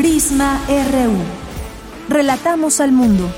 Prisma RU. Relatamos al mundo.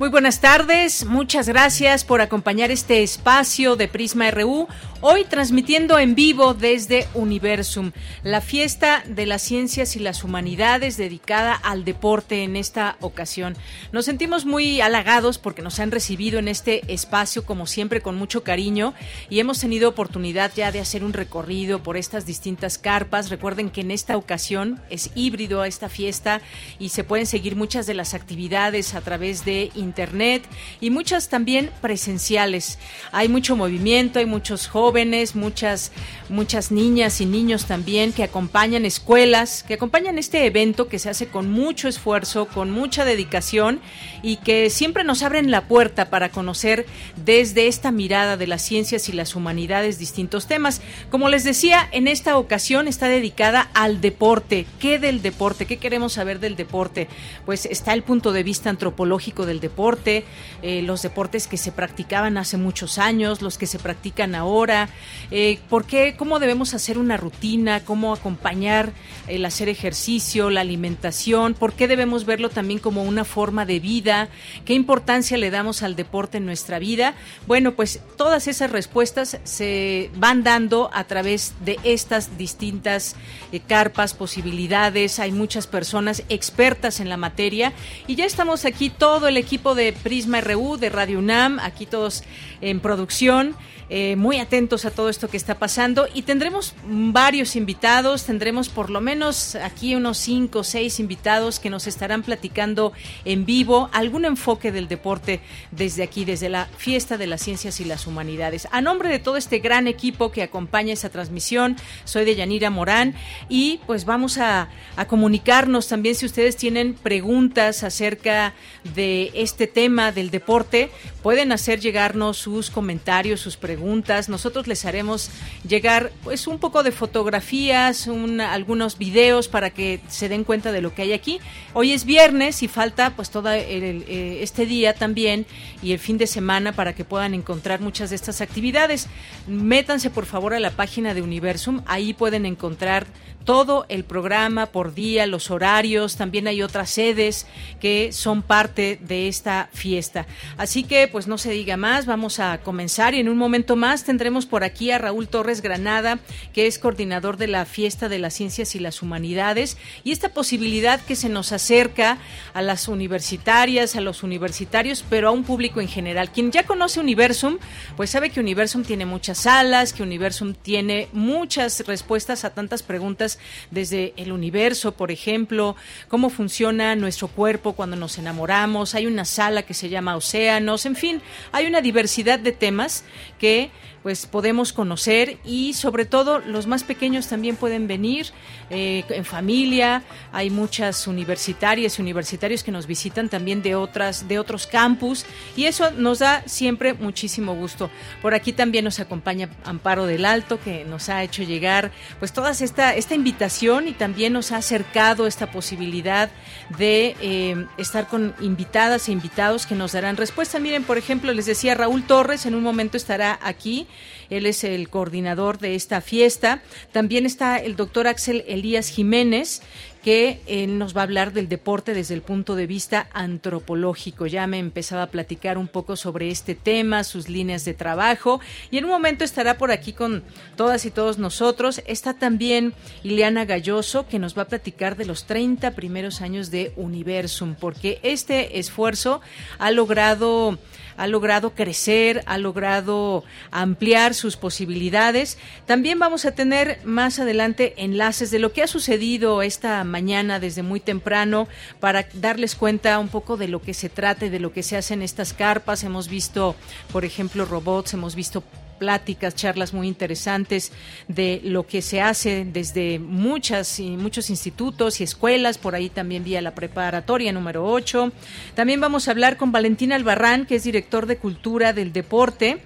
Muy buenas tardes, muchas gracias por acompañar este espacio de Prisma RU. Hoy transmitiendo en vivo desde Universum, la fiesta de las ciencias y las humanidades dedicada al deporte en esta ocasión. Nos sentimos muy halagados porque nos han recibido en este espacio, como siempre, con mucho cariño y hemos tenido oportunidad ya de hacer un recorrido por estas distintas carpas. Recuerden que en esta ocasión es híbrido esta fiesta y se pueden seguir muchas de las actividades a través de Internet y muchas también presenciales. Hay mucho movimiento, hay muchos jóvenes muchas, muchas niñas y niños también que acompañan escuelas, que acompañan este evento que se hace con mucho esfuerzo, con mucha dedicación y que siempre nos abren la puerta para conocer desde esta mirada de las ciencias y las humanidades distintos temas. Como les decía, en esta ocasión está dedicada al deporte. ¿Qué del deporte? ¿Qué queremos saber del deporte? Pues está el punto de vista antropológico del deporte, eh, los deportes que se practicaban hace muchos años, los que se practican ahora, eh, por qué, cómo debemos hacer una rutina, cómo acompañar el hacer ejercicio, la alimentación, por qué debemos verlo también como una forma de vida, qué importancia le damos al deporte en nuestra vida. Bueno, pues todas esas respuestas se van dando a través de estas distintas eh, carpas, posibilidades. Hay muchas personas expertas en la materia y ya estamos aquí todo el equipo de Prisma RU, de Radio UNAM, aquí todos en producción. Eh, muy atentos a todo esto que está pasando y tendremos varios invitados, tendremos por lo menos aquí unos cinco o seis invitados que nos estarán platicando en vivo algún enfoque del deporte desde aquí, desde la fiesta de las ciencias y las humanidades. A nombre de todo este gran equipo que acompaña esa transmisión, soy de Yanira Morán y pues vamos a, a comunicarnos también si ustedes tienen preguntas acerca de este tema del deporte, pueden hacer llegarnos sus comentarios, sus preguntas nosotros les haremos llegar pues un poco de fotografías, algunos videos para que se den cuenta de lo que hay aquí. Hoy es viernes y falta pues todo eh, este día también y el fin de semana para que puedan encontrar muchas de estas actividades. Métanse por favor a la página de Universum, ahí pueden encontrar todo el programa por día, los horarios, también hay otras sedes que son parte de esta fiesta. Así que pues no se diga más, vamos a comenzar y en un momento más tendremos por aquí a Raúl Torres Granada, que es coordinador de la Fiesta de las Ciencias y las Humanidades y esta posibilidad que se nos acerca a las universitarias, a los universitarios, pero a un público en general. Quien ya conoce Universum, pues sabe que Universum tiene muchas salas, que Universum tiene muchas respuestas a tantas preguntas desde el universo, por ejemplo, cómo funciona nuestro cuerpo cuando nos enamoramos, hay una sala que se llama Océanos, en fin, hay una diversidad de temas que pues podemos conocer y sobre todo los más pequeños también pueden venir eh, en familia. Hay muchas universitarias y universitarios que nos visitan también de otras de otros campus y eso nos da siempre muchísimo gusto. Por aquí también nos acompaña Amparo del Alto que nos ha hecho llegar pues toda esta esta invitación y también nos ha acercado esta posibilidad de eh, estar con invitadas e invitados que nos darán respuesta. Miren, por ejemplo, les decía Raúl Torres en un momento estará aquí él es el coordinador de esta fiesta. También está el doctor Axel Elías Jiménez, que él nos va a hablar del deporte desde el punto de vista antropológico. Ya me empezaba a platicar un poco sobre este tema, sus líneas de trabajo, y en un momento estará por aquí con todas y todos nosotros. Está también Ileana Galloso, que nos va a platicar de los 30 primeros años de Universum, porque este esfuerzo ha logrado ha logrado crecer, ha logrado ampliar sus posibilidades. También vamos a tener más adelante enlaces de lo que ha sucedido esta mañana desde muy temprano para darles cuenta un poco de lo que se trata y de lo que se hace en estas carpas. Hemos visto, por ejemplo, robots, hemos visto pláticas, charlas muy interesantes de lo que se hace desde muchas y muchos institutos y escuelas, por ahí también vía la preparatoria número 8. También vamos a hablar con Valentín Albarrán, que es director de Cultura del Deporte.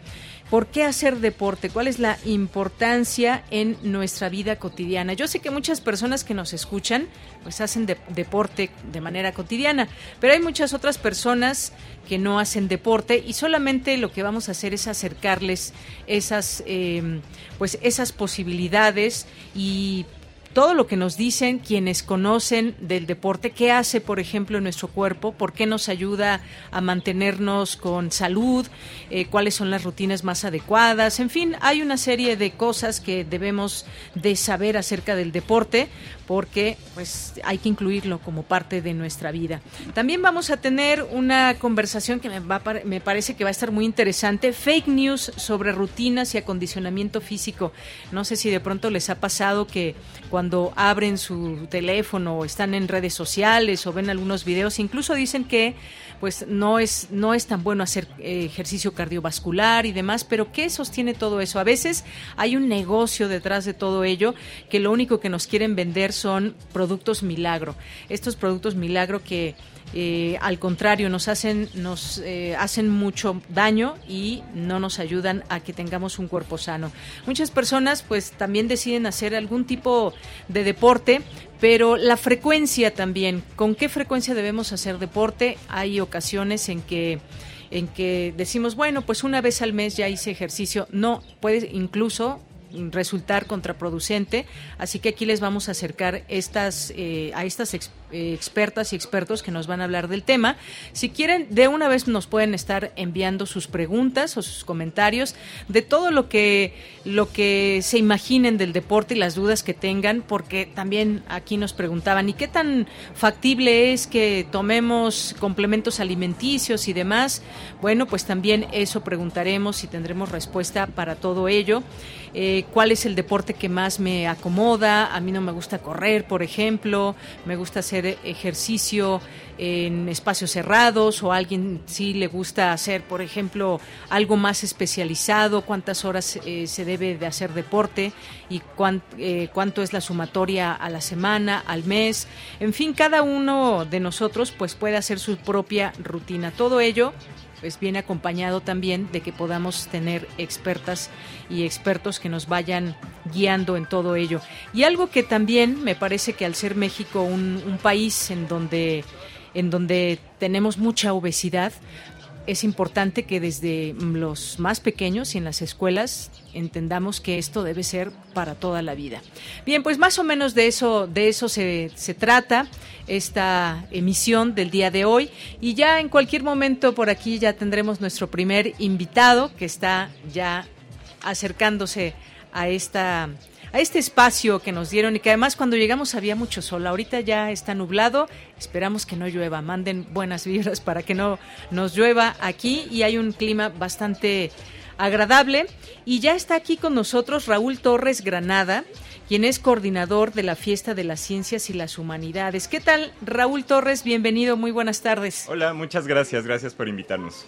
¿Por qué hacer deporte? ¿Cuál es la importancia en nuestra vida cotidiana? Yo sé que muchas personas que nos escuchan pues hacen deporte de manera cotidiana, pero hay muchas otras personas que no hacen deporte y solamente lo que vamos a hacer es acercarles esas eh, pues esas posibilidades y todo lo que nos dicen quienes conocen del deporte, qué hace, por ejemplo, en nuestro cuerpo, por qué nos ayuda a mantenernos con salud, eh, cuáles son las rutinas más adecuadas, en fin, hay una serie de cosas que debemos de saber acerca del deporte porque pues hay que incluirlo como parte de nuestra vida. También vamos a tener una conversación que me, va, me parece que va a estar muy interesante, fake news sobre rutinas y acondicionamiento físico. No sé si de pronto les ha pasado que cuando abren su teléfono o están en redes sociales o ven algunos videos, incluso dicen que pues no es no es tan bueno hacer eh, ejercicio cardiovascular y demás, pero ¿qué sostiene todo eso? A veces hay un negocio detrás de todo ello que lo único que nos quieren vender son productos milagro. Estos productos milagro que eh, al contrario nos hacen nos eh, hacen mucho daño y no nos ayudan a que tengamos un cuerpo sano. Muchas personas pues también deciden hacer algún tipo de deporte pero la frecuencia también. Con qué frecuencia debemos hacer deporte hay ocasiones en que en que decimos bueno pues una vez al mes ya hice ejercicio no puede incluso resultar contraproducente. Así que aquí les vamos a acercar estas, eh, a estas eh, expertas y expertos que nos van a hablar del tema. Si quieren, de una vez nos pueden estar enviando sus preguntas o sus comentarios de todo lo que, lo que se imaginen del deporte y las dudas que tengan, porque también aquí nos preguntaban, ¿y qué tan factible es que tomemos complementos alimenticios y demás? Bueno, pues también eso preguntaremos y tendremos respuesta para todo ello. Eh, cuál es el deporte que más me acomoda. A mí no me gusta correr, por ejemplo, me gusta hacer ejercicio en espacios cerrados o a alguien sí le gusta hacer, por ejemplo, algo más especializado, cuántas horas eh, se debe de hacer deporte y eh, cuánto es la sumatoria a la semana, al mes. En fin, cada uno de nosotros pues puede hacer su propia rutina. Todo ello pues viene acompañado también de que podamos tener expertas y expertos que nos vayan guiando en todo ello. Y algo que también me parece que al ser México un, un país en donde en donde tenemos mucha obesidad, es importante que desde los más pequeños y en las escuelas entendamos que esto debe ser para toda la vida. Bien, pues más o menos de eso, de eso se, se trata esta emisión del día de hoy y ya en cualquier momento por aquí ya tendremos nuestro primer invitado que está ya acercándose a esta a este espacio que nos dieron y que además cuando llegamos había mucho sol. Ahorita ya está nublado, esperamos que no llueva. Manden buenas vibras para que no nos llueva aquí y hay un clima bastante agradable. Y ya está aquí con nosotros Raúl Torres Granada, quien es coordinador de la Fiesta de las Ciencias y las Humanidades. ¿Qué tal, Raúl Torres? Bienvenido, muy buenas tardes. Hola, muchas gracias, gracias por invitarnos.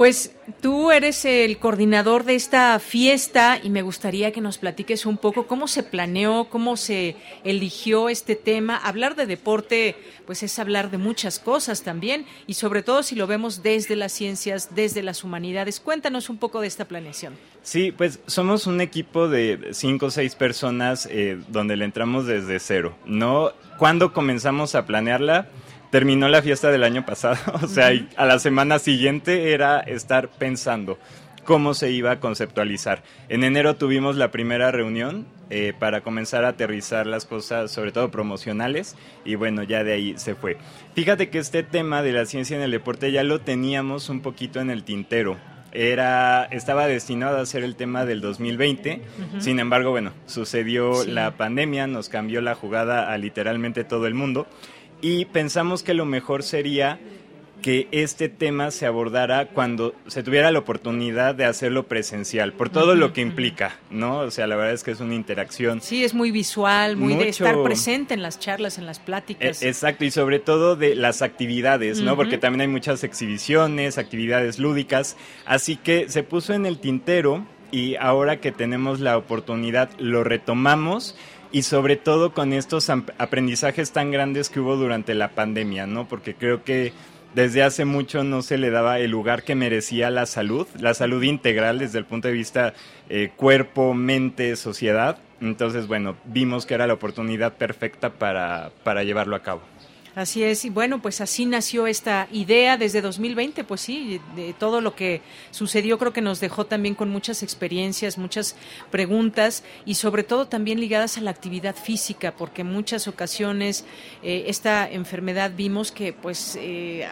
Pues tú eres el coordinador de esta fiesta y me gustaría que nos platiques un poco cómo se planeó, cómo se eligió este tema. Hablar de deporte, pues es hablar de muchas cosas también y sobre todo si lo vemos desde las ciencias, desde las humanidades. Cuéntanos un poco de esta planeación. Sí, pues somos un equipo de cinco o seis personas eh, donde le entramos desde cero. No, cuando comenzamos a planearla terminó la fiesta del año pasado, o sea, a la semana siguiente era estar pensando cómo se iba a conceptualizar. En enero tuvimos la primera reunión eh, para comenzar a aterrizar las cosas, sobre todo promocionales, y bueno, ya de ahí se fue. Fíjate que este tema de la ciencia en el deporte ya lo teníamos un poquito en el tintero. Era, estaba destinado a ser el tema del 2020, sin embargo, bueno, sucedió la pandemia, nos cambió la jugada a literalmente todo el mundo y pensamos que lo mejor sería que este tema se abordara cuando se tuviera la oportunidad de hacerlo presencial, por todo lo que implica, ¿no? O sea, la verdad es que es una interacción. Sí, es muy visual, muy de estar presente en las charlas, en las pláticas. E, exacto, y sobre todo de las actividades, ¿no? Porque también hay muchas exhibiciones, actividades lúdicas, así que se puso en el tintero y ahora que tenemos la oportunidad lo retomamos y sobre todo con estos aprendizajes tan grandes que hubo durante la pandemia, ¿no? Porque creo que desde hace mucho no se le daba el lugar que merecía la salud, la salud integral desde el punto de vista eh, cuerpo, mente, sociedad. Entonces, bueno, vimos que era la oportunidad perfecta para, para llevarlo a cabo. Así es, y bueno, pues así nació esta idea desde 2020, pues sí, de todo lo que sucedió creo que nos dejó también con muchas experiencias, muchas preguntas y sobre todo también ligadas a la actividad física, porque en muchas ocasiones eh, esta enfermedad vimos que pues eh,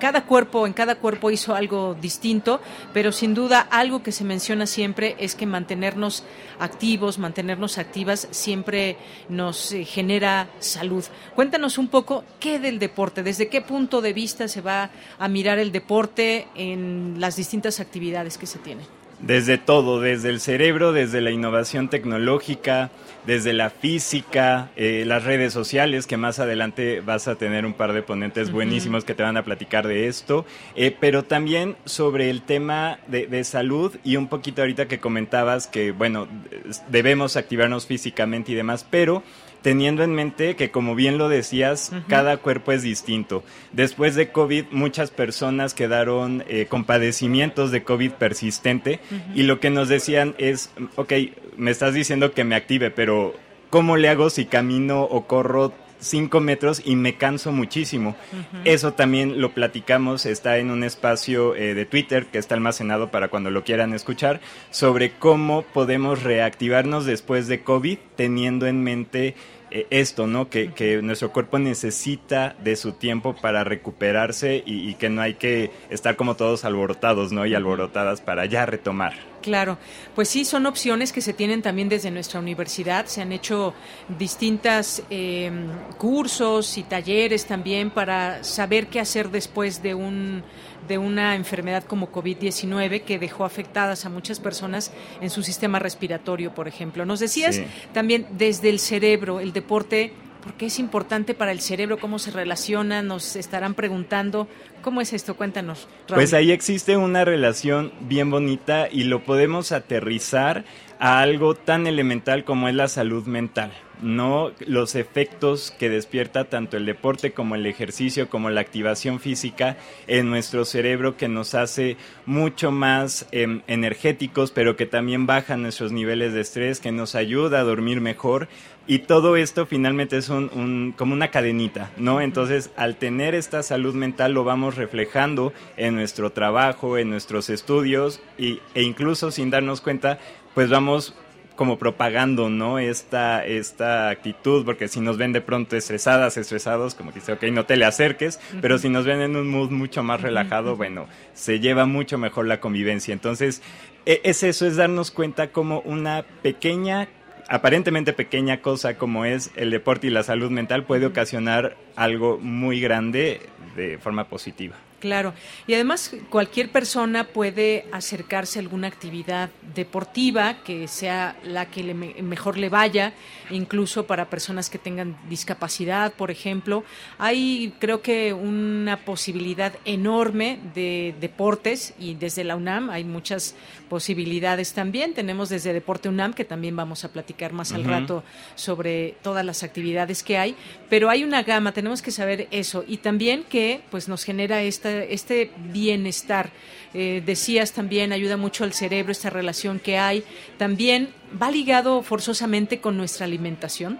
cada cuerpo, en cada cuerpo hizo algo distinto, pero sin duda algo que se menciona siempre es que mantenernos activos, mantenernos activas siempre nos eh, genera salud. Cuéntanos un poco qué del deporte, desde qué punto de vista se va a mirar el deporte en las distintas actividades que se tienen. Desde todo, desde el cerebro, desde la innovación tecnológica, desde la física, eh, las redes sociales, que más adelante vas a tener un par de ponentes buenísimos que te van a platicar de esto, eh, pero también sobre el tema de, de, salud y un poquito ahorita que comentabas que, bueno, debemos activarnos físicamente y demás, pero teniendo en mente que, como bien lo decías, cada cuerpo es distinto. Después de COVID, muchas personas quedaron eh, con padecimientos de COVID persistente y lo que nos decían es, ok, me estás diciendo que me active, pero ¿cómo le hago si camino o corro cinco metros y me canso muchísimo. Eso también lo platicamos, está en un espacio eh, de Twitter que está almacenado para cuando lo quieran escuchar, sobre cómo podemos reactivarnos después de COVID teniendo en mente esto, ¿no? Que, que, nuestro cuerpo necesita de su tiempo para recuperarse y, que no hay que estar como todos alborotados, ¿no? Y alborotadas para ya retomar. Claro, pues sí, son opciones que se tienen también desde nuestra universidad. Se han hecho distintos em, cursos y talleres también para saber qué hacer después de un de una enfermedad como COVID-19 que dejó afectadas a muchas personas en su sistema respiratorio, por ejemplo. Nos decías también desde el cerebro, el deporte ¿Por qué es importante para el cerebro? ¿Cómo se relaciona? Nos estarán preguntando. ¿Cómo es esto? Cuéntanos. Pues ahí existe una relación bien bonita y lo podemos aterrizar a algo tan elemental como es la salud mental no los efectos que despierta tanto el deporte como el ejercicio, como la activación física en nuestro cerebro que nos hace mucho más em, energéticos, pero que también baja nuestros niveles de estrés, que nos ayuda a dormir mejor. Y todo esto finalmente es un, como una cadenita, ¿no? Entonces, al tener esta salud mental lo vamos reflejando en nuestro trabajo, en nuestros estudios y, e incluso sin darnos cuenta, pues vamos como propagando, ¿no? Esta, esta actitud, porque si nos ven de pronto estresadas, estresados, como que dice, ok, no te le acerques, pero si nos ven en un mood mucho más relajado, bueno, se lleva mucho mejor la convivencia. Entonces, e, es eso, es darnos cuenta como una pequeña aparentemente pequeña cosa como es el deporte y la salud mental puede ocasionar algo muy grande de forma positiva. Claro, y además cualquier persona puede acercarse a alguna actividad deportiva que sea la que le mejor le vaya, incluso para personas que tengan discapacidad, por ejemplo. Hay creo que una posibilidad enorme de deportes y desde la UNAM hay muchas posibilidades también. Tenemos desde Deporte UNAM, que también vamos a platicar más al rato sobre todas las actividades que hay, pero hay una gama, tenemos que saber eso y también que pues nos genera esta este, bienestar. Eh, decías también, ayuda mucho al cerebro esta relación que hay. También va ligado forzosamente con nuestra alimentación.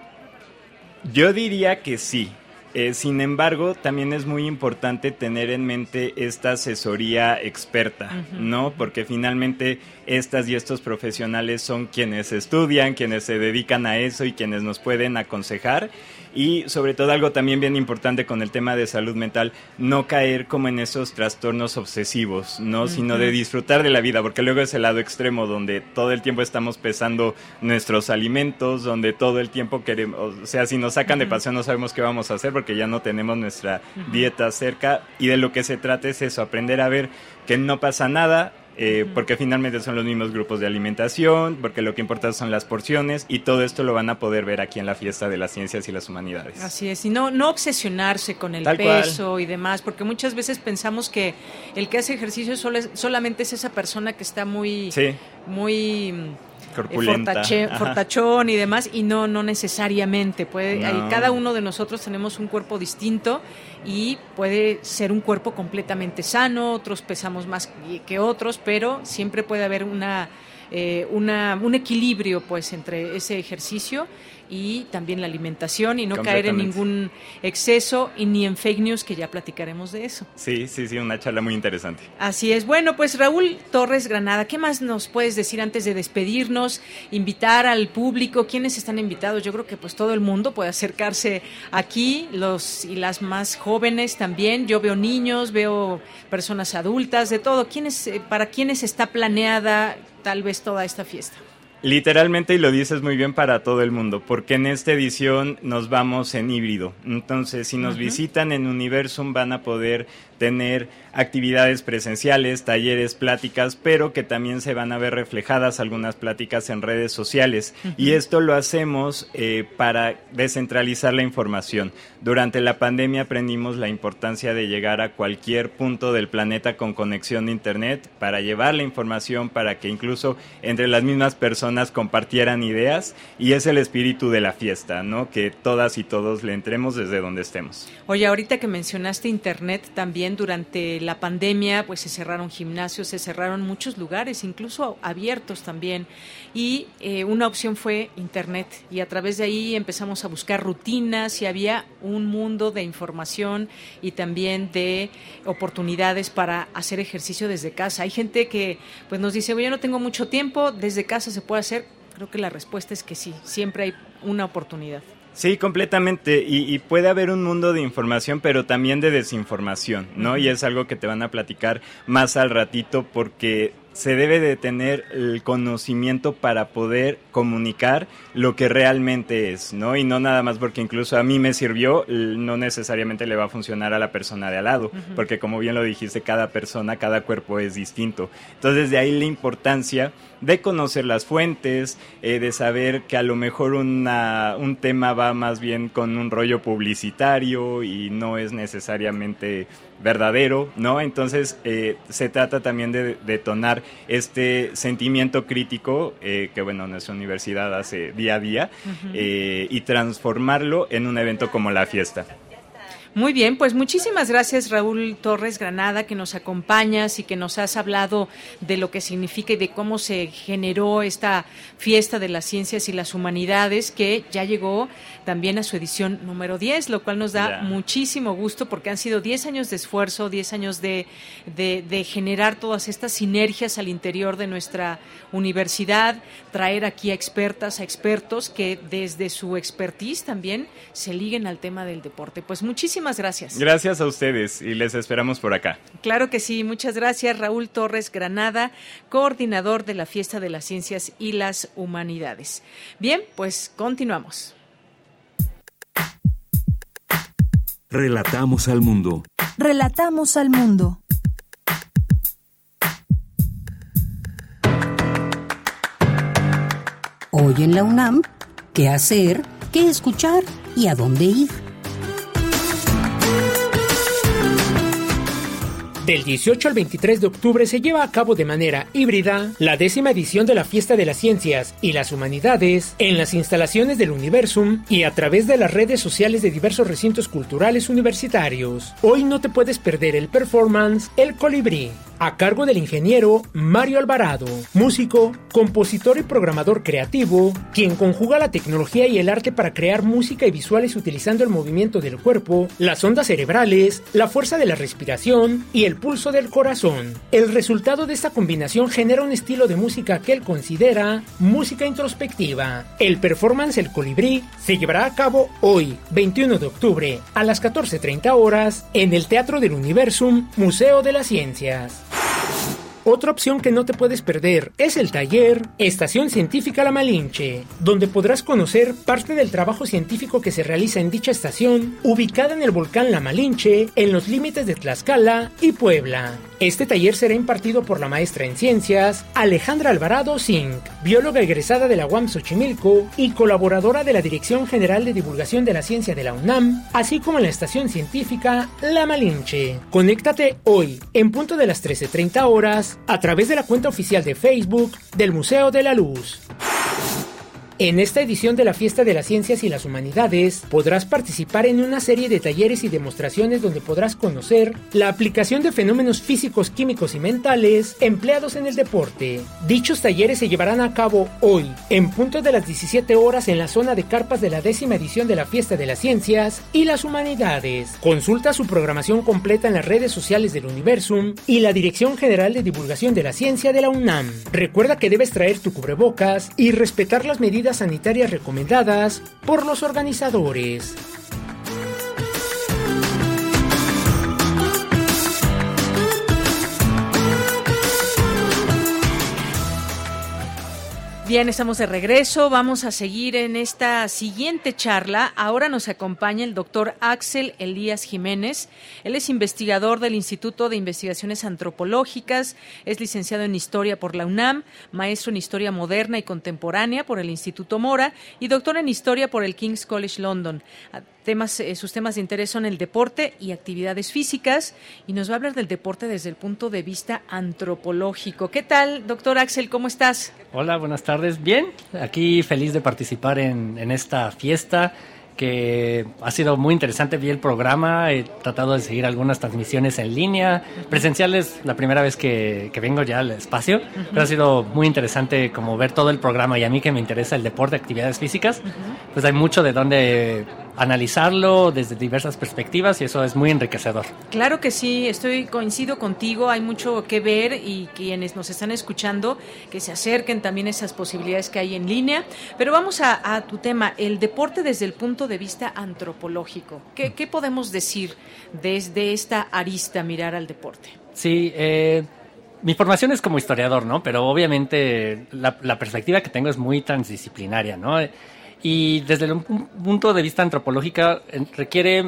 Yo diría que sí. Eh, sin embargo, también es muy importante tener en mente esta asesoría experta, ¿no? Porque finalmente estas y estos profesionales son quienes estudian, quienes se dedican a eso y quienes nos pueden aconsejar y sobre todo algo también bien importante con el tema de salud mental, no caer como en esos trastornos obsesivos, ¿no? Sino de disfrutar de la vida, porque luego es el lado extremo donde todo el tiempo estamos pesando nuestros alimentos, donde todo el tiempo queremos, o sea, si nos sacan de paseo no sabemos qué vamos a hacer porque ya no tenemos nuestra dieta cerca y de lo que se trata es eso, aprender a ver que no pasa nada, eh, porque finalmente son los mismos grupos de alimentación, porque lo que importa son las porciones y todo esto lo van a poder ver aquí en la fiesta de las ciencias y las humanidades. Así es, y no, no obsesionarse con el peso y demás, porque muchas veces pensamos que el que hace ejercicio solamente es esa persona que está muy, muy fortachón y demás, y no, no necesariamente. Puede, cada uno de nosotros tenemos un cuerpo distinto y puede ser un cuerpo completamente sano, otros pesamos más que otros, pero siempre puede haber una, eh, una, un equilibrio pues entre ese ejercicio y también la alimentación y no caer en ningún exceso y ni en fake news, que ya platicaremos de eso. Sí, sí, sí, una charla muy interesante. Así es. Bueno, pues Raúl Torres Granada, ¿qué más nos puedes decir antes de despedirnos? Invitar al público, ¿quiénes están invitados? Yo creo que pues todo el mundo puede acercarse aquí, los y las más jóvenes también. Yo veo niños, veo personas adultas, de todo. ¿Quiénes, eh, ¿Para quiénes está planeada tal vez toda esta fiesta? Literalmente, y lo dices muy bien para todo el mundo, porque en esta edición nos vamos en híbrido. Entonces, si nos visitan en Universum van a poder tener actividades presenciales, talleres, pláticas, pero que también se van a ver reflejadas algunas pláticas en redes sociales. Y esto lo hacemos eh, para descentralizar la información. Durante la pandemia aprendimos la importancia de llegar a cualquier punto del planeta con conexión a Internet para llevar la información, para que incluso entre las mismas personas compartieran ideas. Y es el espíritu de la fiesta, ¿no? Que todas y todos le entremos desde donde estemos. Oye, ahorita que mencionaste Internet también, durante la pandemia pues se cerraron gimnasios, se cerraron muchos lugares, incluso abiertos también. Y eh, una opción fue Internet. Y a través de ahí empezamos a buscar rutinas y había un mundo de información y también de oportunidades para hacer ejercicio desde casa. Hay gente que pues nos dice, yo no tengo mucho tiempo, desde casa se puede hacer. Creo que la respuesta es que sí, siempre hay una oportunidad. Sí, completamente. Y, puede haber un mundo de información, pero también de desinformación, ¿no? Y es algo que te van a platicar más al ratito porque se debe de tener el conocimiento para poder comunicar lo que realmente es, ¿no? Y no nada más porque incluso a mí me sirvió, no necesariamente le va a funcionar a la persona de al lado, porque como bien lo dijiste, cada persona, cada cuerpo es distinto. Entonces de ahí la importancia de conocer las fuentes, eh, de saber que a lo mejor una, un tema va más bien con un rollo publicitario y no es necesariamente verdadero, ¿no? Entonces eh, se trata también de detonar este sentimiento crítico eh, que, bueno, nuestra universidad hace día a día eh, y transformarlo en un evento como la fiesta. Muy bien, pues muchísimas gracias Raúl Torres Granada que nos acompañas y que nos has hablado de lo que significa y de cómo se generó esta fiesta de las ciencias y las humanidades que ya llegó también a su edición número 10, lo cual nos da muchísimo gusto porque han sido 10 años de esfuerzo, 10 años de, de, generar todas estas sinergias al interior de nuestra universidad, traer aquí a expertas, a expertos que desde su expertise también se liguen al tema del deporte. Pues muchísimas gracias. Gracias a ustedes y les esperamos por acá. Claro que sí, muchas gracias Raúl Torres Granada, coordinador de la Fiesta de las Ciencias y las Humanidades. Bien, pues continuamos. Relatamos al mundo. Relatamos al mundo. Hoy en la UNAM, ¿qué hacer? ¿Qué escuchar? ¿Y a dónde ir? Del 18 al 23 de octubre se lleva a cabo de manera híbrida la décima edición de la Fiesta de las Ciencias y las Humanidades en las instalaciones del Universum y a través de las redes sociales de diversos recintos culturales universitarios. Hoy no te puedes perder el performance El Colibrí, a cargo del ingeniero Mario Alvarado, músico, compositor y programador creativo, quien conjuga la tecnología y el arte para crear música y visuales utilizando el movimiento del cuerpo, las ondas cerebrales, la fuerza de la respiración y el pulso del corazón. El resultado de esta combinación genera un estilo de música que él considera música introspectiva. El performance El Colibrí se llevará a cabo hoy, 21 de octubre, a las 14.30 horas, en el Teatro del Universum, Museo de las Ciencias. Otra opción que no te puedes perder es el taller Estación Científica La Malinche, donde podrás conocer parte del trabajo científico que se realiza en dicha estación, ubicada en el volcán La Malinche, en los límites de Tlaxcala y Puebla. Este taller será impartido por la maestra en ciencias Alejandra Alvarado Zink, bióloga egresada de la UAM Xochimilco y colaboradora de la Dirección General de Divulgación de la Ciencia de la UNAM, así como en la estación científica La Malinche. Conéctate hoy, en punto de las 13.30 horas, a través de la cuenta oficial de Facebook del Museo de la Luz. En esta edición de la Fiesta de las Ciencias y las Humanidades podrás participar en una serie de talleres y demostraciones donde podrás conocer la aplicación de fenómenos físicos, químicos y mentales empleados en el deporte. Dichos talleres se llevarán a cabo hoy, en punto de las 17 horas en la zona de carpas de la décima edición de la Fiesta de las Ciencias y las Humanidades. Consulta su programación completa en las redes sociales del Universum y la Dirección General de Divulgación de la Ciencia de la UNAM. Recuerda que debes traer tu cubrebocas y respetar las medidas sanitarias recomendadas por los organizadores. Bien, estamos de regreso. Vamos a seguir en esta siguiente charla. Ahora nos acompaña el doctor Axel Elías Jiménez. Él es investigador del Instituto de Investigaciones Antropológicas, es licenciado en Historia por la UNAM, maestro en Historia Moderna y Contemporánea por el Instituto Mora y doctor en Historia por el King's College London. Temas, eh, sus temas de interés son el deporte y actividades físicas y nos va a hablar del deporte desde el punto de vista antropológico. ¿Qué tal, doctor Axel? ¿Cómo estás? Hola, buenas tardes. Bien, aquí feliz de participar en, en esta fiesta que ha sido muy interesante. Vi el programa, he tratado de seguir algunas transmisiones en línea, presenciales, la primera vez que, que vengo ya al espacio, pero ha sido muy interesante como ver todo el programa y a mí que me interesa el deporte, actividades físicas, pues hay mucho de dónde analizarlo desde diversas perspectivas y eso es muy enriquecedor. Claro que sí, estoy coincido contigo, hay mucho que ver y quienes nos están escuchando que se acerquen también a esas posibilidades que hay en línea. Pero vamos a, a tu tema, el deporte desde el punto de vista antropológico. ¿Qué, qué podemos decir desde esta arista mirar al deporte? Sí, eh, mi formación es como historiador, ¿no? Pero obviamente la, la perspectiva que tengo es muy transdisciplinaria, ¿no? Y desde un punto de vista antropológico requiere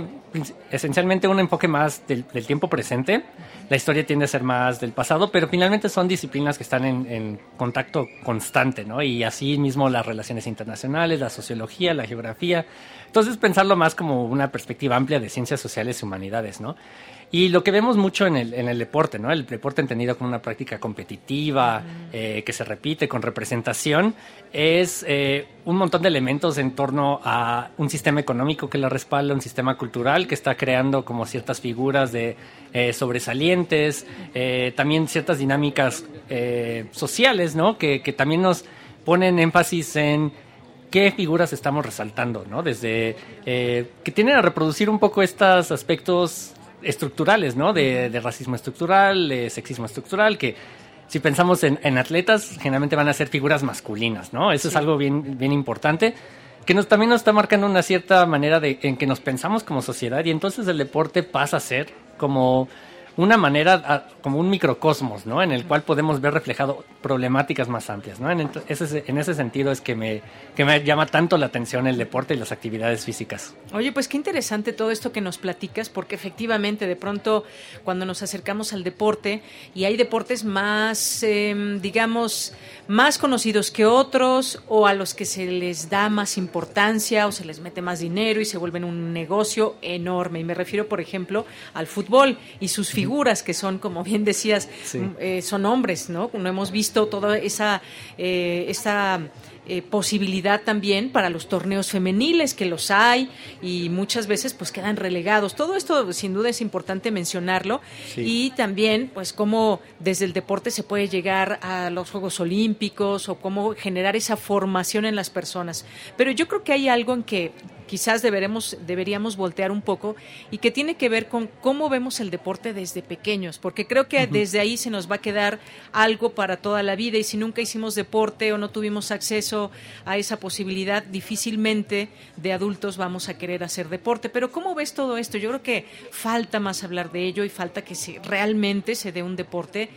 esencialmente un enfoque más del, del, tiempo presente. La historia tiende a ser más del pasado, pero finalmente son disciplinas que están en, en, contacto constante, ¿no? Y así mismo las relaciones internacionales, la sociología, la geografía. Entonces pensarlo más como una perspectiva amplia de ciencias sociales y humanidades, ¿no? Y lo que vemos mucho en el, en el deporte, ¿no? El deporte entendido como una práctica competitiva, eh, que se repite con representación, es eh, un montón de elementos en torno a un sistema económico que la respalda, un sistema cultural que está creando como ciertas figuras de eh, sobresalientes, también ciertas dinámicas sociales, ¿no? Que, que también nos ponen énfasis en qué figuras estamos resaltando, ¿no? Desde eh, que tienen a reproducir un poco estos aspectos estructurales, ¿no? De, de racismo estructural, de sexismo estructural, que si pensamos en, en, atletas, generalmente van a ser figuras masculinas, ¿no? Eso sí. es algo bien, bien importante que nos, también nos está marcando una cierta manera de, en que nos pensamos como sociedad y entonces el deporte pasa a ser como una manera, como un microcosmos, ¿no? En el cual podemos ver reflejado problemáticas más amplias, ¿no? En ese, en ese sentido es que me, que me llama tanto la atención el deporte y las actividades físicas. Oye, pues qué interesante todo esto que nos platicas, porque efectivamente de pronto cuando nos acercamos al deporte y hay deportes más, eh, digamos, más conocidos que otros o a los que se les da más importancia o se les mete más dinero y se vuelven un negocio enorme. Y me refiero, por ejemplo, al fútbol y sus figuras que son, como bien decías, sí. eh, son hombres, ¿no? No hemos visto toda esa, eh, esa eh, posibilidad también para los torneos femeniles, que los hay y muchas veces pues quedan relegados. Todo esto sin duda es importante mencionarlo y también pues cómo desde el deporte se puede llegar a los Juegos Olímpicos o cómo generar esa formación en las personas. Pero yo creo que hay algo en que quizás deberemos, deberíamos voltear un poco y que tiene que ver con cómo vemos el deporte desde pequeños, porque creo que desde ahí se nos va a quedar algo para toda la vida y si nunca hicimos deporte o no tuvimos acceso a esa posibilidad, difícilmente de adultos vamos a querer hacer deporte. Pero ¿cómo ves todo esto? Yo creo que falta más hablar de ello y falta que si realmente se dé un deporte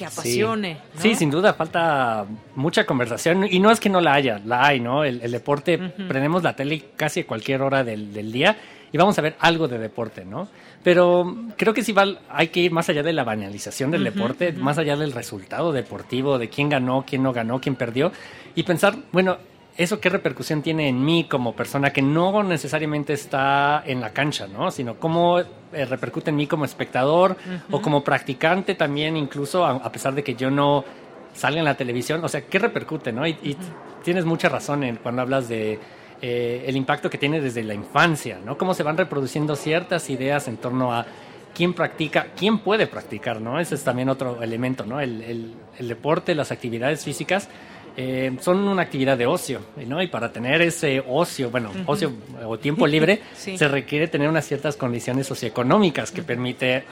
que apasione. Sí. sin duda, falta mucha conversación. Y no es que no la haya, la hay, ¿no? El, deporte, prendemos la tele casi a cualquier hora del, día y vamos a ver algo de deporte, ¿no? Pero creo que sí va, hay que ir más allá de la banalización del deporte, más allá del resultado deportivo, de quién ganó, quién no ganó, quién perdió, y pensar, bueno, ¿eso qué repercusión tiene en mí como persona que no necesariamente está en la cancha, ¿no? Sino cómo eh, repercute en mí como espectador o como practicante también, incluso a, pesar de que yo no salga en la televisión. O sea, ¿qué repercute, no? Y, tienes mucha razón en cuando hablas de eh, el impacto que tiene desde la infancia, ¿no? Cómo se van reproduciendo ciertas ideas en torno a quién practica, quién puede practicar, ¿no? Ese es también otro elemento, ¿no? el, el deporte, las actividades físicas eh, son una actividad de ocio, ¿no? Y para tener ese ocio, bueno, ocio o tiempo libre, se requiere tener unas ciertas condiciones socioeconómicas que, permite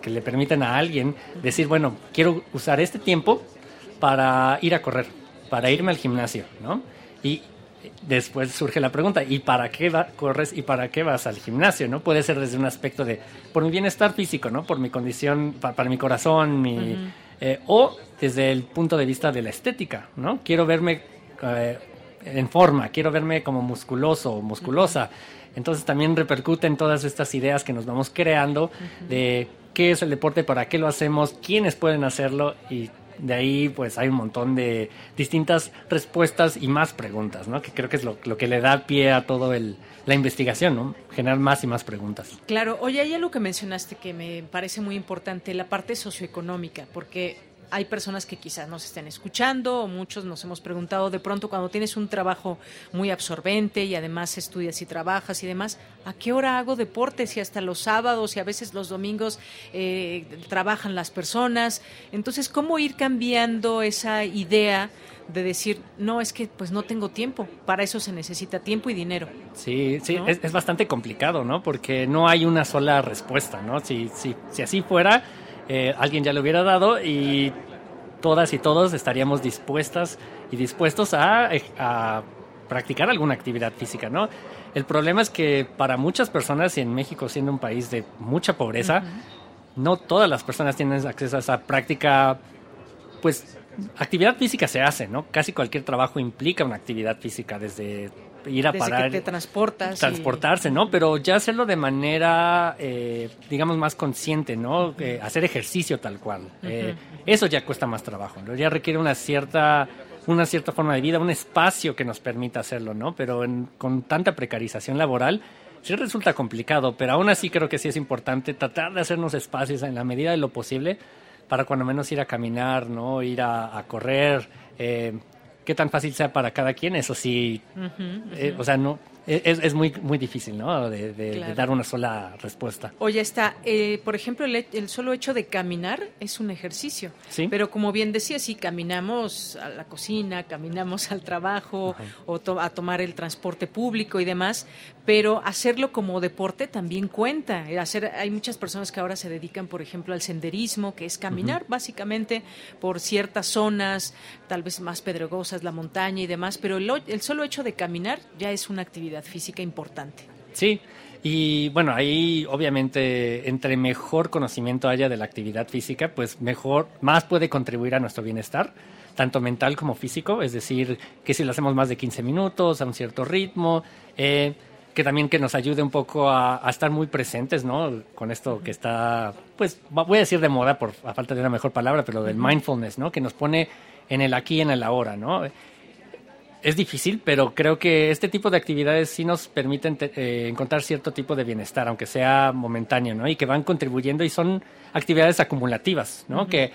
que le permiten a alguien decir, bueno, quiero usar este tiempo para ir a correr, para irme al gimnasio, ¿no? Y después surge la pregunta, ¿y para qué corres y para qué vas al gimnasio? ¿no? Puede ser desde un aspecto de, por mi bienestar físico, ¿no? Por mi condición, para, mi corazón, mi... Eh, o desde el punto de vista de la estética, ¿no? Quiero verme eh, en forma, quiero verme como musculoso o musculosa. Entonces también repercute en todas estas ideas que nos vamos creando de qué es el deporte, para qué lo hacemos, quiénes pueden hacerlo y de ahí pues hay un montón de distintas respuestas y más preguntas, ¿no? Que creo que es lo, lo que le da pie a todo el, la investigación, ¿no? Generar más y más preguntas. Claro, oye, hay algo que mencionaste que me parece muy importante, la parte socioeconómica, porque hay personas que quizás nos estén escuchando o muchos nos hemos preguntado de pronto cuando tienes un trabajo muy absorbente y además estudias y trabajas y demás, ¿a qué hora hago deporte? Si hasta los sábados y a veces los domingos eh, trabajan las personas. Entonces, ¿cómo ir cambiando esa idea? de decir, no, es que pues no tengo tiempo, para eso se necesita tiempo y dinero. Sí, sí, es, bastante complicado, ¿no? Porque no hay una sola respuesta, ¿no? Si, si, si así fuera, eh, alguien ya lo hubiera dado y todas y todos estaríamos dispuestas y dispuestos a, a practicar alguna actividad física, ¿no? El problema es que para muchas personas, y en México siendo un país de mucha pobreza, no todas las personas tienen acceso a esa práctica, pues actividad física se hace, ¿no? Casi cualquier trabajo implica una actividad física, desde ir a parar. te transportas. Transportarse, ¿no? Pero ya hacerlo de manera, eh, digamos, más consciente, ¿no? Eh, hacer ejercicio tal cual. Eh, eso ya cuesta más trabajo, ¿no? Ya requiere una cierta una cierta forma de vida, un espacio que nos permita hacerlo, ¿no? Pero con tanta precarización laboral, sí resulta complicado, pero aún así creo que sí es importante tratar de hacernos espacios en la medida de lo posible para cuando menos ir a caminar, ¿no? Ir a, correr, qué tan fácil sea para cada quien, eso sí, eh, o sea, no, es, es, muy, muy difícil, ¿no? De, dar una sola respuesta. Oye, está, eh, por ejemplo, el, solo hecho de caminar es un ejercicio. Sí. Pero como bien decía, si caminamos a la cocina, caminamos al trabajo o a tomar el transporte público y demás, pero hacerlo como deporte también cuenta. Eh, hacer, hay muchas personas que ahora se dedican, por ejemplo, al senderismo, que es caminar básicamente por ciertas zonas, tal vez más pedregosas, la montaña y demás, pero el solo hecho de caminar ya es una actividad física importante. Sí, y bueno, ahí obviamente entre mejor conocimiento haya de la actividad física, pues mejor, más puede contribuir a nuestro bienestar, tanto mental como físico, es decir, que si lo hacemos más de 15 minutos, a un cierto ritmo, eh, que también que nos ayude un poco a, estar muy presentes, ¿no? Con esto que está, pues voy a decir de moda por a falta de una mejor palabra, pero del mindfulness, ¿no? Que nos pone en el aquí y en el ahora, ¿no? es difícil, pero creo que este tipo de actividades sí nos permiten eh, encontrar cierto tipo de bienestar, aunque sea momentáneo, ¿no? Y que van contribuyendo y son actividades acumulativas, ¿no? Que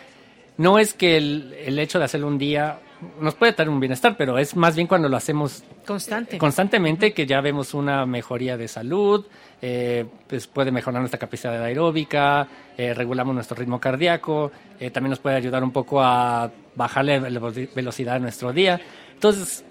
no es que el, hecho de hacerlo un día nos puede traer un bienestar, pero es más bien cuando lo hacemos Constante. constantemente que ya vemos una mejoría de salud, eh, pues puede mejorar nuestra capacidad aeróbica, eh, regulamos nuestro ritmo cardíaco, eh, también nos puede ayudar un poco a bajarle la velocidad de nuestro día. Entonces,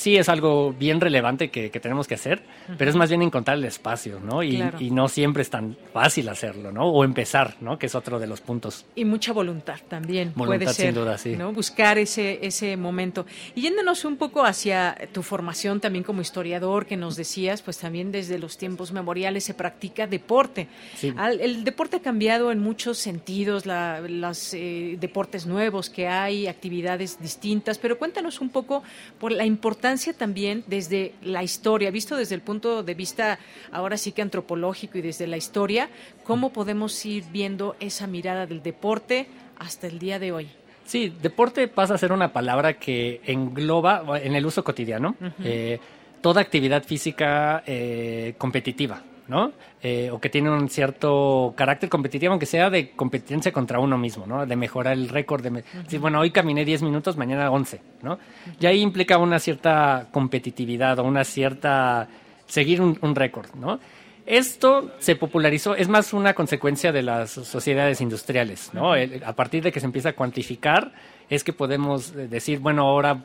sí es algo bien relevante que, tenemos que hacer, pero es más bien encontrar el espacio, ¿no? Y, y, no siempre es tan fácil hacerlo, ¿no? O empezar, ¿no? Que es otro de los puntos. Y mucha voluntad también. Voluntad, puede ser, sin duda, sí. ¿no? Buscar ese, ese momento. Y yéndonos un poco hacia tu formación también como historiador, que nos decías, pues también desde los tiempos memoriales se practica deporte. Sí. el deporte ha cambiado en muchos sentidos, los eh, deportes nuevos que hay, actividades distintas, pero cuéntanos un poco por la importancia también desde la historia, visto desde el punto de vista ahora sí que antropológico y desde la historia, cómo podemos ir viendo esa mirada del deporte hasta el día de hoy. Sí, deporte pasa a ser una palabra que engloba en el uso cotidiano eh, toda actividad física eh, competitiva. ¿No? Eh, o que tiene un cierto carácter competitivo, aunque sea de competencia contra uno mismo, ¿no? De mejorar el récord. De bueno, hoy caminé 10 minutos, mañana 11, ¿no? Y ahí implica una cierta competitividad o una cierta... seguir un, récord, ¿no? Esto se popularizó, es más una consecuencia de las sociedades industriales, ¿no? a partir de que se empieza a cuantificar, es que podemos decir, bueno, ahora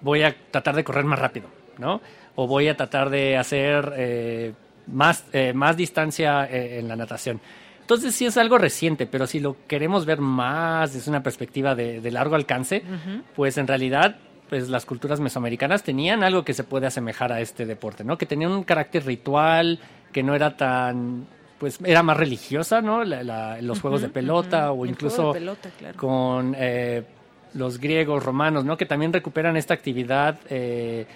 voy a tratar de correr más rápido, ¿no? O voy a tratar de hacer eh, más, eh, más distancia eh, en la natación. Entonces sí es algo reciente, pero si lo queremos ver más desde una perspectiva de, largo alcance, pues en realidad pues las culturas mesoamericanas tenían algo que se puede asemejar a este deporte, ¿no? Que tenían un carácter ritual, que no era tan pues era más religiosa, ¿no? los juegos de pelota o incluso con eh, los griegos, romanos, ¿no? Que también recuperan esta actividad eh,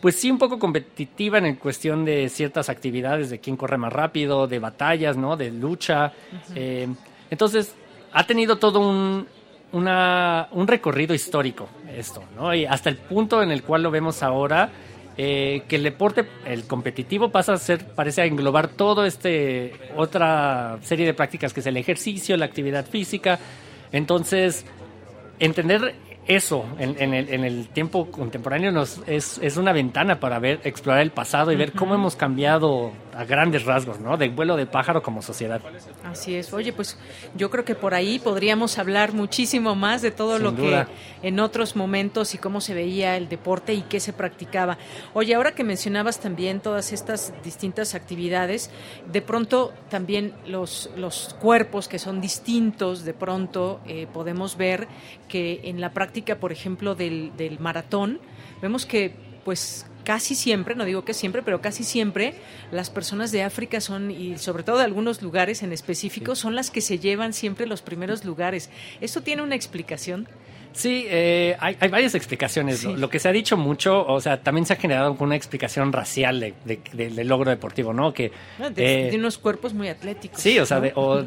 pues sí un poco competitiva en cuestión de ciertas actividades, de quién corre más rápido, de batallas, ¿no? De lucha. Eh, entonces, ha tenido todo un, un recorrido histórico esto, ¿no? Y hasta el punto en el cual lo vemos ahora, eh, que el deporte, el competitivo, pasa a ser, parece a englobar todo este, otra serie de prácticas que es el ejercicio, la actividad física. Entonces, entender eso en, el, en, el, tiempo contemporáneo nos es, es, una ventana para ver, explorar el pasado y ver cómo hemos cambiado a grandes rasgos, ¿no? De vuelo de pájaro como sociedad. Así es. Oye, pues yo creo que por ahí podríamos hablar muchísimo más de todo lo que en otros momentos y cómo se veía el deporte y qué se practicaba. Oye, ahora que mencionabas también todas estas distintas actividades, de pronto también los, los cuerpos que son distintos, de pronto eh, podemos ver que en la práctica, por ejemplo, del, del maratón, vemos que pues casi siempre, no digo que siempre, pero casi siempre las personas de África son, y sobre todo de algunos lugares en específico, son las que se llevan siempre los primeros lugares. ¿Esto tiene una explicación? Sí, eh, hay, varias explicaciones. Lo, que se ha dicho mucho, o sea, también se ha generado una explicación racial de, del logro deportivo, ¿no? Que, ah, de, eh, unos cuerpos muy atléticos. Sí, o sea, o,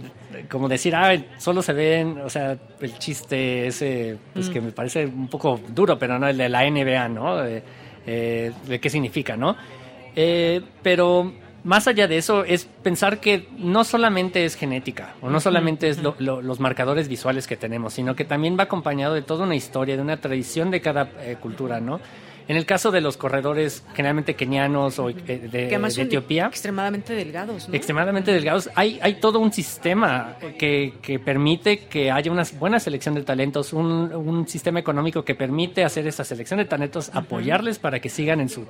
como decir, ah, solo se ven, o sea, el chiste ese, pues mm. que me parece un poco duro, pero no, el de la NBA, ¿no? Eh, de qué significa, ¿no? Eh, pero más allá de eso es pensar que no solamente es genética o no solamente es los marcadores visuales que tenemos, sino que también va acompañado de toda una historia, de una tradición de cada eh, cultura, ¿no? En el caso de los corredores generalmente kenianos o de, Etiopía. Extremadamente delgados, ¿no? Extremadamente delgados. Hay, hay todo un sistema que, que, permite que haya una buena selección de talentos, un, un, sistema económico que permite hacer esa selección de talentos, apoyarles para que sigan en su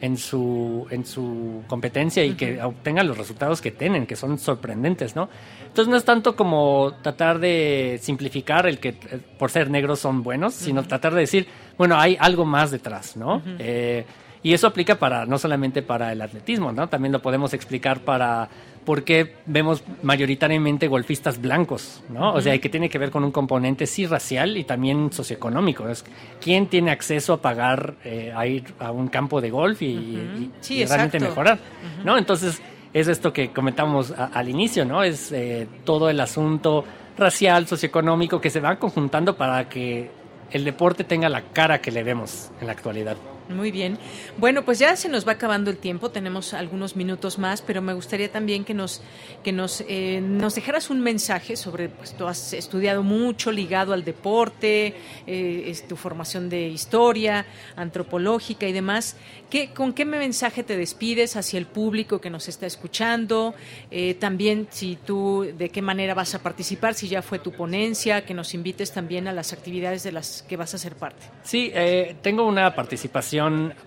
en su, en su competencia y que obtengan los resultados que tienen, que son sorprendentes, ¿no? Entonces no es tanto como tratar de simplificar el que eh, por ser negros son buenos, sino tratar de decir, bueno, hay algo más detrás, ¿no? Eh, y eso aplica para no solamente para el atletismo, ¿no? También lo podemos explicar para por qué vemos mayoritariamente golfistas blancos, ¿no? O sea, que tiene que ver con un componente sí racial y también socioeconómico. Es quién tiene acceso a pagar eh, a ir a un campo de golf y, realmente mejorar, ¿no? Entonces es esto que comentamos al inicio, ¿no? Es eh, todo el asunto racial, socioeconómico que se va conjuntando para que el deporte tenga la cara que le vemos en la actualidad. Muy bien. Bueno, pues ya se nos va acabando el tiempo, tenemos algunos minutos más, pero me gustaría también que nos que nos eh, nos dejaras un mensaje sobre, pues has estudiado mucho ligado al deporte, eh, es tu formación de historia, antropológica y demás. ¿Qué, ¿Con qué mensaje te despides hacia el público que nos está escuchando? Eh, también si tú de qué manera vas a participar, si ya fue tu ponencia, que nos invites también a las actividades de las que vas a ser parte. Sí, tengo una participación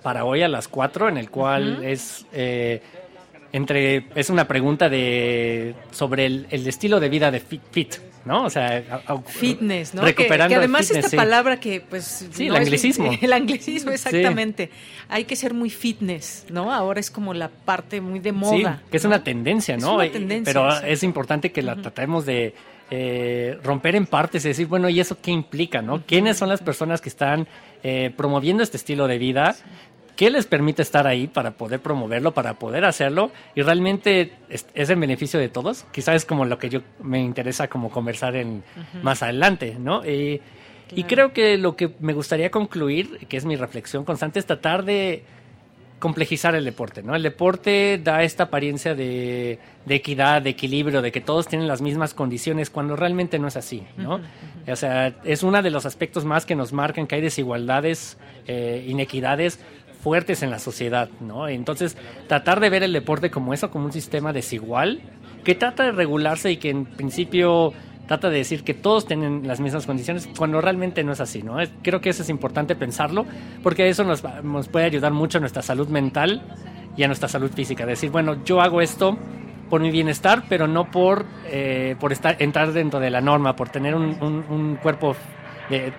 para hoy a las 4, en el cual es eh, entre es una pregunta de sobre el, estilo de vida de fit, ¿no? O sea, fitness, ¿no? Recuperando que, además esta palabra que pues sí, el anglicismo. el anglicismo exactamente. Hay que ser muy fitness, ¿no? Ahora es como la parte muy de moda. Sí, que es una tendencia, ¿no? Pero es importante que la tratemos de eh, romper en partes y decir, bueno, ¿y eso qué implica, no? ¿Quiénes son las personas que están eh, promoviendo este estilo de vida? ¿Qué les permite estar ahí para poder promoverlo, para poder hacerlo? Y realmente es, en beneficio de todos. Quizás es como lo que yo me interesa como conversar en más adelante, ¿no? Y creo que lo que me gustaría concluir, que es mi reflexión constante, es tratar de complejizar el deporte, ¿no? El deporte da esta apariencia de, equidad, de equilibrio, de que todos tienen las mismas condiciones, cuando realmente no es así, ¿no? O sea, es uno de los aspectos más que nos marcan que hay desigualdades, eh, inequidades fuertes en la sociedad, ¿no? Entonces, tratar de ver el deporte como eso, como un sistema desigual, que trata de regularse y que en principio trata de decir que todos tienen las mismas condiciones cuando realmente no es así, ¿no? Creo que eso es importante pensarlo porque eso nos, nos puede ayudar mucho a nuestra salud mental y a nuestra salud física. Decir, bueno, yo hago esto por mi bienestar, pero no por, eh, por estar, entrar dentro de la norma, por tener un, un, cuerpo de,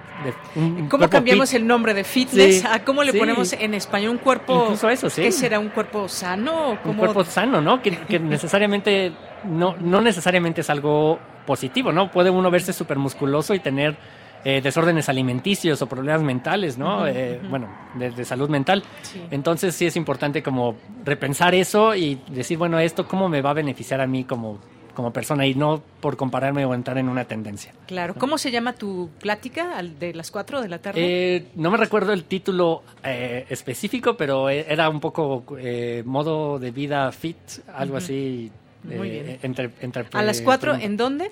¿Cómo cambiamos el nombre de fitness? ¿A cómo le ponemos en español un cuerpo? Incluso eso, sí. ¿Qué será un cuerpo sano? Un cuerpo sano, ¿no? Que, que necesariamente no, no necesariamente es algo positivo, ¿no? Puede uno verse súper musculoso y tener eh, desórdenes alimenticios o problemas mentales, ¿no? Eh, bueno, de, salud mental. Entonces sí es importante como repensar eso y decir, bueno, esto cómo me va a beneficiar a mí como, como persona y no por compararme o entrar en una tendencia. Claro. ¿Cómo se llama tu plática de las 4 de la tarde? Eh, no me recuerdo el título específico, pero era un poco modo de vida fit, algo así muy bien. Eh, ¿A las cuatro en dónde?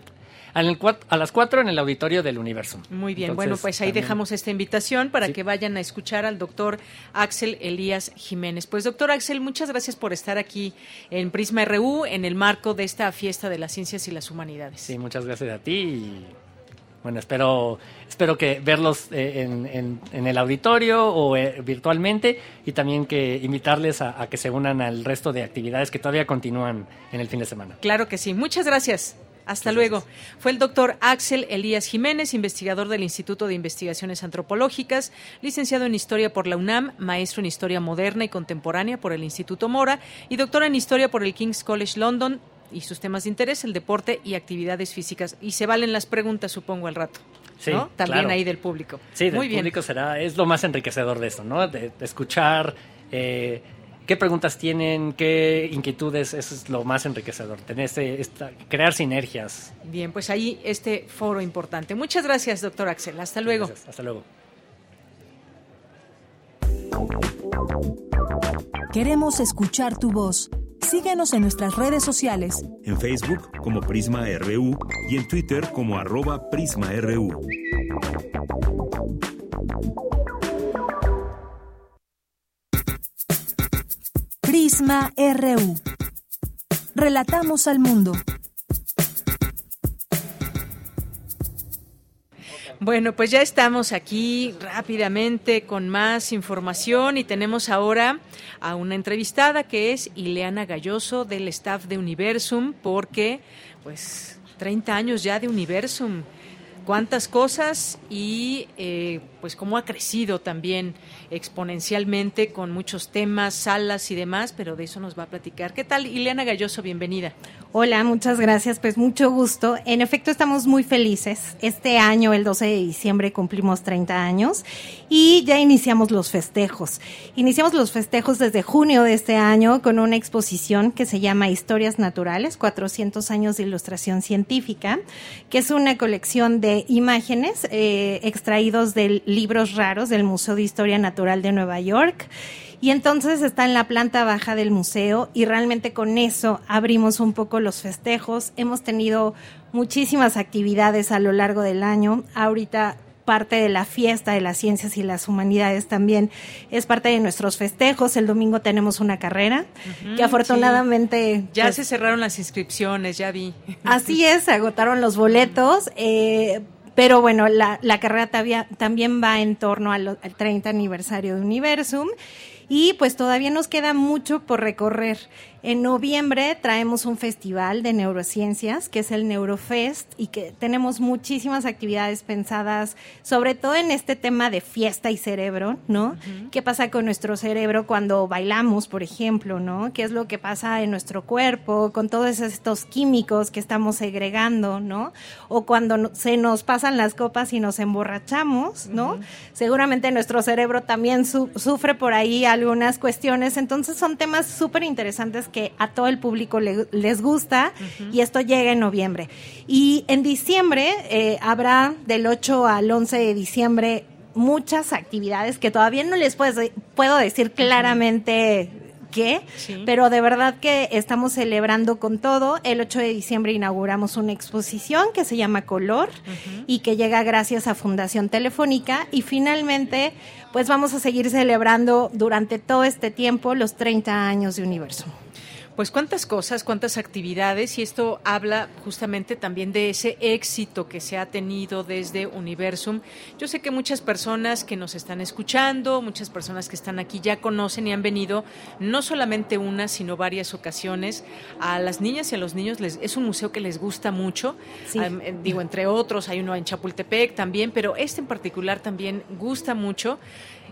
A las cuatro en el auditorio del Universo. Muy bien, bueno, pues ahí dejamos esta invitación para que vayan a escuchar al doctor Axel Elías Jiménez. Pues doctor Axel, muchas gracias por estar aquí en Prisma RU en el marco de esta fiesta de las ciencias y las humanidades. Sí, muchas gracias a ti y bueno, espero, espero que verlos eh, en, en, el auditorio o eh, virtualmente y también que invitarles a, que se unan al resto de actividades que todavía continúan en el fin de semana. Claro que sí. Muchas gracias. Hasta luego. Fue el doctor Axel Elías Jiménez, investigador del Instituto de Investigaciones Antropológicas, licenciado en Historia por la UNAM, maestro en Historia Moderna y Contemporánea por el Instituto Mora y doctor en Historia por el King's College London, y sus temas de interés, el deporte y actividades físicas. Y se valen las preguntas, supongo, al rato. Sí, También ahí del público. Sí, del público será, es lo más enriquecedor de esto, ¿no? De, escuchar eh, qué preguntas tienen, qué inquietudes, eso es lo más enriquecedor, tener este, esta, crear sinergias. Bien, pues ahí este foro importante. Muchas gracias, doctor Axel. Hasta luego. hasta luego. Queremos escuchar tu voz. Síguenos en nuestras redes sociales. En Facebook como Prisma RU y en Twitter como arroba PrismaRU. Prisma RU. Relatamos al mundo. Bueno, pues ya estamos aquí rápidamente con más información y tenemos ahora a una entrevistada que es Ileana Galloso del staff de Universum, porque pues 30 años ya de Universum cuántas cosas y eh, pues cómo ha crecido también exponencialmente con muchos temas, salas y demás, pero de eso nos va a platicar. ¿Qué tal, Ileana Galloso? Bienvenida. Hola, muchas gracias. Pues mucho gusto. En efecto, estamos muy felices. Este año, el 12 de diciembre, cumplimos 30 años y ya iniciamos los festejos. Iniciamos los festejos desde junio de este año con una exposición que se llama Historias Naturales, 400 años de ilustración científica, que es una colección de imágenes eh, extraídos de libros raros del Museo de Historia Natural de Nueva York y entonces está en la planta baja del museo y realmente con eso abrimos un poco los festejos. Hemos tenido muchísimas actividades a lo largo del año. Ahorita parte de la fiesta de las ciencias y las humanidades también es parte de nuestros festejos. El domingo tenemos una carrera que afortunadamente... Ya pues se cerraron las inscripciones, ya vi. Así es, se agotaron los boletos. Eh, pero bueno, la, la carrera también va en torno al, al 30 aniversario de Universum y pues todavía nos queda mucho por recorrer. En noviembre traemos un festival de neurociencias, que es el Neurofest, y que tenemos muchísimas actividades pensadas, sobre todo en este tema de fiesta y cerebro, ¿no? ¿Qué pasa con nuestro cerebro cuando bailamos, por ejemplo, ¿no? ¿Qué es lo que pasa en nuestro cuerpo con todos estos químicos que estamos segregando, ¿no? O cuando se nos pasan las copas y nos emborrachamos, ¿no? Seguramente nuestro cerebro también sufre por ahí algunas cuestiones, entonces son temas súper interesantes que a todo el público les gusta y esto llega en noviembre. Y en diciembre eh, habrá del 8 al 11 de diciembre muchas actividades que todavía no les puedo, puedo decir claramente qué, pero de verdad que estamos celebrando con todo. El 8 de diciembre inauguramos una exposición que se llama Color y que llega gracias a Fundación Telefónica y finalmente pues vamos a seguir celebrando durante todo este tiempo los 30 años de Universo. Pues cuántas cosas, cuántas actividades y esto habla justamente también de ese éxito que se ha tenido desde Universum. Yo sé que muchas personas que nos están escuchando, muchas personas que están aquí ya conocen y han venido no solamente una, sino varias ocasiones. A las niñas y a los niños les, es un museo que les gusta mucho. Eh, digo, entre otros, hay uno en Chapultepec también, pero este en particular también gusta mucho.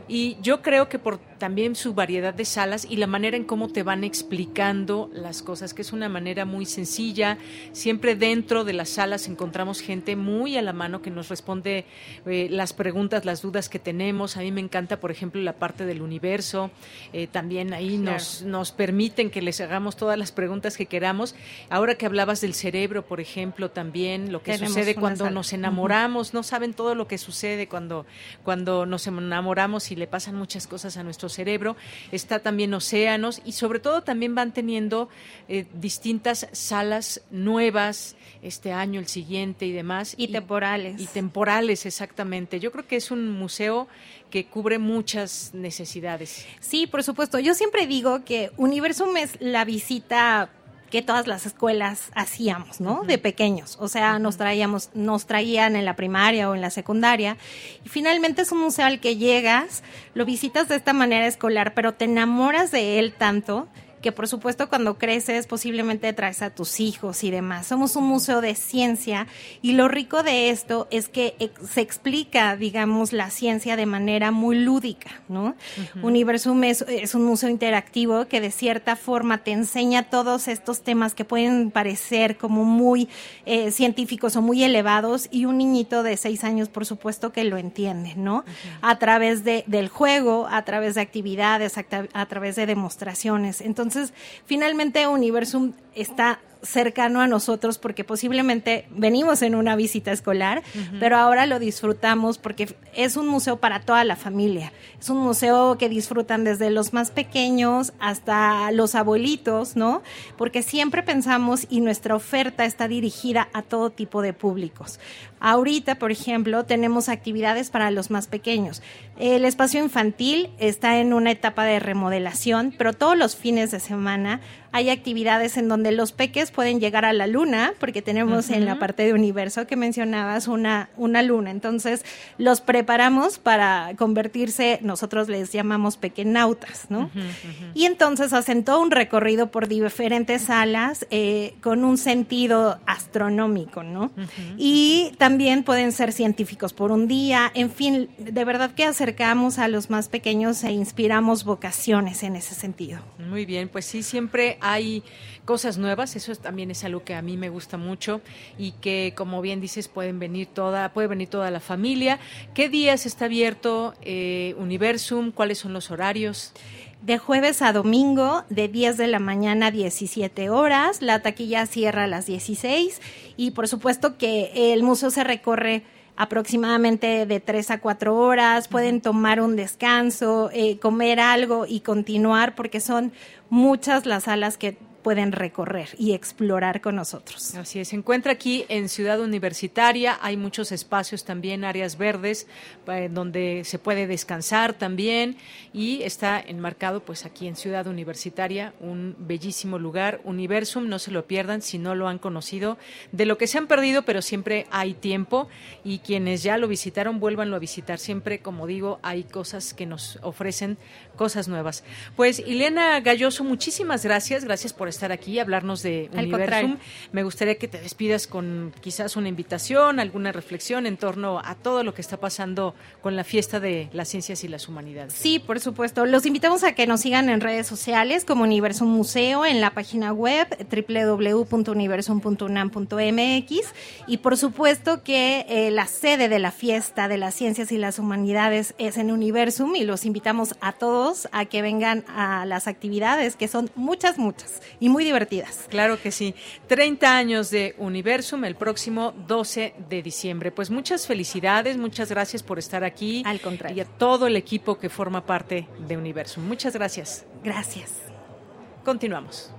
Y yo creo que por también su variedad de salas y la manera en cómo te van explicando las cosas, que es una manera muy sencilla. Siempre dentro de las salas encontramos gente muy a la mano que nos responde eh, las preguntas, las dudas que tenemos. A mí me encanta, por ejemplo, la parte del universo. Eh, también ahí nos, nos permiten que les hagamos todas las preguntas que queramos. Ahora que hablabas del cerebro, por ejemplo, también lo que sucede cuando nos enamoramos. No saben todo lo que sucede cuando, cuando nos enamoramos y le pasan muchas cosas a nuestro cerebro, está también océanos y sobre todo también van teniendo eh, distintas salas nuevas este año, el siguiente y demás. Y, temporales. Y temporales, exactamente. Yo creo que es un museo que cubre muchas necesidades. Sí, por supuesto. Yo siempre digo que Universum es la visita que todas las escuelas hacíamos, ¿no? De pequeños. O sea, nos traíamos, nos traían en la primaria o en la secundaria. Y finalmente es un museo al que llegas, lo visitas de esta manera escolar, pero te enamoras de él tanto que por supuesto cuando creces posiblemente traes a tus hijos y demás. Somos un museo de ciencia y lo rico de esto es que se explica, digamos, la ciencia de manera muy lúdica, ¿no? Universum es, un museo interactivo que de cierta forma te enseña todos estos temas que pueden parecer como muy eh, científicos o muy elevados y un niñito de seis años, por supuesto, que lo entiende, ¿no? A través de, del juego, a través de actividades, a través de demostraciones. Entonces, entonces, finalmente Universum está cercano a nosotros porque posiblemente venimos en una visita escolar, pero ahora lo disfrutamos porque es un museo para toda la familia. Es un museo que disfrutan desde los más pequeños hasta los abuelitos, ¿no? Porque siempre pensamos y nuestra oferta está dirigida a todo tipo de públicos. Ahorita, por ejemplo, tenemos actividades para los más pequeños. El espacio infantil está en una etapa de remodelación, pero todos los fines de semana hay actividades en donde los peques pueden llegar a la luna, porque tenemos en la parte de universo que mencionabas una, una luna. Entonces, los preparamos para convertirse, nosotros les llamamos pequenautas, ¿no? Y entonces hacen todo un recorrido por diferentes salas eh, con un sentido astronómico, ¿no? Y también pueden ser científicos por un día, en fin, de verdad que acercamos a los más pequeños e inspiramos vocaciones en ese sentido. Muy bien, pues sí, siempre hay cosas nuevas, eso también es algo que a mí me gusta mucho y que como bien dices pueden venir toda, puede venir toda la familia. ¿Qué días está abierto eh, Universum? ¿Cuáles son los horarios? de jueves a domingo, de 10 de la mañana a 17 horas. La taquilla cierra a las 16 y por supuesto que el museo se recorre aproximadamente de 3 a 4 horas. Pueden tomar un descanso, eh, comer algo y continuar porque son muchas las salas que pueden recorrer y explorar con nosotros. Así es, se encuentra aquí en Ciudad Universitaria, hay muchos espacios también, áreas verdes, eh, donde se puede descansar también y está enmarcado pues aquí en Ciudad Universitaria, un bellísimo lugar, Universum, no se lo pierdan si no lo han conocido, de lo que se han perdido, pero siempre hay tiempo y quienes ya lo visitaron, vuélvanlo a visitar, siempre, como digo, hay cosas que nos ofrecen cosas nuevas. Pues Ileana Galloso, muchísimas gracias, gracias por estar aquí, hablarnos de Universum. Me gustaría que te despidas con quizás una invitación, alguna reflexión en torno a todo lo que está pasando con la fiesta de las ciencias y las humanidades. Sí, por supuesto. Los invitamos a que nos sigan en redes sociales como Universum Museo, en la página web www.universum.unam.mx y por supuesto que eh, la sede de la fiesta de las ciencias y las humanidades es en Universum y los invitamos a todos a que vengan a las actividades, que son muchas, muchas y muy divertidas. Claro que sí. 30 años de Universum el próximo 12 de diciembre. Pues muchas felicidades, muchas gracias por estar aquí. Al contrario. Y a todo el equipo que forma parte de Universum. Muchas gracias. Gracias. Continuamos.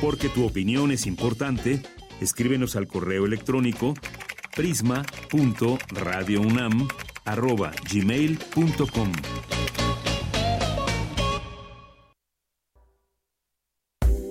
Porque tu opinión es importante, escríbenos al correo electrónico prisma.radiounam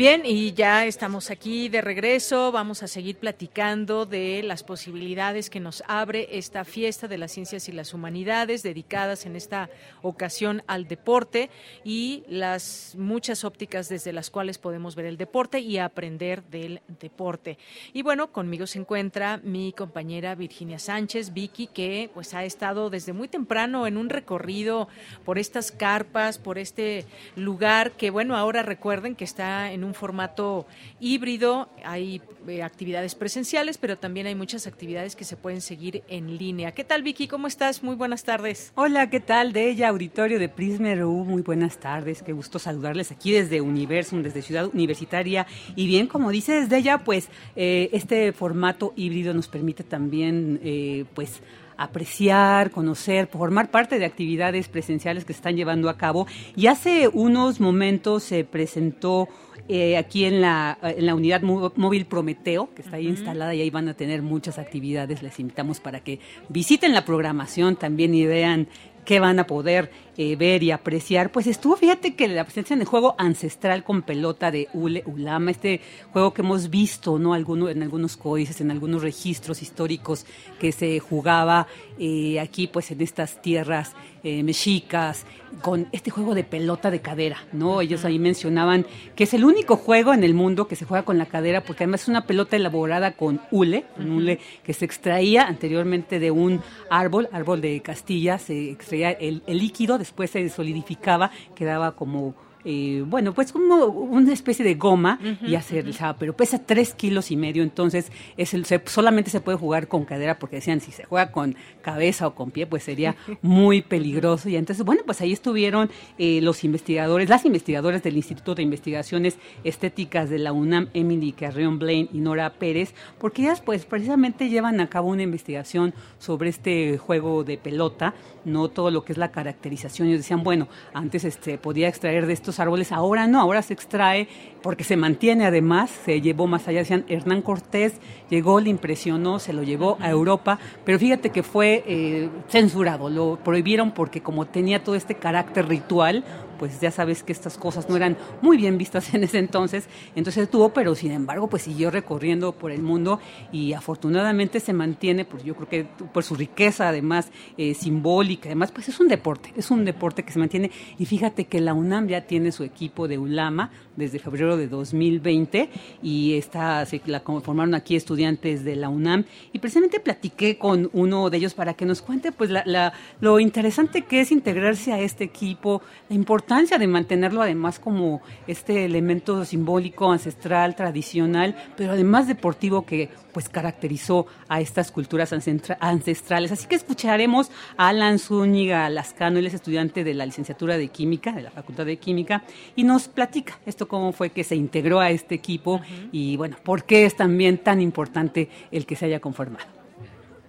Bien, y ya estamos aquí de regreso. Vamos a seguir platicando de las posibilidades que nos abre esta fiesta de las ciencias y las humanidades, dedicadas en esta ocasión al deporte y las muchas ópticas desde las cuales podemos ver el deporte y aprender del deporte. Y bueno, conmigo se encuentra mi compañera Virginia Sánchez, Vicky, que pues ha estado desde muy temprano en un recorrido por estas carpas, por este lugar que bueno, ahora recuerden que está en un formato híbrido. Hay eh, actividades presenciales, pero también hay muchas actividades que se pueden seguir en línea. ¿Qué tal, Vicky? ¿Cómo estás? Muy buenas tardes. Hola, ¿qué tal? De ella, auditorio de Prisma RU. Muy buenas tardes. Qué gusto saludarles aquí desde Universum, desde Ciudad Universitaria. Y bien, como dice desde ella, pues eh, este formato híbrido nos permite también, eh, pues, apreciar, conocer, formar parte de actividades presenciales que se están llevando a cabo. Y hace unos momentos se presentó eh, aquí en la, en la unidad móvil Prometeo, que está ahí instalada y ahí van a tener muchas actividades. Les invitamos para que visiten la programación también y vean qué van a poder eh, ver y apreciar, pues estuvo, fíjate que la presencia en el juego ancestral con pelota de Ule Ulama, este juego que hemos visto, ¿no? Alguno, en algunos códices, en algunos registros históricos que se jugaba eh, aquí, pues en estas tierras eh, mexicas, con este juego de pelota de cadera, ¿no? Ellos ahí mencionaban que es el único juego en el mundo que se juega con la cadera, porque además es una pelota elaborada con hule, un hule que se extraía anteriormente de un árbol, árbol de Castilla, se extraía el, el líquido, después se solidificaba, quedaba como eh, bueno, pues como una especie de goma y hacer, pero pesa tres kilos y medio, entonces es el, solamente se puede jugar con cadera porque decían si se juega con cabeza o con pie, pues sería muy peligroso. Y entonces, bueno, pues ahí estuvieron eh, los investigadores, las investigadoras del Instituto de Investigaciones Estéticas de la UNAM, Emily Carrión Blaine y Nora Pérez, porque ellas pues precisamente llevan a cabo una investigación sobre este juego de pelota, no todo lo que es la caracterización. Ellos decían, bueno, antes este podía extraer de estos árboles, ahora no, ahora se extrae porque se mantiene además, se llevó más allá, decían, Hernán Cortés llegó, le impresionó, se lo llevó a Europa, pero fíjate que fue eh, censurado, lo prohibieron porque como tenía todo este carácter ritual, pues ya sabes que estas cosas no eran muy bien vistas en ese entonces, entonces tuvo, pero sin embargo, pues siguió recorriendo por el mundo y afortunadamente se mantiene, pues yo creo que por su riqueza además eh, simbólica, además pues es un deporte, es un deporte que se mantiene. Y fíjate que la UNAM ya tiene su equipo de ULAMA desde febrero de 2020 y está, se la formaron aquí estudiantes de la UNAM. Y precisamente platiqué con uno de ellos para que nos cuente pues la, lo interesante que es integrarse a este equipo, la importancia de mantenerlo además como este elemento simbólico, ancestral, tradicional, pero además deportivo que pues caracterizó a estas culturas ancestrales. Así que escucharemos a Alan Zúñiga Lascano, él es estudiante de la licenciatura de Química, de la Facultad de Química, y nos platica esto cómo fue que se integró a este equipo y bueno, por qué es también tan importante el que se haya conformado.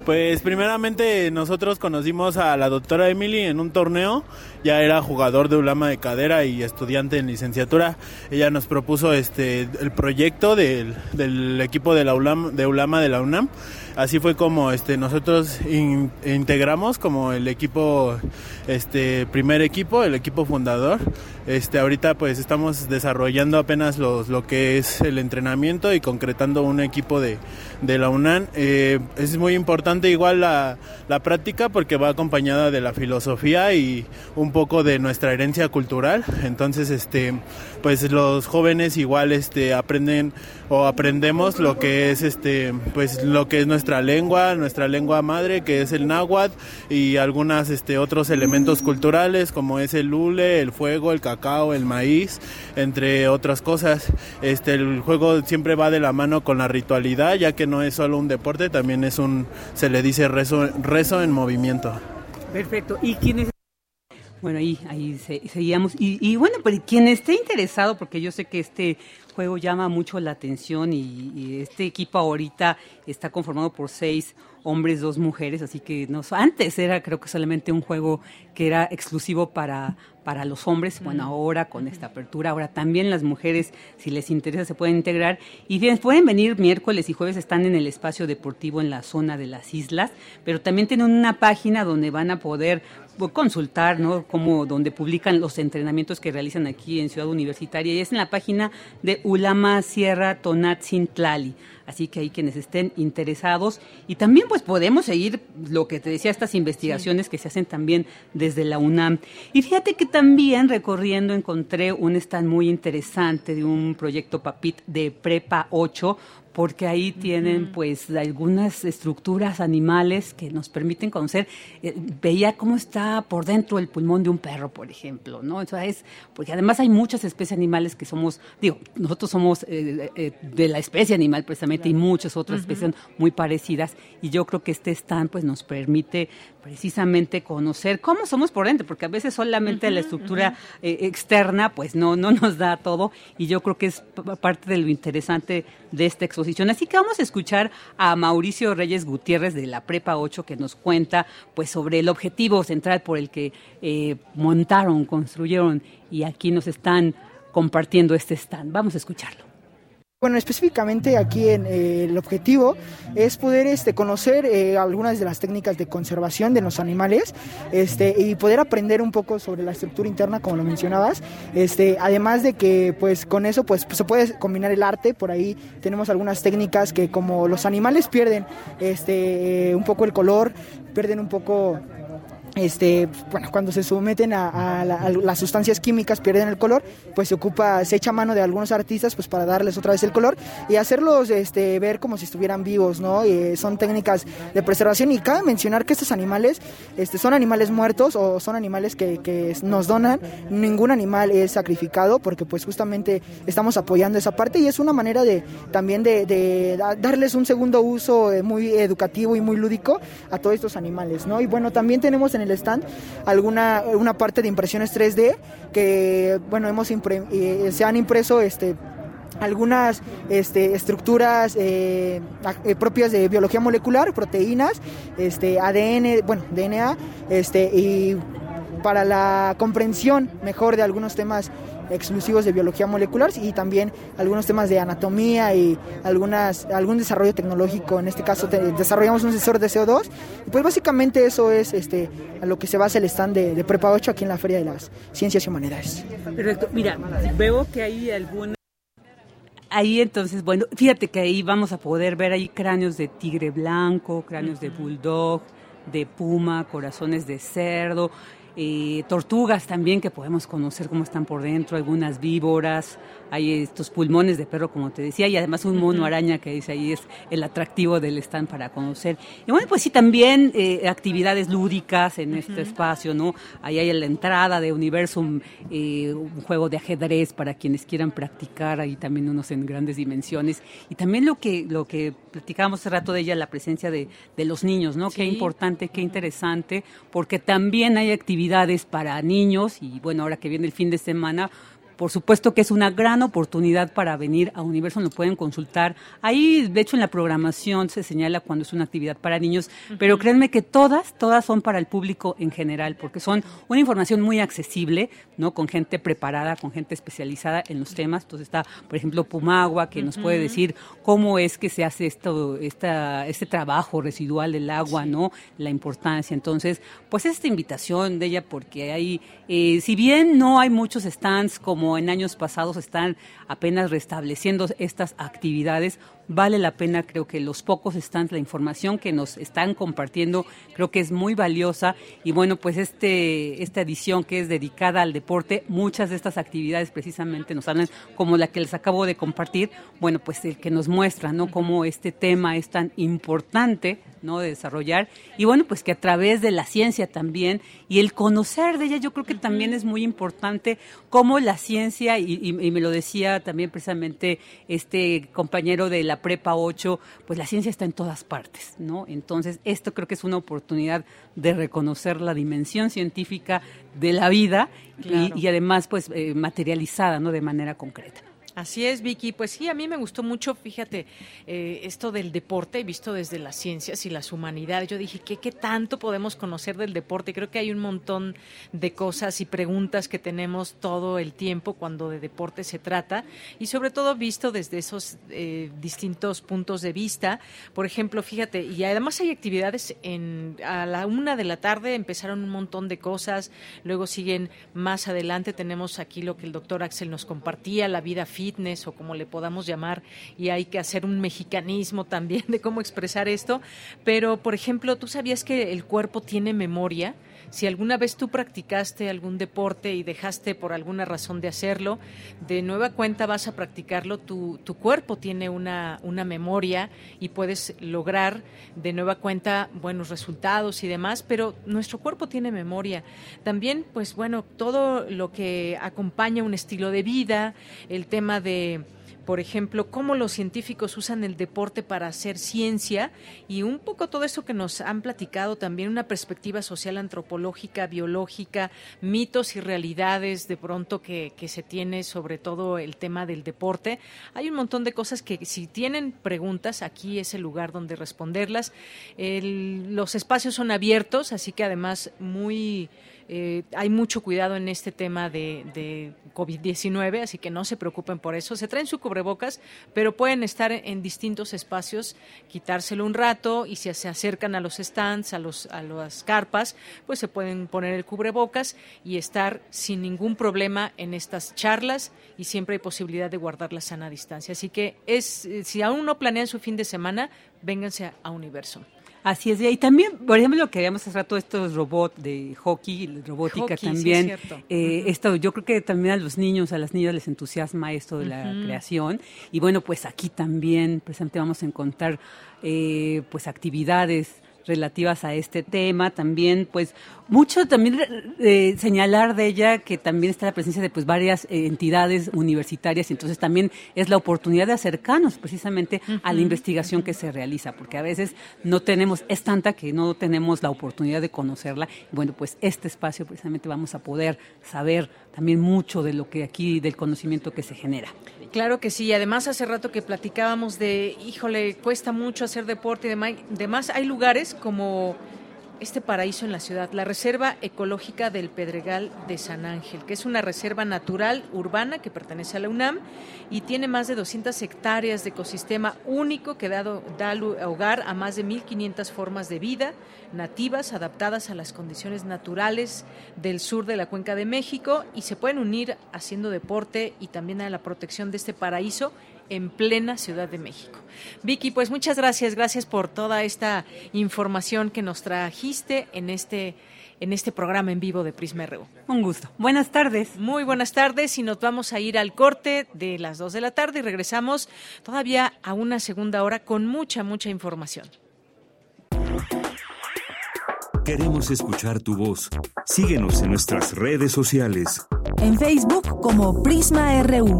Pues primeramente nosotros conocimos a la doctora Emily en un torneo, ya era jugador de Ulama de cadera y estudiante en licenciatura. Ella nos propuso este el proyecto del, del equipo de la de Ulama de la UNAM. Así fue como este nosotros integramos como el equipo este primer equipo el equipo fundador. Este ahorita pues estamos desarrollando apenas los lo que es el entrenamiento y concretando un equipo de, de la UNAM. Eh, es muy importante igual la, la práctica porque va acompañada de la filosofía y un poco de nuestra herencia cultural entonces este pues los jóvenes igual este aprenden o aprendemos lo que es este pues lo que es nuestra lengua, nuestra lengua madre que es el náhuatl y algunos este otros elementos culturales como es el lule, el fuego, el cacao, el maíz, entre otras cosas. Este el juego siempre va de la mano con la ritualidad, ya que no es solo un deporte, también es un se le dice rezo rezo en movimiento. Perfecto. ¿Y quiénes bueno, ahí, ahí seguíamos. Y, y, bueno, pues quien esté interesado, porque yo sé que este juego llama mucho la atención y, este equipo ahorita está conformado por seis hombres, dos mujeres, así que no, antes era creo que solamente un juego que era exclusivo para, para los hombres, bueno, ahora con esta apertura, ahora también las mujeres, si les interesa, se pueden integrar. Y bien, pueden venir miércoles y jueves, están en el espacio deportivo en la zona de las islas, pero también tienen una página donde van a poder consultar, ¿no? Como donde publican los entrenamientos que realizan aquí en Ciudad Universitaria y es en la página de Ulama Sierra Tonatzin Tlali. Así que hay quienes estén interesados y también pues podemos seguir lo que te decía, estas investigaciones que se hacen también desde la UNAM. Y fíjate que también recorriendo encontré un stand muy interesante de un proyecto PAPIT de Prepa 8, porque ahí tienen pues algunas estructuras animales que nos permiten conocer. Eh, veía cómo está por dentro el pulmón de un perro, por ejemplo, ¿no? Eso es, porque además hay muchas especies animales que somos, digo, nosotros somos eh, eh, de la especie animal precisamente y muchas otras especies muy parecidas y yo creo que este stand pues nos permite precisamente conocer cómo somos por dentro, porque a veces solamente la estructura externa pues no, no nos da todo y yo creo que es parte de lo interesante de este exposición Así que vamos a escuchar a Mauricio Reyes Gutiérrez de la Prepa 8 que nos cuenta pues sobre el objetivo central por el que eh, montaron, construyeron y aquí nos están compartiendo este stand. Vamos a escucharlo. Bueno, específicamente aquí en, eh, el objetivo es poder este, conocer eh, algunas de las técnicas de conservación de los animales este, y poder aprender un poco sobre la estructura interna, como lo mencionabas. Este, además de que pues, con eso pues, se puede combinar el arte, por ahí tenemos algunas técnicas que como los animales pierden este, un poco el color, pierden un poco este, bueno, cuando se someten a, las sustancias químicas pierden el color, pues se ocupa, se echa mano de algunos artistas pues para darles otra vez el color y hacerlos este, ver como si estuvieran vivos, ¿no? Y son técnicas de preservación y cabe mencionar que estos animales este, son animales muertos o son animales que, que nos donan, ningún animal es sacrificado porque pues justamente estamos apoyando esa parte y es una manera de también de, de darles un segundo uso eh, muy educativo y muy lúdico a todos estos animales, ¿no? Y bueno, también tenemos en el stand alguna una parte de impresiones 3D que bueno hemos eh, se han impreso este algunas este, estructuras eh, eh, propias de biología molecular, proteínas, este, ADN, bueno, DNA, este, y para la comprensión mejor de algunos temas exclusivos de biología molecular y también algunos temas de anatomía y algunas, algún desarrollo tecnológico. En este caso desarrollamos un sensor de CO2 y pues básicamente eso es este, a lo que se basa el stand de, de Prepa 8 aquí en la Feria de las Ciencias y Humanidades. Perfecto. Mira, veo que hay alguna ahí entonces, bueno, fíjate que ahí vamos a poder ver ahí cráneos de tigre blanco, cráneos de bulldog, de puma, corazones de cerdo, eh, tortugas también que podemos conocer cómo están por dentro, algunas víboras, hay estos pulmones de perro, como te decía, y además un mono araña que dice ahí es el atractivo del stand para conocer. Y bueno, pues sí, también eh, actividades lúdicas en este espacio, ¿no? Ahí hay la entrada de Universum, eh, un juego de ajedrez para quienes quieran practicar, ahí también unos en grandes dimensiones. Y también lo que, lo que platicábamos hace rato de ella, la presencia de, de los niños, ¿no? Qué importante, qué interesante, porque también hay actividades para niños y bueno, ahora que viene el fin de semana, por supuesto que es una gran oportunidad para venir a Universo, lo pueden consultar. Ahí, de hecho, en la programación se señala cuando es una actividad para niños, pero créanme que todas, todas son para el público en general, porque son una información muy accesible, ¿no? Con gente preparada, con gente especializada en los temas. Entonces está, por ejemplo, Pumagua, que nos puede decir cómo es que se hace esto, esta, este trabajo residual del agua, ¿no? La importancia. Entonces, pues esta invitación de ella, porque hay, eh, si bien no hay muchos stands como en años pasados están apenas restableciendo estas actividades, vale la pena, creo que los pocos stands, la información que nos están compartiendo, creo que es muy valiosa y bueno, pues este esta edición que es dedicada al deporte, muchas de estas actividades precisamente nos hablan como la que les acabo de compartir, bueno, pues el que nos muestra, ¿no? Cómo este tema es tan importante, ¿no? De desarrollar y bueno, pues que a través de la ciencia también y el conocer de ella, yo creo que también es muy importante cómo la ciencia, y, y me lo decía también precisamente este compañero de la prepa 8, pues la ciencia está en todas partes, ¿no? Entonces, esto creo que es una oportunidad de reconocer la dimensión científica de la vida y, y, además, pues, eh, materializada, ¿no? De manera concreta. Así es, Vicky. Pues sí, a mí me gustó mucho, fíjate, eh, esto del deporte, visto desde las ciencias y las humanidades. Yo dije, ¿qué, ¿qué tanto podemos conocer del deporte? Creo que hay un montón de cosas y preguntas que tenemos todo el tiempo cuando de deporte se trata y sobre todo visto desde esos eh, distintos puntos de vista. Por ejemplo, fíjate, y además hay actividades en, a la una de la tarde, empezaron un montón de cosas, luego siguen más adelante, tenemos aquí lo que el doctor Axel nos compartía, la vida física o como le podamos llamar, y hay que hacer un mexicanismo también de cómo expresar esto. Pero, por ejemplo, ¿tú sabías que el cuerpo tiene memoria? Si alguna vez tú practicaste algún deporte y dejaste por alguna razón de hacerlo, de nueva cuenta vas a practicarlo, tu, tu cuerpo tiene una, una memoria y puedes lograr de nueva cuenta buenos resultados y demás, pero nuestro cuerpo tiene memoria. También, pues bueno, todo lo que acompaña un estilo de vida, el tema de por ejemplo, cómo los científicos usan el deporte para hacer ciencia y un poco todo eso que nos han platicado también, una perspectiva social, antropológica, biológica, mitos y realidades de pronto que, se tiene sobre todo el tema del deporte. Hay un montón de cosas que si tienen preguntas, aquí es el lugar donde responderlas. El, los espacios son abiertos, así que además muy eh, hay mucho cuidado en este tema de, de COVID-19, así que no se preocupen por eso. Se traen su cubrebocas, pero pueden estar en distintos espacios, quitárselo un rato y si se acercan a los stands, a, los, a las carpas, pues se pueden poner el cubrebocas y estar sin ningún problema en estas charlas y siempre hay posibilidad de guardar la sana distancia. Así que es, si aún no planean su fin de semana, vénganse a Universo. Así es, y también, por ejemplo, lo que habíamos hace rato, estos robots de hockey, robótica Hockey, sí, también. es eh, esto, yo creo que también a los niños, a las niñas les entusiasma esto de la creación. Y bueno, pues aquí también, presente, vamos a encontrar eh, pues actividades relativas a este tema, también pues mucho también eh, señalar de ella que también está la presencia de pues varias eh, entidades universitarias, y entonces también es la oportunidad de acercarnos precisamente a la investigación que se realiza, porque a veces no tenemos, es tanta que no tenemos la oportunidad de conocerla, bueno, pues este espacio precisamente vamos a poder saber también mucho de lo que aquí, del conocimiento que se genera. Claro que sí, además hace rato que platicábamos de, híjole, cuesta mucho hacer deporte y demás hay lugares como este paraíso en la ciudad, la Reserva Ecológica del Pedregal de San Ángel, que es una reserva natural urbana que pertenece a la UNAM y tiene más de 200 hectáreas de ecosistema único que da, da hogar a más de 1.500 formas de vida nativas adaptadas a las condiciones naturales del sur de la Cuenca de México y se pueden unir haciendo deporte y también a la protección de este paraíso en plena Ciudad de México. Vicky, pues muchas gracias, gracias por toda esta información que nos trajiste en este en este programa en vivo de Prisma RU. Un gusto. Buenas tardes. Muy buenas tardes y nos vamos a ir al corte de las 2 de la tarde y regresamos todavía a una segunda hora con mucha, mucha información. Queremos escuchar tu voz. Síguenos en nuestras redes sociales. En Facebook como Prisma RU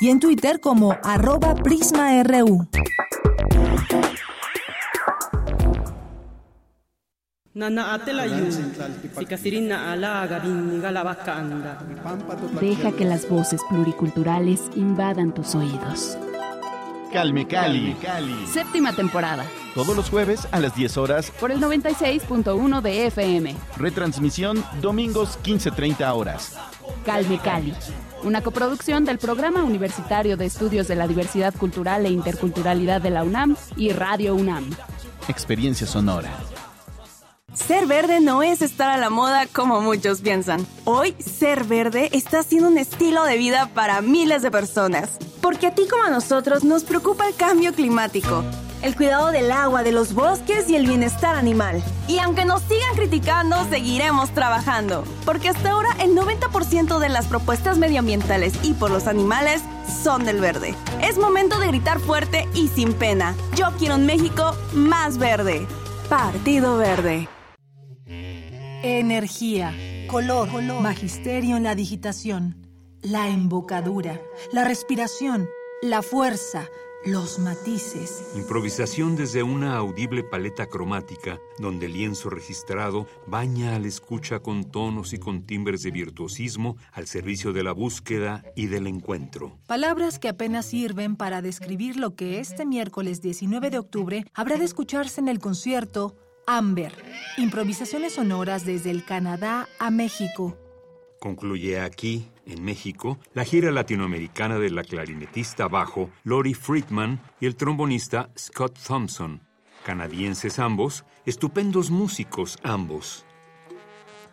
y en Twitter como arroba PrismaRU. Deja que las voces pluriculturales invadan tus oídos. Calme Cali. Séptima temporada. Todos los jueves a las 10 horas por el 96.1 de FM. Retransmisión domingos 15.30 horas. Calme Cali una coproducción del Programa Universitario de Estudios de la Diversidad Cultural e Interculturalidad de la UNAM y Radio UNAM. Experiencia sonora. Ser verde no es estar a la moda como muchos piensan. Hoy, ser verde está siendo un estilo de vida para miles de personas. Porque a ti como a nosotros nos preocupa el cambio climático el cuidado del agua, de los bosques y el bienestar animal. Y aunque nos sigan criticando, seguiremos trabajando, porque hasta ahora el 90% de las propuestas medioambientales y por los animales son del verde. Es momento de gritar fuerte y sin pena. Yo quiero un México más verde. Partido Verde. Energía, color, color, magisterio en la digitación, la embocadura, la respiración, la fuerza los matices. Improvisación desde una audible paleta cromática, donde el lienzo registrado baña al escucha con tonos y con timbres de virtuosismo al servicio de la búsqueda y del encuentro. Palabras que apenas sirven para describir lo que este miércoles 19 de octubre habrá de escucharse en el concierto Amber, improvisaciones sonoras desde el Canadá a México. Concluye aquí en México, la gira latinoamericana de la clarinetista bajo Lori Friedman y el trombonista Scott Thompson. Canadienses ambos, estupendos músicos ambos.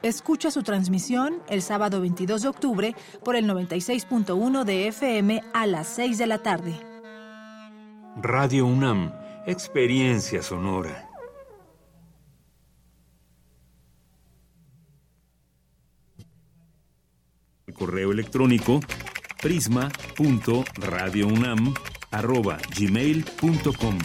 Escucha su transmisión el sábado 22 de octubre por el 96.1 de FM a las 6 de la tarde. Radio UNAM, experiencia sonora. Correo electrónico prisma.radiounam@gmail.com.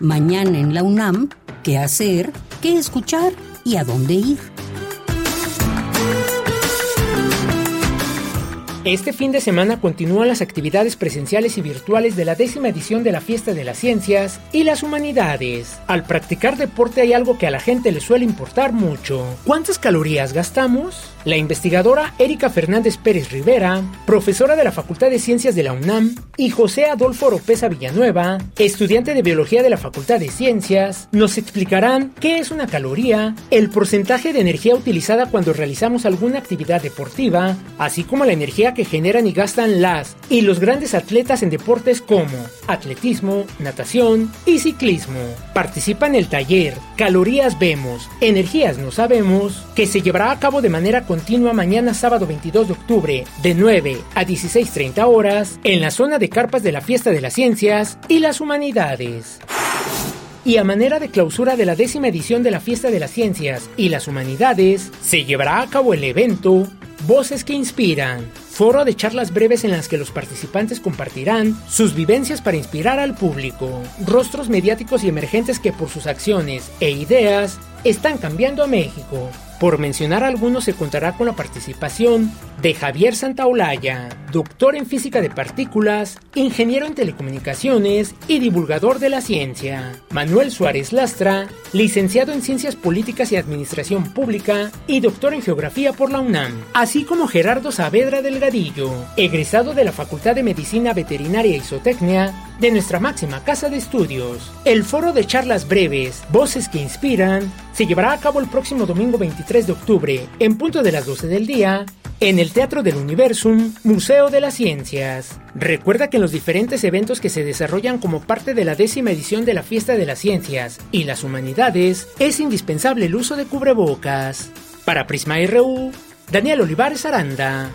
Mañana en la UNAM, ¿qué hacer? ¿Qué escuchar? ¿Y a dónde ir? Este fin de semana continúan las actividades presenciales y virtuales de la décima edición de la Fiesta de las Ciencias y las Humanidades. Al practicar deporte hay algo que a la gente le suele importar mucho. ¿Cuántas calorías gastamos? La investigadora Erika Fernández Pérez Rivera, profesora de la Facultad de Ciencias de la UNAM, y José Adolfo Oropesa Villanueva, estudiante de Biología de la Facultad de Ciencias, nos explicarán qué es una caloría, el porcentaje de energía utilizada cuando realizamos alguna actividad deportiva, así como la energía que generan y gastan las y los grandes atletas en deportes como atletismo, natación y ciclismo. Participa en el taller Calorías Vemos, Energías No Sabemos, que se llevará a cabo de manera continua mañana sábado 22 de octubre de 9 a 16.30 horas en la zona de carpas de la Fiesta de las Ciencias y las Humanidades. Y a manera de clausura de la décima edición de la Fiesta de las Ciencias y las Humanidades, se llevará a cabo el evento Voces que Inspiran, foro de charlas breves en las que los participantes compartirán sus vivencias para inspirar al público, rostros mediáticos y emergentes que por sus acciones e ideas están cambiando a México. Por mencionar algunos, se contará con la participación de Javier Santaolalla, doctor en física de partículas, ingeniero en telecomunicaciones y divulgador de la ciencia. Manuel Suárez Lastra, licenciado en ciencias políticas y administración pública y doctor en geografía por la UNAM. Así como Gerardo Saavedra Delgadillo, egresado de la Facultad de Medicina Veterinaria y Zootecnia de nuestra máxima casa de estudios. El foro de charlas breves, Voces que Inspiran, se llevará a cabo el próximo domingo 23 de octubre, en punto de las 12 del día, en el Teatro del Universum, Museo de las Ciencias. Recuerda que en los diferentes eventos que se desarrollan como parte de la décima edición de la Fiesta de las Ciencias y las Humanidades, es indispensable el uso de cubrebocas. Para Prisma RU, Daniel Olivares Aranda.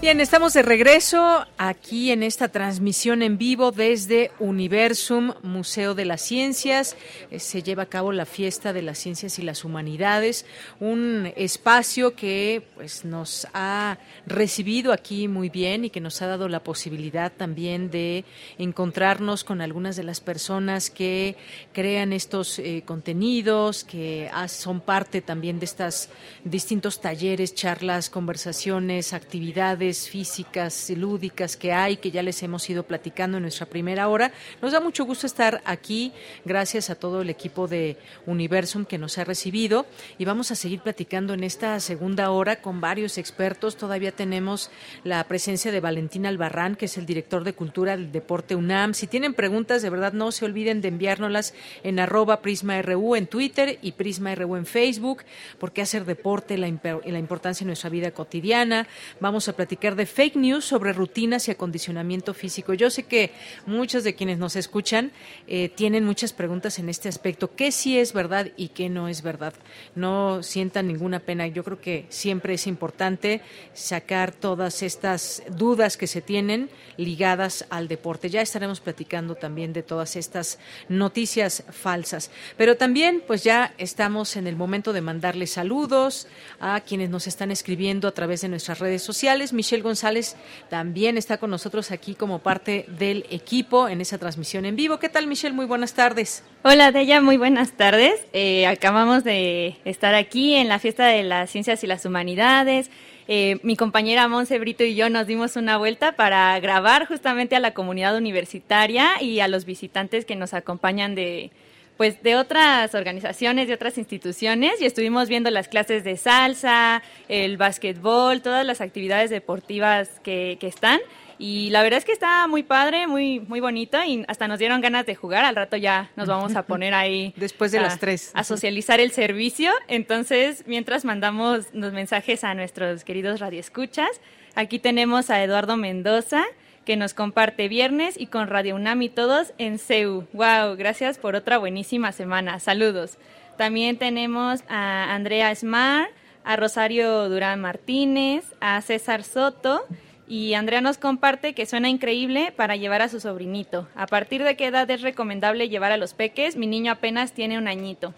Bien, estamos de regreso aquí en esta transmisión en vivo desde Universum, Museo de las Ciencias. Eh, se lleva a cabo la fiesta de las ciencias y las humanidades, un espacio que pues nos ha recibido aquí muy bien y que nos ha dado la posibilidad también de encontrarnos con algunas de las personas que crean estos eh, contenidos, que son parte también de estos distintos talleres, charlas, conversaciones, actividades físicas lúdicas que hay, que ya les hemos ido platicando en nuestra primera hora. Nos da mucho gusto estar aquí, gracias a todo el equipo de Universum que nos ha recibido y vamos a seguir platicando en esta segunda hora con varios expertos. Todavía tenemos la presencia de Valentín Albarrán, que es el director de Cultura del Deporte UNAM. Si tienen preguntas, de verdad no se olviden de enviárnoslas en arroba PrismaRU en Twitter y PrismaRU en Facebook, porque hacer deporte, la, la importancia en nuestra vida cotidiana. Vamos a platicar de fake news sobre rutinas y acondicionamiento físico. Yo sé que muchos de quienes nos escuchan eh, tienen muchas preguntas en este aspecto. ¿Qué sí es verdad y qué no es verdad? No sientan ninguna pena. Yo creo que siempre es importante sacar todas estas dudas que se tienen ligadas al deporte. Ya estaremos platicando también de todas estas noticias falsas. Pero también, pues ya estamos en el momento de mandarles saludos a quienes nos están escribiendo a través de nuestras redes sociales. Michelle González también está con nosotros aquí como parte del equipo en esa transmisión en vivo. ¿Qué tal, Michelle? Muy buenas tardes. Hola, Deya, muy buenas tardes. Eh, acabamos de estar aquí en la fiesta de las ciencias y las humanidades. Eh, mi compañera Monse Brito y yo nos dimos una vuelta para grabar justamente a la comunidad universitaria y a los visitantes que nos acompañan de, pues de otras organizaciones, de otras instituciones y estuvimos viendo las clases de salsa, el básquetbol, todas las actividades deportivas que, que están. Y la verdad es que está muy padre, muy muy bonito y hasta nos dieron ganas de jugar. Al rato ya nos vamos a poner ahí. Después de las tres. A socializar el servicio. Entonces, mientras mandamos los mensajes a nuestros queridos radioescuchas, aquí tenemos a Eduardo Mendoza, que nos comparte viernes y con Radio UNAM y todos en CEU. ¡Wow! Gracias por otra buenísima semana. Saludos. También tenemos a Andrea Smar, a Rosario Durán Martínez, a César Soto. Y Andrea nos comparte que suena increíble para llevar a su sobrinito. ¿A partir de qué edad es recomendable llevar a los peques? Mi niño apenas tiene un añito.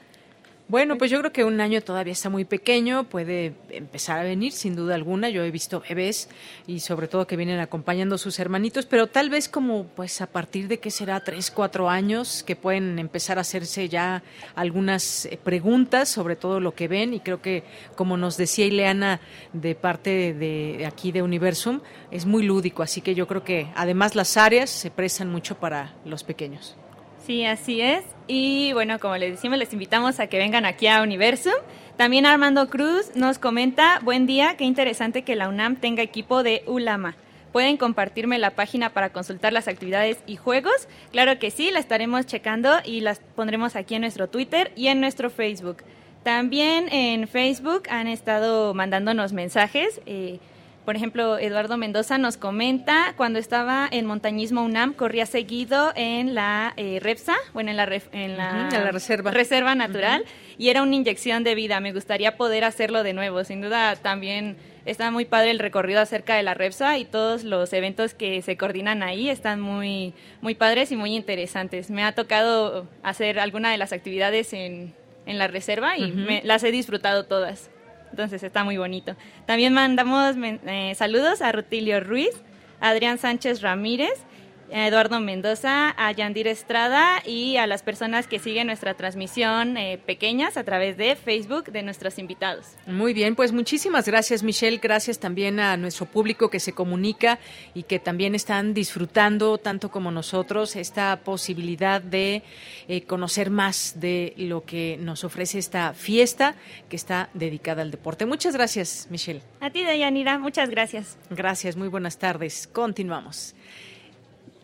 Bueno, pues yo creo que un año todavía está muy pequeño, puede empezar a venir sin duda alguna. Yo he visto bebés y sobre todo que vienen acompañando a sus hermanitos, pero tal vez como pues a partir de que será tres, cuatro años que pueden empezar a hacerse ya algunas eh, preguntas sobre todo lo que ven y creo que como nos decía Ileana de parte de aquí de Universum es muy lúdico, así que yo creo que además las áreas se prestan mucho para los pequeños. Sí, así es. Y bueno, como les decimos, les invitamos a que vengan aquí a Universum. También Armando Cruz nos comenta, buen día, qué interesante que la UNAM tenga equipo de ULAMA. ¿Pueden compartirme la página para consultar las actividades y juegos? Claro que sí, la estaremos checando y las pondremos aquí en nuestro Twitter y en nuestro Facebook. También en Facebook han estado mandándonos mensajes. Eh, por ejemplo, Eduardo Mendoza nos comenta, cuando estaba en Montañismo UNAM, corría seguido en la eh, REPSA, bueno, en la, en la, reserva. reserva natural, y era una inyección de vida. Me gustaría poder hacerlo de nuevo. Sin duda, también está muy padre el recorrido acerca de la REPSA y todos los eventos que se coordinan ahí están muy, muy padres y muy interesantes. Me ha tocado hacer alguna de las actividades en, en la reserva y me, las he disfrutado todas. Entonces está muy bonito. También mandamos eh, saludos a Rutilio Ruiz, Adrián Sánchez Ramírez a Eduardo Mendoza, a Yandir Estrada y a las personas que siguen nuestra transmisión eh, pequeñas a través de Facebook de nuestros invitados. Muy bien, pues muchísimas gracias Michelle, gracias también a nuestro público que se comunica y que también están disfrutando tanto como nosotros esta posibilidad de eh, conocer más de lo que nos ofrece esta fiesta que está dedicada al deporte. Muchas gracias Michelle. A ti Deyanira, muchas gracias. Gracias, muy buenas tardes. Continuamos.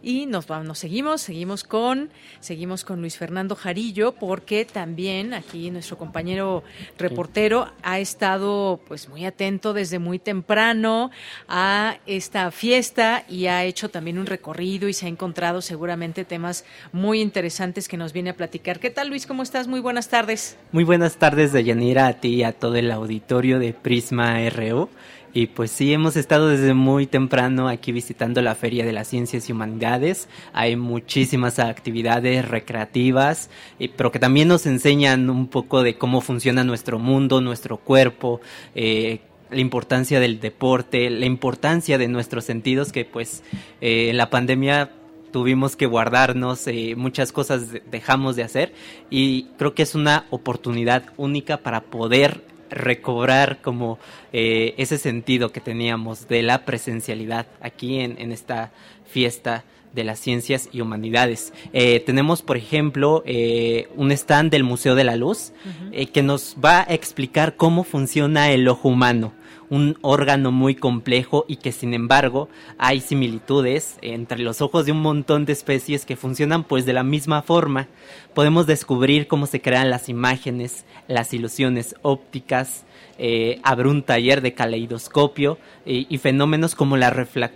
Y nos, nos seguimos, seguimos con, seguimos con Luis Fernando Jarillo, porque también aquí nuestro compañero reportero ha estado pues muy atento desde muy temprano a esta fiesta y ha hecho también un recorrido y se ha encontrado seguramente temas muy interesantes que nos viene a platicar. ¿Qué tal Luis? ¿Cómo estás? Muy buenas tardes. Muy buenas tardes, Deyanira, a ti y a todo el auditorio de Prisma RU. Y pues sí, hemos estado desde muy temprano aquí visitando la Feria de las Ciencias y Humanidades. Hay muchísimas actividades recreativas, pero que también nos enseñan un poco de cómo funciona nuestro mundo, nuestro cuerpo. Eh, la importancia del deporte, la importancia de nuestros sentidos que pues eh, en la pandemia tuvimos que guardarnos, eh, muchas cosas dejamos de hacer y creo que es una oportunidad única para poder recobrar como eh, ese sentido que teníamos de la presencialidad aquí en, en esta fiesta de las ciencias y humanidades. Eh, tenemos, por ejemplo, eh, un stand del Museo de la Luz que nos va a explicar cómo funciona el ojo humano un órgano muy complejo y que sin embargo hay similitudes entre los ojos de un montón de especies que funcionan pues de la misma forma. Podemos descubrir cómo se crean las imágenes, las ilusiones ópticas, eh, un taller de caleidoscopio y fenómenos como la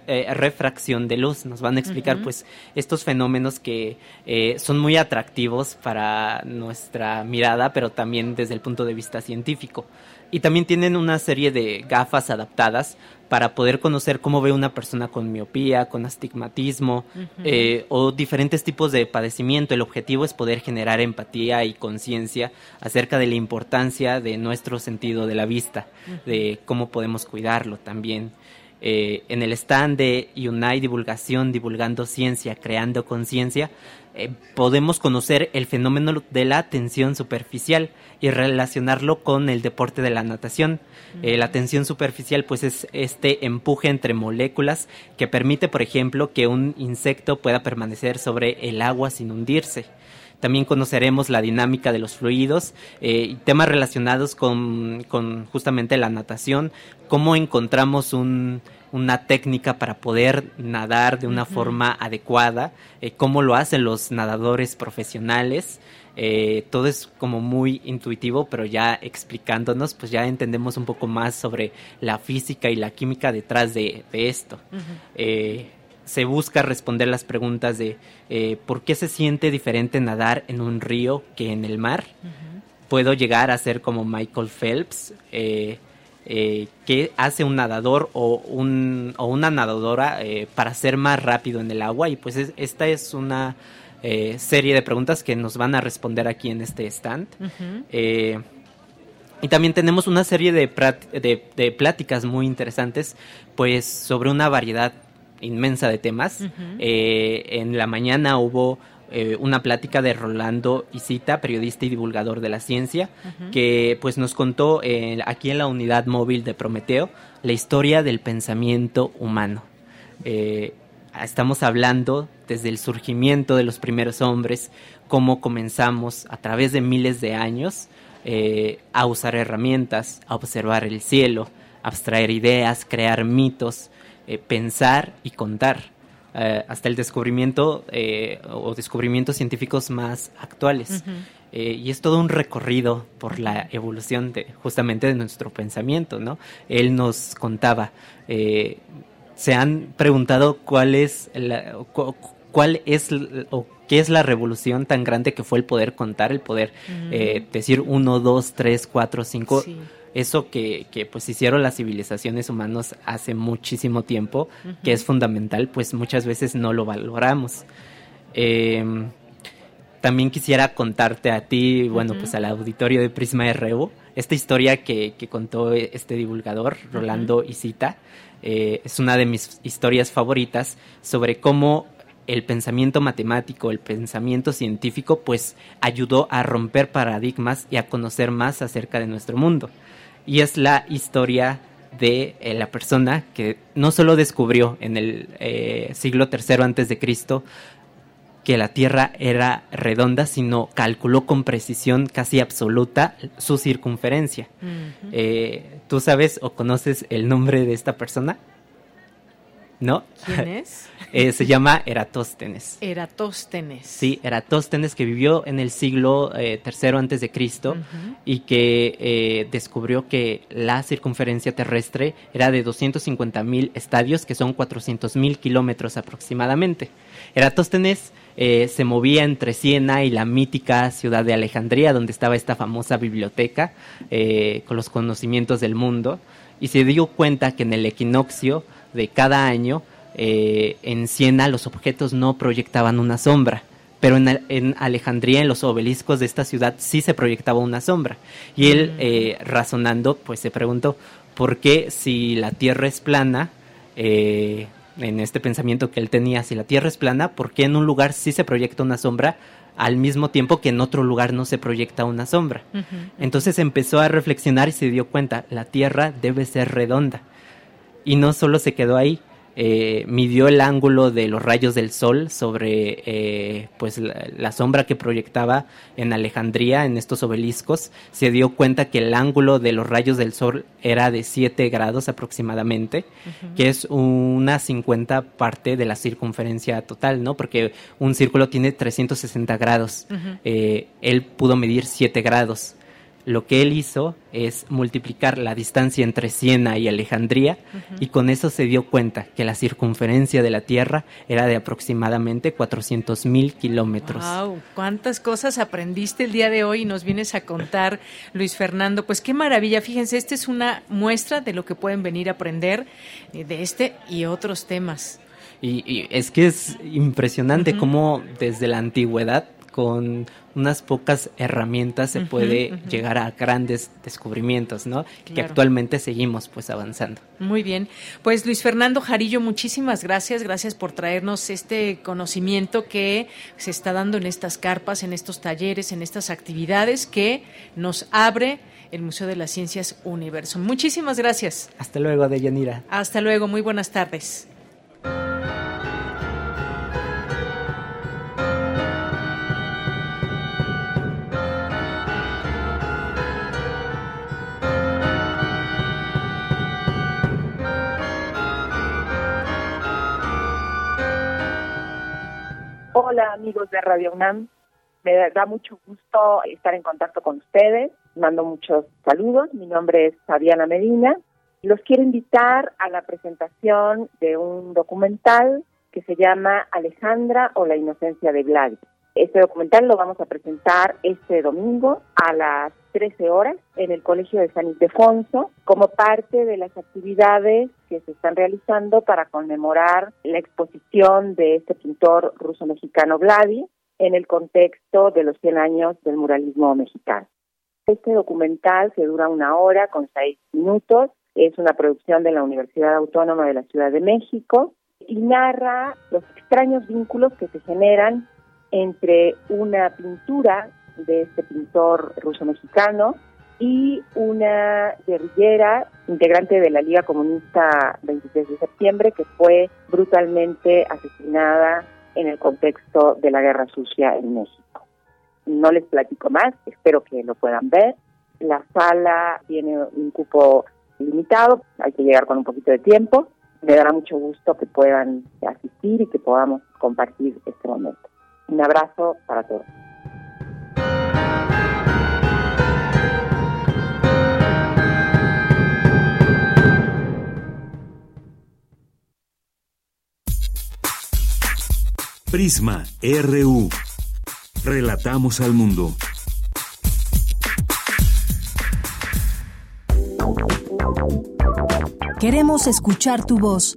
eh, refracción de luz. Nos van a explicar pues estos fenómenos que eh, son muy atractivos para nuestra mirada, pero también desde el punto de vista científico. Y también tienen una serie de gafas adaptadas para poder conocer cómo ve una persona con miopía, con astigmatismo eh, o diferentes tipos de padecimiento. El objetivo es poder generar empatía y conciencia acerca de la importancia de nuestro sentido de la vista, de cómo podemos cuidarlo también. Eh, en el stand de Unai Divulgación, Divulgando Ciencia, Creando Conciencia, eh, podemos conocer el fenómeno de la tensión superficial y relacionarlo con el deporte de la natación. Eh, la tensión superficial pues es este empuje entre moléculas que permite, por ejemplo, que un insecto pueda permanecer sobre el agua sin hundirse. También conoceremos la dinámica de los fluidos, eh, temas relacionados con, con justamente la natación, cómo encontramos un, una técnica para poder nadar de una forma adecuada, eh, cómo lo hacen los nadadores profesionales. Eh, todo es como muy intuitivo, pero ya explicándonos, pues ya entendemos un poco más sobre la física y la química detrás de, esto. Se busca responder las preguntas de por qué se siente diferente nadar en un río que en el mar. Puedo llegar a ser como Michael Phelps. Eh, qué hace un nadador o, un, o una nadadora eh, para ser más rápido en el agua y pues esta es una eh, serie de preguntas que nos van a responder aquí en este stand. y también tenemos una serie de, de, pláticas muy interesantes pues sobre una variedad inmensa de temas. en la mañana hubo eh, una plática de Rolando Isita, periodista y divulgador de la ciencia, que pues nos contó eh, aquí en la unidad móvil de Prometeo la historia del pensamiento humano. Eh, estamos hablando desde el surgimiento de los primeros hombres, cómo comenzamos a través de miles de años a usar herramientas, a observar el cielo, abstraer ideas, crear mitos, pensar y contar. Eh, hasta el descubrimiento eh, o descubrimientos científicos más actuales. Eh, y es todo un recorrido por la evolución de justamente de nuestro pensamiento, ¿no? Él nos contaba, se han preguntado cuál es la, cuál es o qué es la revolución tan grande que fue el poder contar, el poder decir uno, dos, tres, cuatro, cinco eso que, que, pues hicieron las civilizaciones humanas hace muchísimo tiempo, que es fundamental, pues muchas veces no lo valoramos. Em, también quisiera contarte a ti, bueno, pues al auditorio de Prisma RU, esta historia que, que contó este divulgador, Rolando Isita, eh, es una de mis historias favoritas sobre cómo el pensamiento matemático, el pensamiento científico, pues ayudó a romper paradigmas y a conocer más acerca de nuestro mundo. Y es la historia de eh, la persona que no solo descubrió en el eh, siglo III antes de Cristo que la Tierra era redonda, sino calculó con precisión casi absoluta su circunferencia. Eh, ¿Tú sabes o conoces el nombre de esta persona? ¿No? ¿Quién es? Eh, se llama Eratóstenes. Eratóstenes. Sí, Eratóstenes que vivió en el siglo eh, III antes de Cristo y que eh, descubrió que la circunferencia terrestre era de 250 mil estadios, que son 400 mil kilómetros aproximadamente. Eratóstenes se movía entre Siena y la mítica ciudad de Alejandría, donde estaba esta famosa biblioteca con los conocimientos del mundo, y se dio cuenta que en el equinoccio de cada año eh, en Siena los objetos no proyectaban una sombra, pero en, en, Alejandría, en los obeliscos de esta ciudad, sí se proyectaba una sombra. Y él, eh, razonando, pues se preguntó, ¿por qué si la Tierra es plana, eh, en este pensamiento que él tenía, si la Tierra es plana, ¿por qué en un lugar sí se proyecta una sombra? al mismo tiempo que en otro lugar no se proyecta una sombra. Entonces empezó a reflexionar y se dio cuenta, la Tierra debe ser redonda. Y no solo se quedó ahí, eh, midió el ángulo de los rayos del sol sobre eh, pues la, sombra que proyectaba en Alejandría en estos obeliscos. Se dio cuenta que el ángulo de los rayos del sol era de 7 grados aproximadamente que es una 50 parte de la circunferencia total no porque un círculo tiene 360 grados. Eh, él pudo medir 7 grados lo que él hizo es multiplicar la distancia entre Siena y Alejandría y con eso se dio cuenta que la circunferencia de la Tierra era de aproximadamente 400 mil kilómetros. ¡Wow! ¿Cuántas cosas aprendiste el día de hoy y nos vienes a contar, Luis Fernando? Pues qué maravilla. Fíjense, esta es una muestra de lo que pueden venir a aprender eh, de este y otros temas. Y, es que es impresionante cómo desde la antigüedad con unas pocas herramientas se puede llegar a grandes descubrimientos, ¿no? Que actualmente seguimos pues avanzando. Muy bien. Pues Luis Fernando Jarillo, muchísimas gracias. Gracias por traernos este conocimiento que se está dando en estas carpas, en estos talleres, en estas actividades que nos abre el Museo de las Ciencias Universo. Muchísimas gracias. Hasta luego, Deyanira. Hasta luego, muy buenas tardes. Hola amigos de Radio UNAM, me da mucho gusto estar en contacto con ustedes, mando muchos saludos, mi nombre es Fabiana Medina, los quiero invitar a la presentación de un documental que se llama Alejandra o la inocencia de Gladys. Este documental lo vamos a presentar este domingo a las 13 horas en el Colegio de San Ildefonso como parte de las actividades que se están realizando para conmemorar la exposición de este pintor ruso-mexicano Vladi en el contexto de los 100 años del muralismo mexicano. Este documental, que dura una hora con seis minutos, es una producción de la Universidad Autónoma de la Ciudad de México y narra los extraños vínculos que se generan entre una pintura de este pintor ruso-mexicano y una guerrillera integrante de la Liga Comunista 23 de septiembre que fue brutalmente asesinada en el contexto de la Guerra Sucia en México. No les platico más, espero que lo puedan ver. La sala tiene un cupo limitado, hay que llegar con un poquito de tiempo. Me dará mucho gusto que puedan asistir y que podamos compartir este momento. Un abrazo para todos. Prisma RU. Relatamos al mundo. Queremos escuchar tu voz.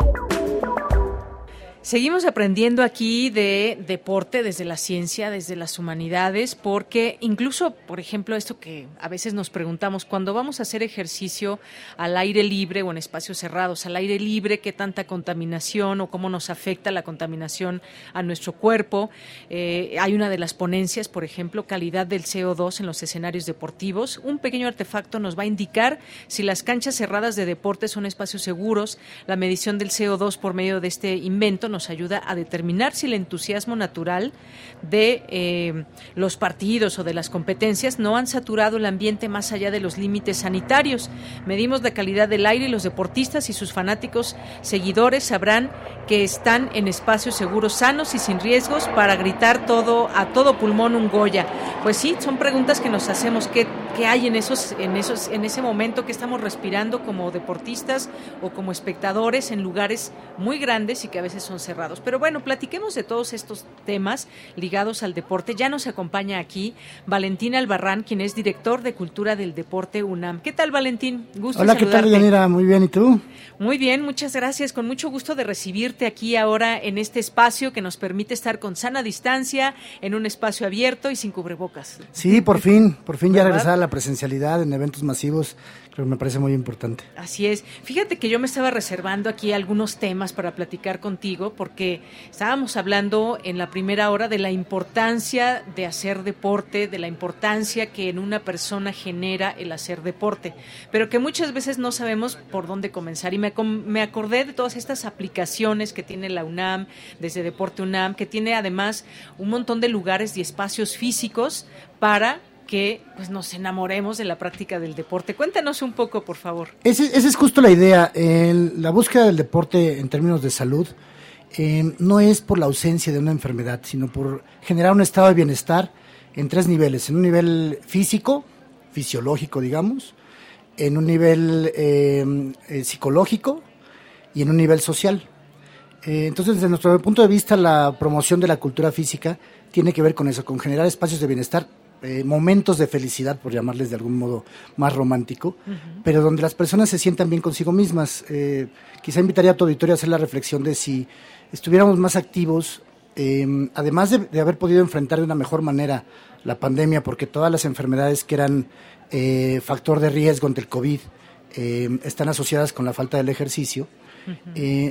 Seguimos aprendiendo aquí de deporte desde la ciencia, desde las humanidades, porque incluso, por ejemplo, esto que a veces nos preguntamos, cuando vamos a hacer ejercicio al aire libre o en espacios cerrados, al aire libre, qué tanta contaminación o cómo nos afecta la contaminación a nuestro cuerpo. Eh, hay una de las ponencias, por ejemplo, calidad del CO2 en los escenarios deportivos. Un pequeño artefacto nos va a indicar si las canchas cerradas de deporte son espacios seguros. La medición del CO2 por medio de este invento nos ayuda a determinar si el entusiasmo natural de eh, los partidos o de las competencias no han saturado el ambiente más allá de los límites sanitarios. Medimos la calidad del aire y los deportistas y sus fanáticos seguidores sabrán que están en espacios seguros, sanos y sin riesgos para gritar todo a todo pulmón un Goya. Pues sí, son preguntas que nos hacemos qué, qué hay en esos en esos en ese momento que estamos respirando como deportistas o como espectadores en lugares muy grandes y que a veces son cerrados. Pero bueno, platiquemos de todos estos temas ligados al deporte. Ya nos acompaña aquí Valentín Albarrán, quien es director de Cultura del Deporte UNAM. ¿Qué tal, Valentín? Gusto Hola, ¿qué tal, Yanira? Muy bien, ¿y tú? Muy bien, muchas gracias. Con mucho gusto de recibirte aquí ahora en este espacio que nos permite estar con sana distancia, en un espacio abierto y sin cubrebocas. Sí, por fin, por fin ya regresar a la presencialidad en eventos masivos Creo que me parece muy importante. Así es. Fíjate que yo me estaba reservando aquí algunos temas para platicar contigo porque estábamos hablando en la primera hora de la importancia de hacer deporte, de la importancia que en una persona genera el hacer deporte, pero que muchas veces no sabemos por dónde comenzar. Y me, acordé de todas estas aplicaciones que tiene la UNAM, desde Deporte UNAM, que tiene además un montón de lugares y espacios físicos para que pues, nos enamoremos de la práctica del deporte. Cuéntanos un poco, por favor. Esa es justo la idea. la búsqueda del deporte en términos de salud eh, no es por la ausencia de una enfermedad, sino por generar un estado de bienestar en tres niveles. En un nivel físico, fisiológico, digamos, en un nivel eh, eh, psicológico y en un nivel social. entonces, desde nuestro punto de vista, la promoción de la cultura física tiene que ver con eso, con generar espacios de bienestar eh, momentos de felicidad, por llamarles de algún modo más romántico, pero donde las personas se sientan bien consigo mismas. Eh, quizá invitaría a tu auditorio a hacer la reflexión de si estuviéramos más activos, em, además de, haber podido enfrentar de una mejor manera la pandemia, porque todas las enfermedades que eran eh, factor de riesgo ante el COVID em, están asociadas con la falta del ejercicio,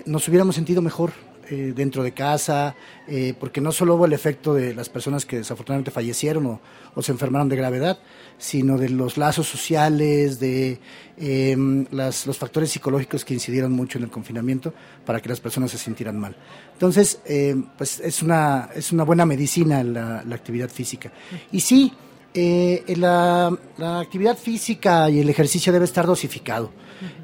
nos hubiéramos sentido mejor, eh, dentro de casa, eh, porque no solo hubo el efecto de las personas que desafortunadamente fallecieron o, se enfermaron de gravedad, sino de los lazos sociales, de em, los factores psicológicos que incidieron mucho en el confinamiento para que las personas se sintieran mal. Entonces, em, pues es una, es una buena medicina la, actividad física. Y sí, eh, la, la, actividad física y el ejercicio debe estar dosificado.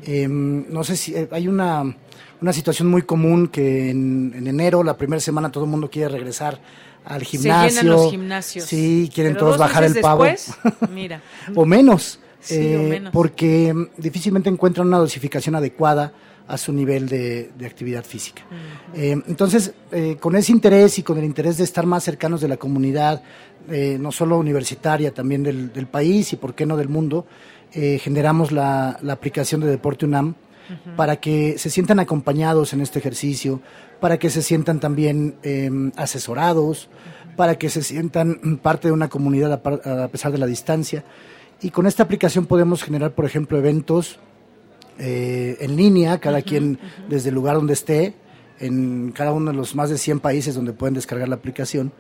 Em, no sé si hay una una situación muy común que en, enero, la primera semana, todo el mundo quiere regresar al gimnasio. Se llenan los gimnasios. Sí, quieren todos bajar el pavo. mira. o menos. Eh, porque difícilmente encuentran una dosificación adecuada a su nivel de, actividad física. Eh, entonces, eh, con ese interés y con el interés de estar más cercanos de la comunidad, no solo universitaria, también del, país y, por qué no, del mundo, generamos la, la, aplicación de Deporte UNAM, para que se sientan acompañados en este ejercicio, para que se sientan también em, asesorados, para que se sientan parte de una comunidad a, pesar de la distancia. Y con esta aplicación podemos generar, por ejemplo, eventos eh, en línea, cada quien desde el lugar donde esté, en cada uno de los más de 100 países donde pueden descargar la aplicación.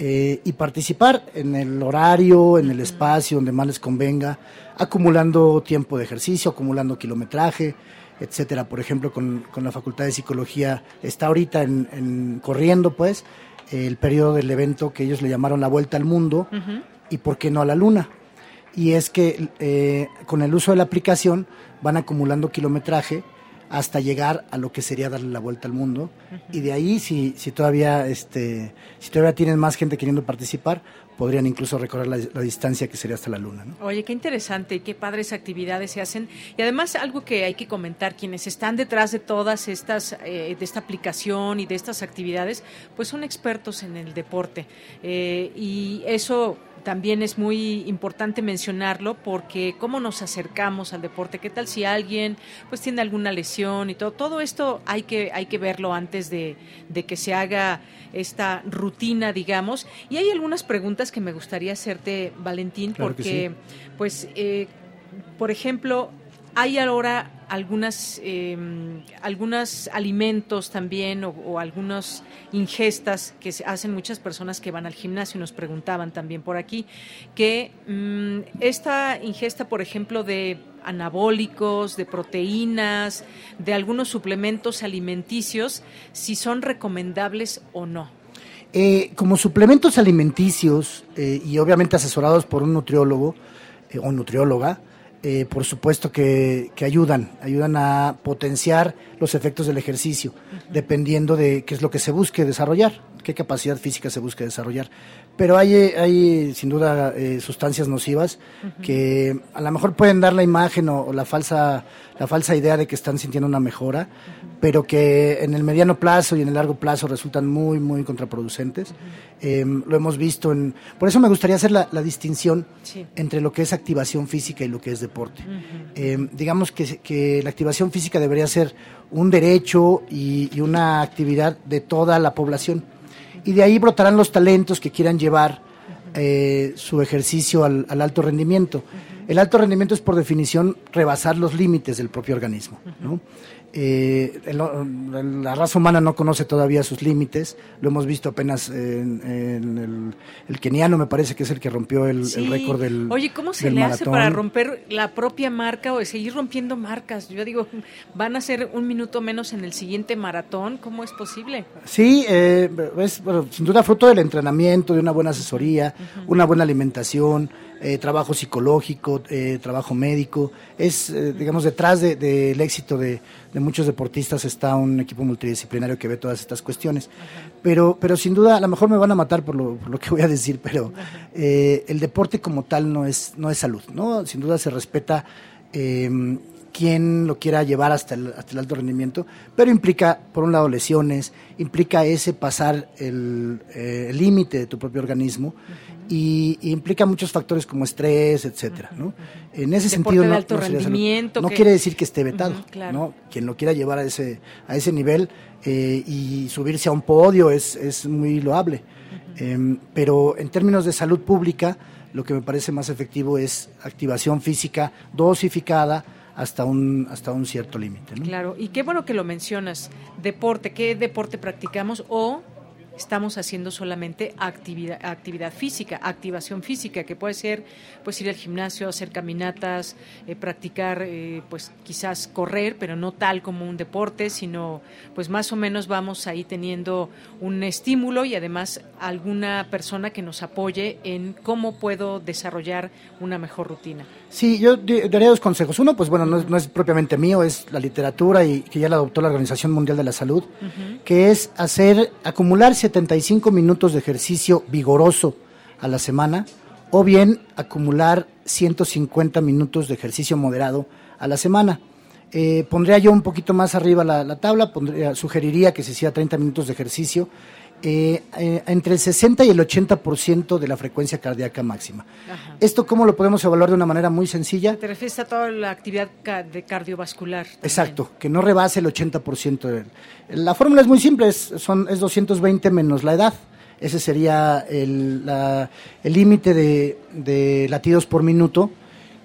Eh, y participar en el horario, en el espacio donde más les convenga, acumulando tiempo de ejercicio, acumulando kilometraje, etcétera. Por ejemplo, con, la Facultad de Psicología está ahorita en, corriendo, pues, el periodo del evento que ellos le llamaron la vuelta al mundo y por qué no a la luna. Y es que eh, con el uso de la aplicación van acumulando kilometraje hasta llegar a lo que sería darle la vuelta al mundo y de ahí si, si todavía este si todavía tienen más gente queriendo participar podrían incluso recorrer la, distancia que sería hasta la luna. Oye, qué interesante y qué padres actividades se hacen. Y además algo que hay que comentar, quienes están detrás de todas estas, eh, de esta aplicación y de estas actividades, pues son expertos en el deporte. Eh, y eso también es muy importante mencionarlo porque cómo nos acercamos al deporte, qué tal si alguien pues tiene alguna lesión y todo, todo esto hay que, hay que verlo antes de, de que se haga esta rutina, digamos. Y hay algunas preguntas que me gustaría hacerte, Valentín, porque pues, eh, por ejemplo, hay ahora algunas eh, algunos alimentos también o, algunas ingestas que hacen muchas personas que van al gimnasio nos preguntaban también por aquí que mm, esta ingesta por ejemplo de anabólicos de proteínas de algunos suplementos alimenticios si son recomendables o no. Eh, como suplementos alimenticios eh, y obviamente asesorados por un nutriólogo eh, o nutrióloga eh, por supuesto que, ayudan, ayudan a potenciar los efectos del ejercicio, dependiendo de qué es lo que se busque desarrollar, qué capacidad física se busque desarrollar. Pero hay, hay sin duda eh, sustancias nocivas que a lo mejor pueden dar la imagen o, la falsa la falsa idea de que están sintiendo una mejora, pero que en el mediano plazo y en el largo plazo resultan muy, muy contraproducentes. Em, lo hemos visto en... Por eso me gustaría hacer la, distinción entre lo que es activación física y lo que es deporte. Em, digamos que, que, la activación física debería ser un derecho y, una actividad de toda la población. Y de ahí brotarán los talentos que quieran llevar eh, su ejercicio al, al alto rendimiento. El alto rendimiento es por definición rebasar los límites del propio organismo. ¿no? Eh, la raza humana no conoce todavía sus límites, lo hemos visto apenas en, el, keniano, me parece que es el que rompió el, récord del Oye, ¿cómo se le hace para romper la propia marca o seguir rompiendo marcas? Yo digo, van a ser un minuto menos en el siguiente maratón, ¿cómo es posible? Sí, eh, es sin duda fruto del entrenamiento, de una buena asesoría, una buena alimentación, eh, trabajo psicológico, eh, trabajo médico. Es, eh, digamos, detrás del éxito de, muchos deportistas está un equipo multidisciplinario que ve todas estas cuestiones. Pero, pero sin duda, a lo mejor me van a matar por lo, que voy a decir, pero el deporte como tal no es, no es salud, ¿no? Sin duda se respeta em, quien lo quiera llevar hasta el, hasta el alto rendimiento, pero implica, por un lado, lesiones, implica ese pasar el límite de tu propio organismo y, implica muchos factores como estrés, etcétera, ¿no? En ese sentido no, no, quiere decir que esté vetado, ¿no? Quien lo quiera llevar a ese a ese nivel eh, y subirse a un podio es, es muy loable, em, pero en términos de salud pública lo que me parece más efectivo es activación física dosificada hasta un hasta un cierto límite. ¿no? Claro, y qué bueno que lo mencionas. Deporte, ¿qué deporte practicamos o estamos haciendo solamente actividad, actividad física, activación física, que puede ser pues ir al gimnasio, hacer caminatas, eh, practicar, eh, pues quizás correr, pero no tal como un deporte, sino pues más o menos vamos ahí teniendo un estímulo y además alguna persona que nos apoye en cómo puedo desarrollar una mejor rutina. Sí, yo daría dos consejos. Uno, pues bueno, no es, propiamente mío, es la literatura y que ya la adoptó la Organización Mundial de la Salud, que es hacer, acumular 75 minutos de ejercicio vigoroso a la semana o bien acumular 150 minutos de ejercicio moderado a la semana. Eh, pondría yo un poquito más arriba la, la tabla, sugeriría que se hiciera 30 minutos de ejercicio eh, eh, entre el 60 y el 80% de la frecuencia cardíaca máxima. ¿Esto cómo lo podemos evaluar de una manera muy sencilla? Te refieres a toda la actividad de cardiovascular. Exacto, que no rebase el 80%. De, la fórmula es muy simple, es, son, es 220 menos la edad. Ese sería el límite de, de latidos por minuto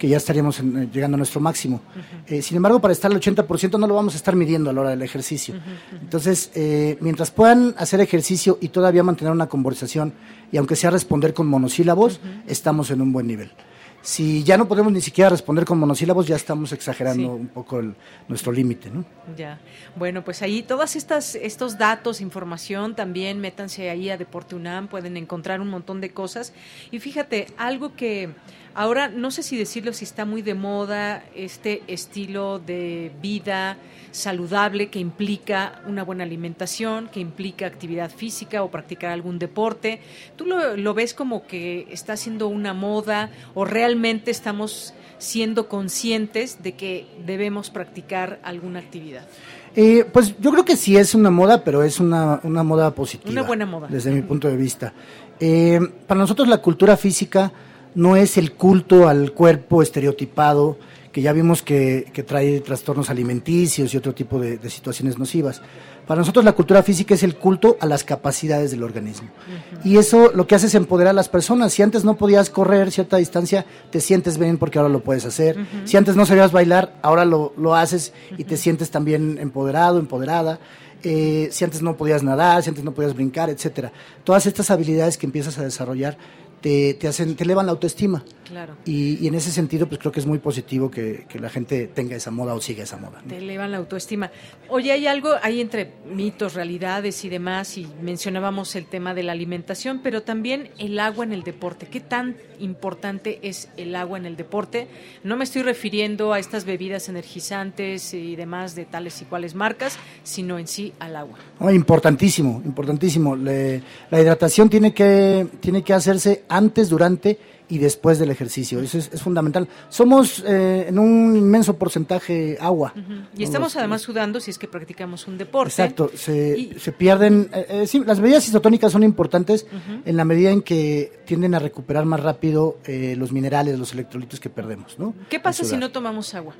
que ya estaríamos eh, llegando a nuestro máximo. Eh, sin embargo, para estar al 80% no lo vamos a estar midiendo a la hora del ejercicio. Entonces, eh, mientras puedan hacer ejercicio y todavía mantener una conversación, y aunque sea responder con monosílabos, estamos en un buen nivel. Si ya no podemos ni siquiera responder con monosílabos, ya estamos exagerando un poco nuestro límite, ¿no? Ya. Bueno, pues ahí todas estas estos datos, información, también métanse ahí a Deporte UNAM, pueden encontrar un montón de cosas. Y fíjate, algo que Ahora, no sé si decirlo, si está muy de moda este estilo de vida saludable que implica una buena alimentación, que implica actividad física o practicar algún deporte. ¿Tú lo, ves como que está siendo una moda o realmente estamos siendo conscientes de que debemos practicar alguna actividad? Eh, pues yo creo que sí es una moda, pero es una, una moda positiva. Una buena moda. Desde mi punto de vista. Eh, para nosotros la cultura física no es el culto al cuerpo estereotipado, que ya vimos que, que trae trastornos alimenticios y otro tipo de, de, situaciones nocivas. Para nosotros la cultura física es el culto a las capacidades del organismo. Uh -huh. Y eso lo que hace es empoderar a las personas. Si antes no podías correr cierta distancia, te sientes bien porque ahora lo puedes hacer. Uh -huh. Si antes no sabías bailar, ahora lo, lo haces y uh -huh. te sientes también empoderado, empoderada. Eh, si antes no podías nadar, si antes no podías brincar, etcétera. Todas estas habilidades que empiezas a desarrollar te, te, hacen, te elevan la autoestima. Claro. Y, y, en ese sentido, pues creo que es muy positivo que, que, la gente tenga esa moda o siga esa moda. ¿no? Te elevan la autoestima. Oye, hay algo, hay entre mitos, realidades y demás, y mencionábamos el tema de la alimentación, pero también el agua en el deporte. ¿Qué tan importante es el agua en el deporte? No me estoy refiriendo a estas bebidas energizantes y demás de tales y cuales marcas, sino en sí al agua. Oh, importantísimo, importantísimo. Le, la hidratación tiene que, tiene que hacerse antes, durante y después del ejercicio. Eso es, es fundamental. Somos eh, en un inmenso porcentaje agua. Uh -huh. Y estamos además sudando si es que practicamos un deporte. Exacto. Se, y... se pierden. Eh, eh, sí, las bebidas isotónicas son importantes uh -huh. en la medida en que tienden a recuperar más rápido eh, los minerales, los electrolitos que perdemos. ¿no? ¿Qué pasa si no tomamos agua?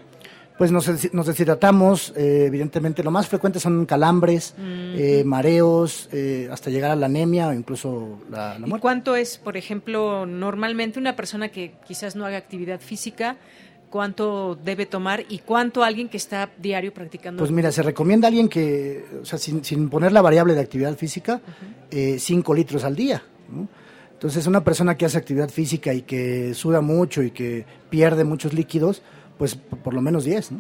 Pues nos, nos deshidratamos, eh, evidentemente lo más frecuente son calambres, -huh. eh, mareos, eh, hasta llegar a la anemia o incluso la, la muerte. ¿Y cuánto es, por ejemplo, normalmente una persona que quizás no haga actividad física, cuánto debe tomar y cuánto alguien que está diario practicando? Pues mira, se recomienda a alguien que, o sea, sin, sin poner la variable de actividad física, 5 uh -huh. litros al día. ¿no? Entonces, una persona que hace actividad física y que suda mucho y que pierde muchos líquidos, pues por lo menos 10, ¿no?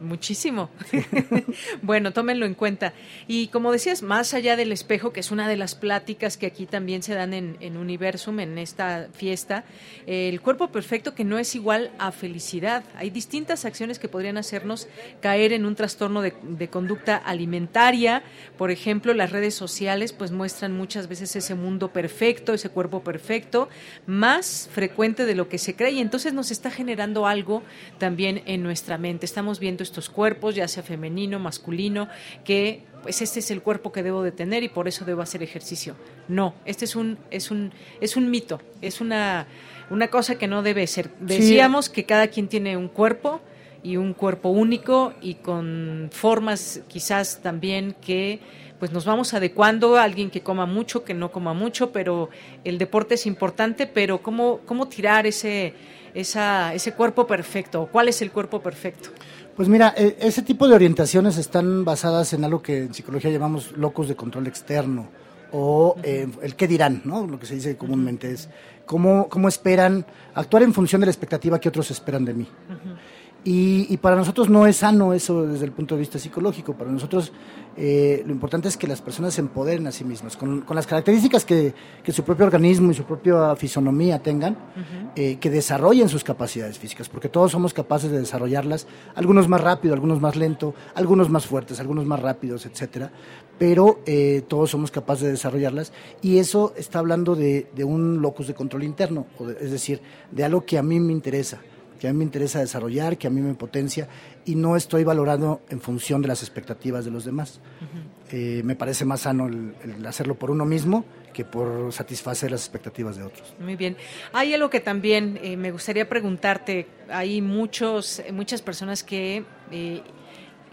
Muchísimo. bueno, tómenlo en cuenta. Y como decías, más allá del espejo, que es una de las pláticas que aquí también se dan en, en Universum, en esta fiesta, el cuerpo perfecto que no es igual a felicidad. Hay distintas acciones que podrían hacernos caer en un trastorno de, de conducta alimentaria. Por ejemplo, las redes sociales pues muestran muchas veces ese mundo perfecto, ese cuerpo perfecto, más frecuente de lo que se cree. Y entonces nos está generando algo también en nuestra mente. Estamos viendo estos cuerpos, ya sea femenino, masculino, que pues este es el cuerpo que debo de tener y por eso debo hacer ejercicio. No, este es un es un es un mito, es una una cosa que no debe ser. Decíamos sí. que cada quien tiene un cuerpo y un cuerpo único y con formas quizás también que pues nos vamos adecuando a alguien que coma mucho, que no coma mucho, pero el deporte es importante, pero cómo cómo tirar ese esa, ese cuerpo perfecto, cuál es el cuerpo perfecto. Pues mira, e, ese tipo de orientaciones están basadas en algo que en psicología llamamos locus de control externo o eh, el qué dirán, ¿no? Lo que se dice comúnmente es cómo, cómo esperan actuar en función de la expectativa que otros esperan de mí. Uh -huh. Y, y, para nosotros no es sano eso desde el punto de vista psicológico. Para nosotros eh, lo importante es que las personas se empoderen a sí mismas, con, con las características que, que, su propio organismo y su propia fisonomía tengan, uh -huh. eh, que desarrollen sus capacidades físicas, porque todos somos capaces de desarrollarlas, algunos más rápido, algunos más lento, algunos más fuertes, algunos más rápidos, etcétera. Pero eh, todos somos capaces de desarrollarlas y eso está hablando de, de un locus de control interno, es decir, de algo que a mí me interesa que a mí me interesa desarrollar, que a mí me potencia y no estoy valorando en función de las expectativas de los demás. Uh -huh. eh, me parece más sano el, el, hacerlo por uno mismo que por satisfacer las expectativas de otros. Muy bien. Hay algo que también eh, me gustaría preguntarte. Hay muchos, muchas personas que eh,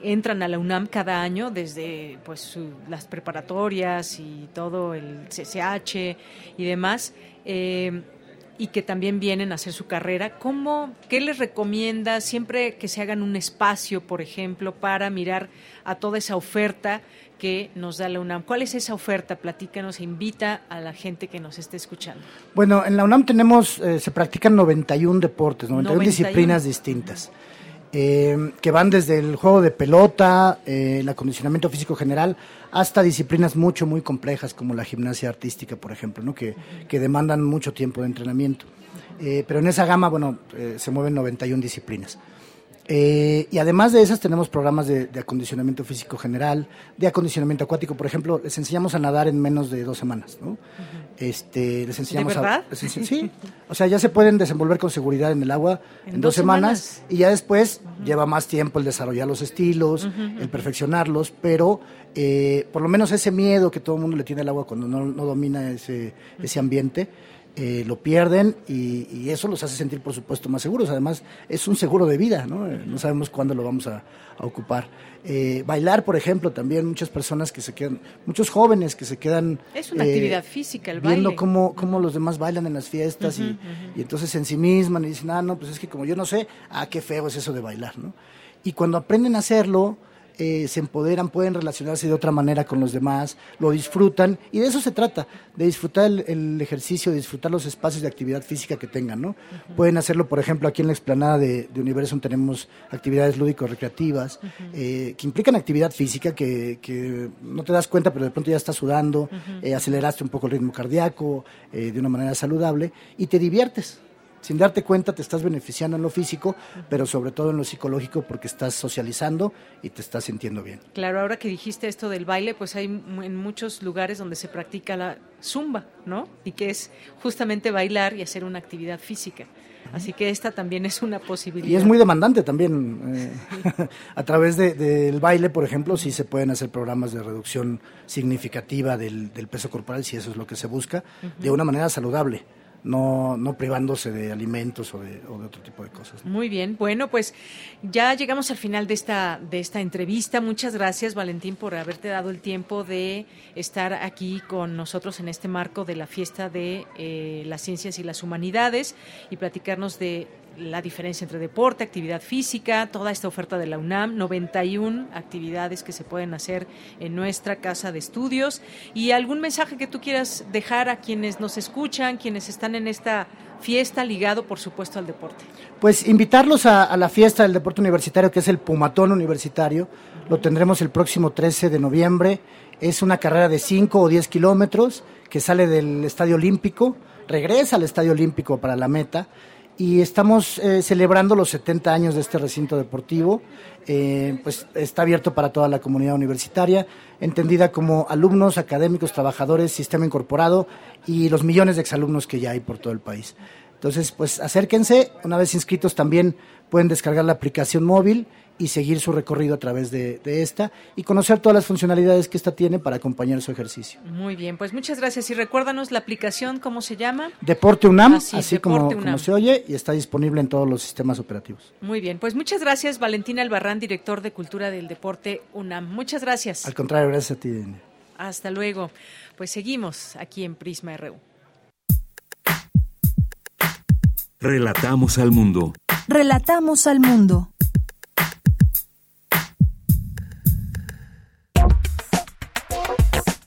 entran a la UNAM cada año desde pues su, las preparatorias y todo el CCH y demás. Eh, y que también vienen a hacer su carrera. ¿Cómo, ¿Qué les recomienda siempre que se hagan un espacio, por ejemplo, para mirar a toda esa oferta que nos da la UNAM? ¿Cuál es esa oferta? Platícanos, invita a la gente que nos esté escuchando. Bueno, en la UNAM tenemos, eh, se practican 91 deportes, 91, 91. disciplinas distintas. Eh, que van desde el juego de pelota, eh, el acondicionamiento físico general, hasta disciplinas mucho, muy complejas como la gimnasia artística, por ejemplo, ¿no? que, que demandan mucho tiempo de entrenamiento. Eh, pero en esa gama, bueno, se mueven 91 disciplinas. Eh, y además de esas tenemos programas de, acondicionamiento físico general, de acondicionamiento acuático. Por ejemplo, les enseñamos a nadar en menos de dos semanas. ¿no? Este, les enseñamos ¿De verdad? A, sí, o sea, ya se pueden desenvolver con seguridad en el agua en, dos, semanas, y ya después lleva más tiempo el desarrollar los estilos, el perfeccionarlos, pero eh, por lo menos ese miedo que todo el mundo le tiene al agua cuando no, no domina ese, ese ambiente eh, lo pierden y, eso los hace sentir, por supuesto, más seguros. Además, es un seguro de vida, ¿no? Eh, no sabemos cuándo lo vamos a, ocupar. Eh, bailar, por ejemplo, también muchas personas que se quedan, muchos jóvenes que se quedan... Es una actividad física el baile. Viendo cómo, cómo los demás bailan en las fiestas y, y, entonces en sí misman y dicen, ah, no, pues es que como yo no sé, ah, qué feo es eso de bailar, ¿no? Y cuando aprenden a hacerlo eh, se empoderan, pueden relacionarse de otra manera con los demás, lo disfrutan y de eso se trata, de disfrutar el, ejercicio, de disfrutar los espacios de actividad física que tengan, ¿no? Pueden hacerlo, por ejemplo, aquí en la explanada de, de Universum tenemos actividades lúdico-recreativas eh, que implican actividad física que, no te das cuenta, pero de pronto ya estás sudando, eh, aceleraste un poco el ritmo cardíaco de una manera saludable y te diviertes sin darte cuenta te estás beneficiando en lo físico, pero sobre todo en lo psicológico porque estás socializando y te estás sintiendo bien. Claro, ahora que dijiste esto del baile, pues hay en muchos lugares donde se practica la zumba, ¿no? Y que es justamente bailar y hacer una actividad física. Así que esta también es una posibilidad. Y es muy demandante también. Eh, a través del baile, por ejemplo, sí se pueden hacer programas de reducción significativa del, peso corporal, si eso es lo que se busca, de una manera saludable no, no privándose de alimentos o de, o de otro tipo de cosas. Muy bien, bueno, pues ya llegamos al final de esta, de esta entrevista. Muchas gracias, Valentín, por haberte dado el tiempo de estar aquí con nosotros en este marco de la fiesta de eh, las ciencias y las humanidades y platicarnos de la diferencia entre deporte, actividad física, toda esta oferta de la UNAM, 91 actividades que se pueden hacer en nuestra casa de estudios y algún mensaje que tú quieras dejar a quienes nos escuchan, quienes están en esta fiesta ligado, por supuesto, al deporte. Pues invitarlos a, la fiesta del deporte universitario, que es el Pumatón Universitario. Lo tendremos el próximo 13 de noviembre. Es una carrera de 5 o 10 kilómetros que sale del Estadio Olímpico, regresa al Estadio Olímpico para la meta y estamos eh, celebrando los 70 años de este recinto deportivo. Eh, pues está abierto para toda la comunidad universitaria, entendida como alumnos, académicos, trabajadores, sistema incorporado y los millones de exalumnos que ya hay por todo el país. Entonces, pues acérquense, una vez inscritos también pueden descargar la aplicación móvil y seguir su recorrido a través de, esta y conocer todas las funcionalidades que esta tiene para acompañar su ejercicio. Muy bien, pues muchas gracias. Y recuérdanos la aplicación, ¿cómo se llama? Deporte UNAM, así, como, como, se oye, y está disponible en todos los sistemas operativos. Muy bien, pues muchas gracias, Valentina Albarrán, director de Cultura del Deporte UNAM. Muchas gracias. Al contrario, gracias a ti. Hasta luego. Pues seguimos aquí en Prisma RU. Relatamos al mundo. Relatamos al mundo.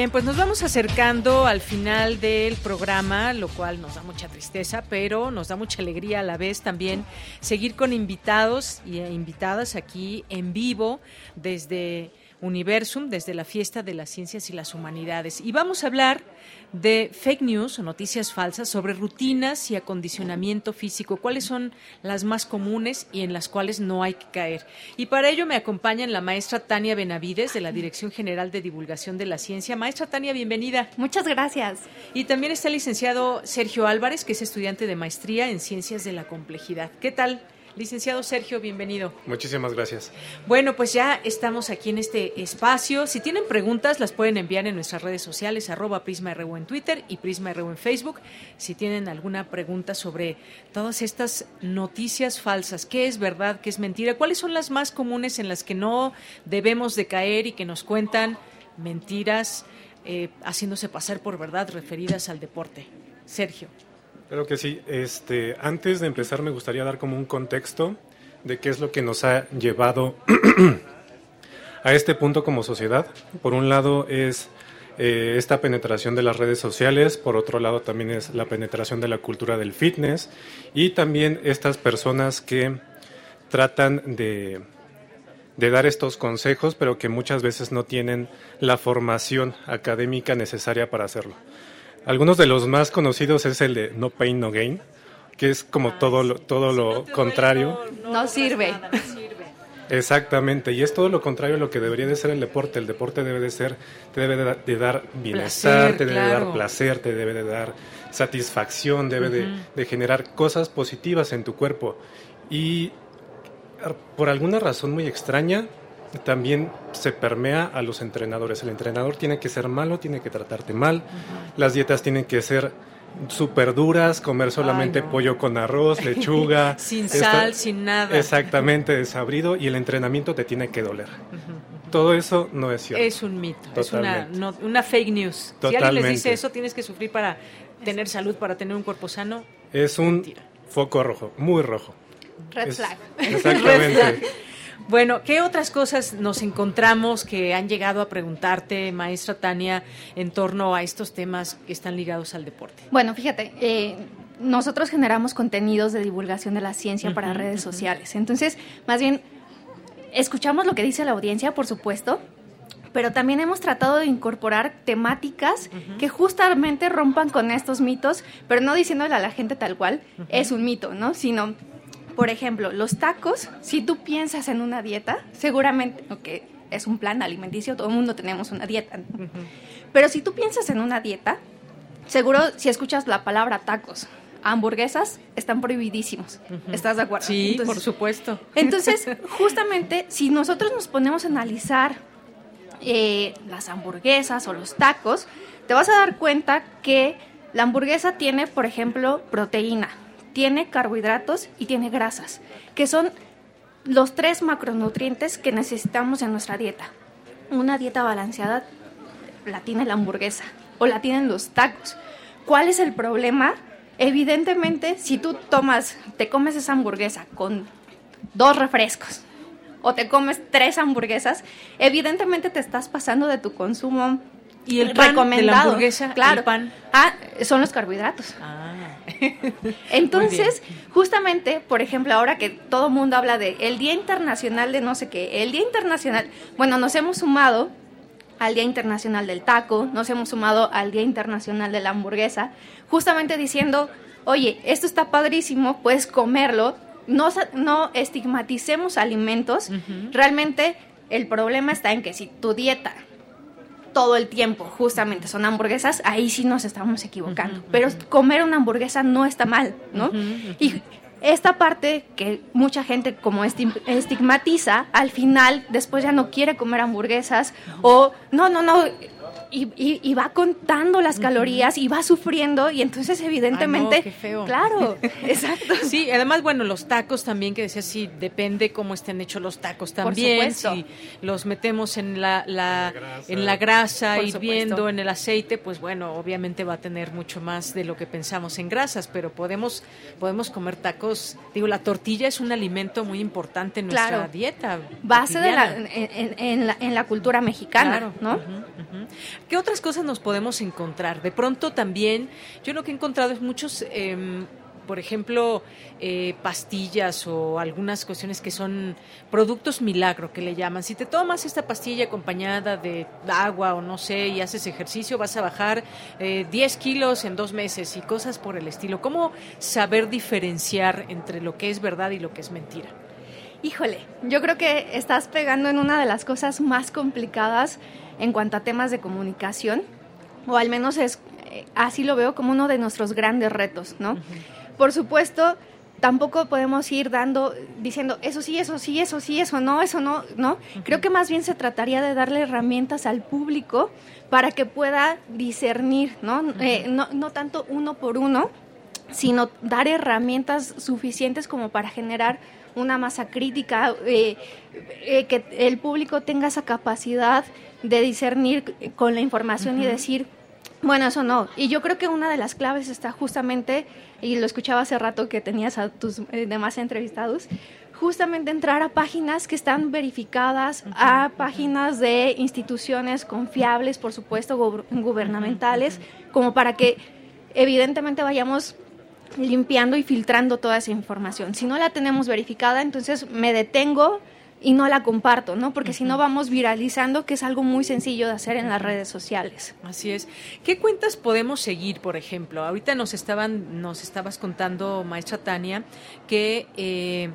Bien, pues nos vamos acercando al final del programa, lo cual nos da mucha tristeza, pero nos da mucha alegría a la vez también seguir con invitados y invitadas aquí en vivo desde Universum, desde la fiesta de las ciencias y las humanidades. Y vamos a hablar de fake news o noticias falsas sobre rutinas y acondicionamiento físico, cuáles son las más comunes y en las cuales no hay que caer. Y para ello me acompañan la maestra Tania Benavides de la Dirección General de Divulgación de la Ciencia. Maestra Tania, bienvenida. Muchas gracias. Y también está el licenciado Sergio Álvarez, que es estudiante de maestría en Ciencias de la Complejidad. ¿Qué tal? Licenciado Sergio, bienvenido. Muchísimas gracias. Bueno, pues ya estamos aquí en este espacio. Si tienen preguntas, las pueden enviar en nuestras redes sociales, arroba PrismaRU en Twitter y PrismaRU en Facebook. Si tienen alguna pregunta sobre todas estas noticias falsas, qué es verdad, qué es mentira, cuáles son las más comunes en las que no debemos de caer y que nos cuentan mentiras eh, haciéndose pasar por verdad referidas al deporte. Sergio. Claro que sí. Este, antes de empezar me gustaría dar como un contexto de qué es lo que nos ha llevado a este punto como sociedad. Por un lado es eh, esta penetración de las redes sociales, por otro lado también es la penetración de la cultura del fitness y también estas personas que tratan de, de dar estos consejos, pero que muchas veces no tienen la formación académica necesaria para hacerlo. Algunos de los más conocidos es el de No Pain, No Gain, que es como todo lo, todo lo contrario. No sirve. Exactamente, y es todo lo contrario a lo que debería de ser el deporte. El deporte debe de ser, te debe de, dar bienestar, te debe de dar placer, te debe de dar satisfacción, debe de, de generar cosas positivas en tu cuerpo. Y por alguna razón muy extraña, también se permea a los entrenadores. El entrenador tiene que ser malo, tiene que tratarte mal, las dietas tienen que ser súper duras, comer solamente pollo con arroz, lechuga. sin sal, sin nada. Exactamente, desabrido y el entrenamiento te tiene que doler. Todo eso no es cierto. Es un mito, es una, una, fake news. Si alguien les dice eso, tienes que sufrir para tener salud, para tener un cuerpo sano. Es un foco rojo, muy rojo. Red flag. Exactamente. Bueno, ¿qué otras cosas nos encontramos que han llegado a preguntarte, maestra Tania, en torno a estos temas que están ligados al deporte? Bueno, fíjate, eh, nosotros generamos contenidos de divulgación de la ciencia para redes sociales. Entonces, más bien, escuchamos lo que dice la audiencia, por supuesto, pero también hemos tratado de incorporar temáticas que justamente rompan con estos mitos, pero no diciéndole a la gente tal cual, es un mito, ¿no? Sino por ejemplo, los tacos, si tú piensas en una dieta, seguramente, ok, es un plan alimenticio, todo el mundo tenemos una dieta, pero si tú piensas en una dieta, seguro si escuchas la palabra tacos, hamburguesas están prohibidísimos. ¿Estás de acuerdo? Sí, por supuesto. Entonces, justamente, si nosotros nos ponemos a analizar eh, las hamburguesas o los tacos, te vas a dar cuenta que la hamburguesa tiene, por ejemplo, proteína, tiene carbohidratos y tiene grasas, que son los tres macronutrientes que necesitamos en nuestra dieta. Una dieta balanceada la tiene la hamburguesa o la tienen los tacos. ¿Cuál es el problema? Evidentemente, si tú tomas, te comes esa hamburguesa con dos refrescos o te comes tres hamburguesas, evidentemente te estás pasando de tu consumo y el pan recomendado. De la hamburguesa, claro. El pan. Ah, son los carbohidratos. Ah. Entonces, justamente, por ejemplo, ahora que todo el mundo habla de el Día Internacional de no sé qué, el Día Internacional, bueno, nos hemos sumado al Día Internacional del Taco, nos hemos sumado al Día Internacional de la Hamburguesa, justamente diciendo, oye, esto está padrísimo, puedes comerlo, no, no estigmaticemos alimentos, realmente el problema está en que si tu dieta todo el tiempo, justamente son hamburguesas, ahí sí nos estamos equivocando. Pero comer una hamburguesa no está mal, ¿no? Y esta parte que mucha gente como estigmatiza, al final después ya no quiere comer hamburguesas o no, no, no, y, va contando las calorías y va sufriendo y entonces evidentemente qué feo. claro exacto. Sí además bueno los tacos también que decía sí depende cómo estén hechos los tacos también si los metemos en la, la grasa. en la grasa hirviendo en el aceite pues bueno obviamente va a tener mucho más de lo que pensamos en grasas pero podemos podemos comer tacos. Digo la tortilla es un alimento muy importante en nuestra dieta base de la en, la, en, la, cultura mexicana no ¿Qué otras cosas nos podemos encontrar? De pronto también, yo lo que he encontrado es muchos, em, por ejemplo, eh, pastillas o algunas cuestiones que son productos milagro, que le llaman. Si te tomas esta pastilla acompañada de agua o no sé, y haces ejercicio, vas a bajar 10 eh, kilos en dos meses y cosas por el estilo. ¿Cómo saber diferenciar entre lo que es verdad y lo que es mentira? Híjole, yo creo que estás pegando en una de las cosas más complicadas en cuanto a temas de comunicación, o al menos es eh, así lo veo como uno de nuestros grandes retos, ¿no? Por supuesto, tampoco podemos ir dando, diciendo, eso sí, eso sí, eso sí, eso no, eso no, ¿no? Creo que más bien se trataría de darle herramientas al público para que pueda discernir, ¿no? Eh, no, no tanto uno por uno, sino dar herramientas suficientes como para generar una masa crítica, eh, eh, que el público tenga esa capacidad de discernir con la información y decir, bueno, eso no. Y yo creo que una de las claves está justamente, y lo escuchaba hace rato que tenías a tus eh, demás entrevistados, justamente entrar a páginas que están verificadas, a páginas de instituciones confiables, por supuesto, gubernamentales, como para que evidentemente vayamos limpiando y filtrando toda esa información. Si no la tenemos verificada, entonces me detengo y no la comparto, ¿no? Porque si no vamos viralizando, que es algo muy sencillo de hacer en las redes sociales. Así es. ¿Qué cuentas podemos seguir, por ejemplo? Ahorita nos estaban, nos estabas contando, maestra Tania, que eh,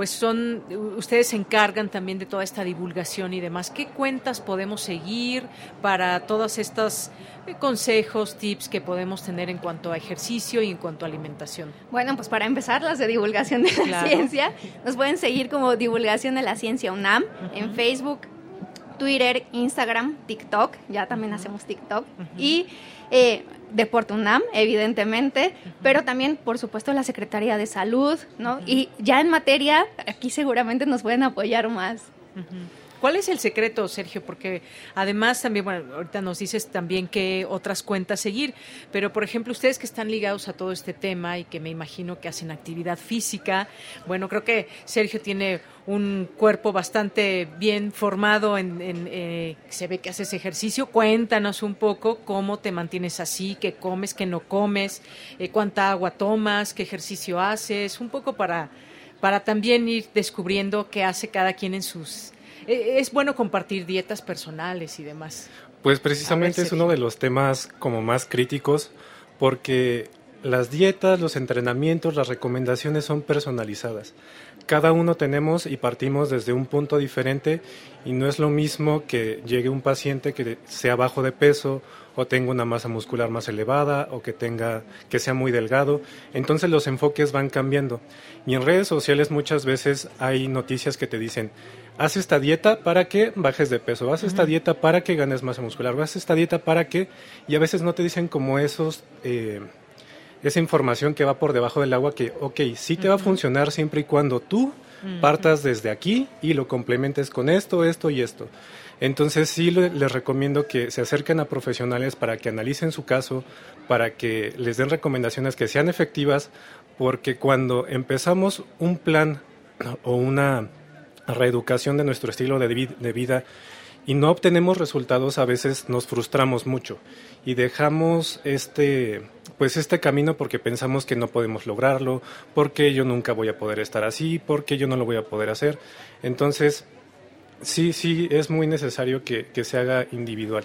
pues son, ustedes se encargan también de toda esta divulgación y demás. ¿Qué cuentas podemos seguir para todos estos eh, consejos, tips que podemos tener en cuanto a ejercicio y en cuanto a alimentación? Bueno, pues para empezar, las de divulgación de la ciencia, nos pueden seguir como divulgación de la ciencia UNAM en Facebook, Twitter, Instagram, TikTok, ya también hacemos TikTok, y eh, Deporte UNAM, evidentemente, pero también, por supuesto, la Secretaría de Salud, ¿no? Y ya en materia, aquí seguramente nos pueden apoyar más. ¿Cuál es el secreto, Sergio? Porque además también, bueno, ahorita nos dices también qué otras cuentas seguir, pero por ejemplo, ustedes que están ligados a todo este tema y que me imagino que hacen actividad física, bueno, creo que Sergio tiene un cuerpo bastante bien formado, en, eh, se ve que haces ejercicio. Cuéntanos un poco cómo te mantienes así, qué comes, qué no comes, eh, cuánta agua tomas, qué ejercicio haces, un poco para, para también ir descubriendo qué hace cada quien en sus es bueno compartir dietas personales y demás. Pues precisamente es uno de los temas como más críticos porque las dietas, los entrenamientos, las recomendaciones son personalizadas. Cada uno tenemos y partimos desde un punto diferente y no es lo mismo que llegue un paciente que sea bajo de peso o tenga una masa muscular más elevada o que tenga que sea muy delgado. Entonces los enfoques van cambiando. Y en redes sociales muchas veces hay noticias que te dicen, haz esta dieta para que bajes de peso, haz esta dieta para que ganes masa muscular, haz esta dieta para que, y a veces no te dicen como esos, eh, esa información que va por debajo del agua que, ok, sí te va a funcionar siempre y cuando tú partas desde aquí y lo complementes con esto, esto y esto. Entonces sí les recomiendo que se acerquen a profesionales para que analicen su caso, para que les den recomendaciones que sean efectivas, porque cuando empezamos un plan o una reeducación de nuestro estilo de, vida y no obtenemos resultados, a veces nos frustramos mucho y dejamos este pues este camino porque pensamos que no podemos lograrlo, porque yo nunca voy a poder estar así, porque yo no lo voy a poder hacer. Entonces, sí, sí, es muy necesario que, que se haga individual.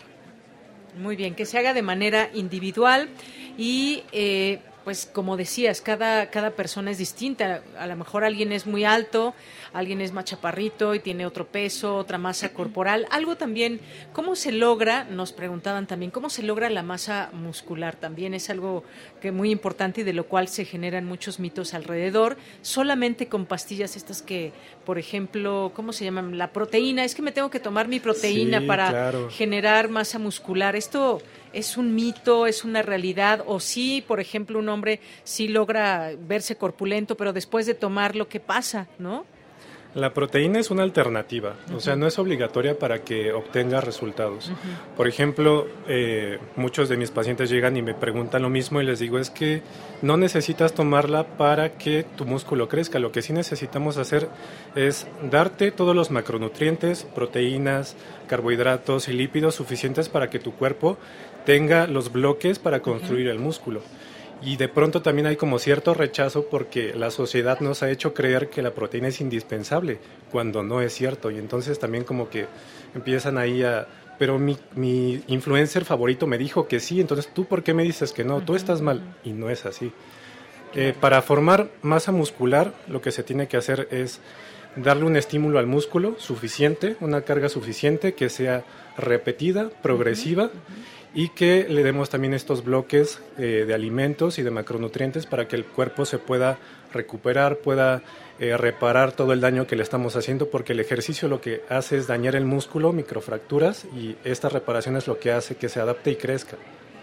Muy bien, que se haga de manera individual y eh, pues como decías, cada, cada persona es distinta. A lo mejor alguien es muy alto, alguien es más chaparrito y tiene otro peso, otra masa corporal. Algo también, ¿cómo se logra? Nos preguntaban también, ¿cómo se logra la masa muscular? También es algo que muy importante y de lo cual se generan muchos mitos alrededor. Solamente con pastillas estas que, por ejemplo, ¿cómo se llaman? La proteína. Es que me tengo que tomar mi proteína para generar masa muscular. Esto es un mito, es una realidad, o sí, por ejemplo, un hombre sí logra verse corpulento, pero después de tomarlo, ¿qué pasa? ¿No? La proteína es una alternativa, o sea, no es obligatoria para que obtenga resultados. Por ejemplo, eh, muchos de mis pacientes llegan y me preguntan lo mismo y les digo es que no necesitas tomarla para que tu músculo crezca. Lo que sí necesitamos hacer es darte todos los macronutrientes, proteínas, carbohidratos y lípidos suficientes para que tu cuerpo tenga los bloques para construir el músculo. Y de pronto también hay como cierto rechazo porque la sociedad nos ha hecho creer que la proteína es indispensable, cuando no es cierto. Y entonces también como que empiezan ahí a... Pero mi, mi influencer favorito me dijo que sí, entonces tú por qué me dices que no, tú estás mal. Y no es así. Eh, para formar masa muscular lo que se tiene que hacer es darle un estímulo al músculo suficiente, una carga suficiente que sea repetida, progresiva y que le demos también estos bloques eh, de alimentos y de macronutrientes para que el cuerpo se pueda recuperar, pueda eh, reparar todo el daño que le estamos haciendo, porque el ejercicio lo que hace es dañar el músculo, microfracturas, y esta reparación es lo que hace que se adapte y crezca.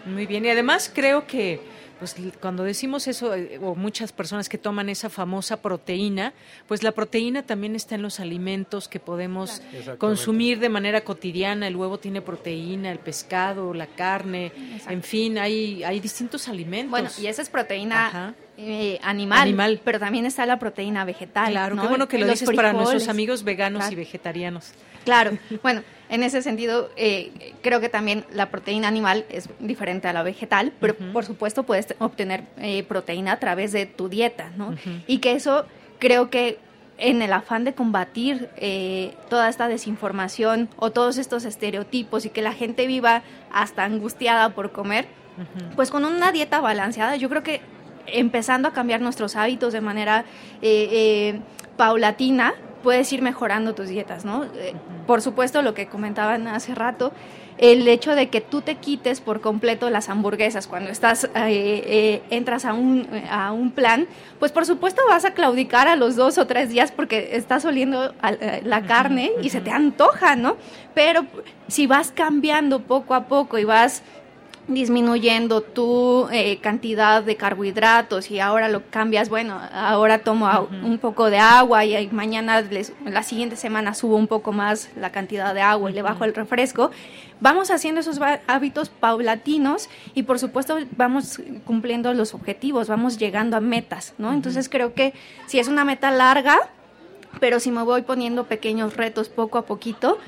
Muy bien, y además creo que pues cuando decimos eso, eh, o muchas personas que toman esa famosa proteína, pues la proteína también está en los alimentos que podemos consumir de manera cotidiana. El huevo tiene proteína, el pescado, la carne, en fin, hay, hay distintos alimentos. Bueno, y esa es proteína eh, animal, pero también está la proteína vegetal. Claro, qué bueno que lo dices para nuestros amigos veganos y vegetarianos. Claro, bueno, en ese sentido, eh, creo que también la proteína animal es diferente a la vegetal, pero por supuesto puedes obtener eh, proteína a través de tu dieta, ¿no? Y que eso creo que en el afán de combatir eh, toda esta desinformación o todos estos estereotipos y que la gente viva hasta angustiada por comer, pues con una dieta balanceada, yo creo que empezando a cambiar nuestros hábitos de manera paulatina, puedes ir mejorando tus dietas, ¿no? Eh, por supuesto, lo que comentaban hace rato, el hecho de que tú te quites por completo las hamburguesas cuando estás, eh, eh, entras a un, a un plan, pues por supuesto vas a claudicar a los dos o tres días porque estás oliendo la carne y se te antoja, ¿no? Pero si vas cambiando poco a poco y vas disminuyendo tu eh, cantidad de carbohidratos y ahora lo cambias, bueno, ahora tomo un poco de agua y mañana, la siguiente semana subo un poco más la cantidad de agua y le bajo el refresco, vamos haciendo esos hábitos paulatinos y por supuesto vamos cumpliendo los objetivos, vamos llegando a metas, ¿no? Entonces creo que si es una meta larga, pero si me voy poniendo pequeños retos poco a poquito,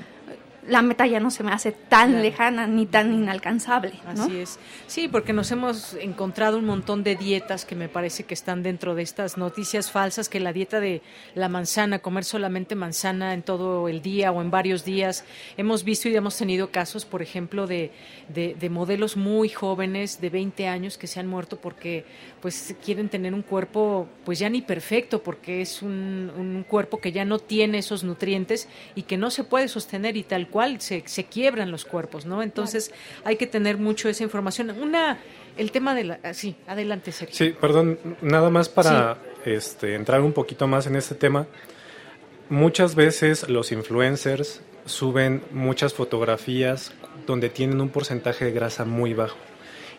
la meta ya no se me hace tan lejana ni tan inalcanzable. Así es. Sí, porque nos hemos encontrado un montón de dietas que me parece que están dentro de estas noticias falsas, que la dieta de la manzana, comer solamente manzana en todo el día o en varios días. Hemos visto y hemos tenido casos, por ejemplo, de, de, modelos muy jóvenes de 20 años que se han muerto porque pues quieren tener un cuerpo pues ya ni perfecto, porque es un, un cuerpo que ya no tiene esos nutrientes y que no se puede sostener y tal cual se, se quiebran los cuerpos, ¿no? Entonces hay que tener mucho esa información. Una, el tema de la... Ah, sí, adelante, Sergio. Sí, perdón, nada más para este, entrar un poquito más en este tema. Muchas veces los influencers suben muchas fotografías donde tienen un porcentaje de grasa muy bajo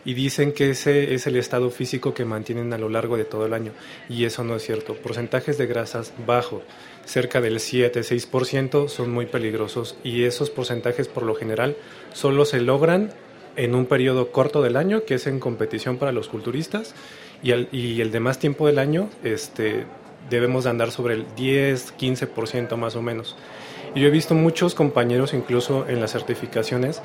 y dicen que ese es el estado físico que mantienen a lo largo de todo el año y eso no es cierto. Porcentajes de grasas bajos cerca del 7-6% son muy peligrosos y esos porcentajes por lo general solo se logran en un periodo corto del año, que es en competición para los culturistas, y el, y el demás tiempo del año este, debemos andar sobre el 10-15% más o menos. Y yo he visto muchos compañeros, incluso en las certificaciones,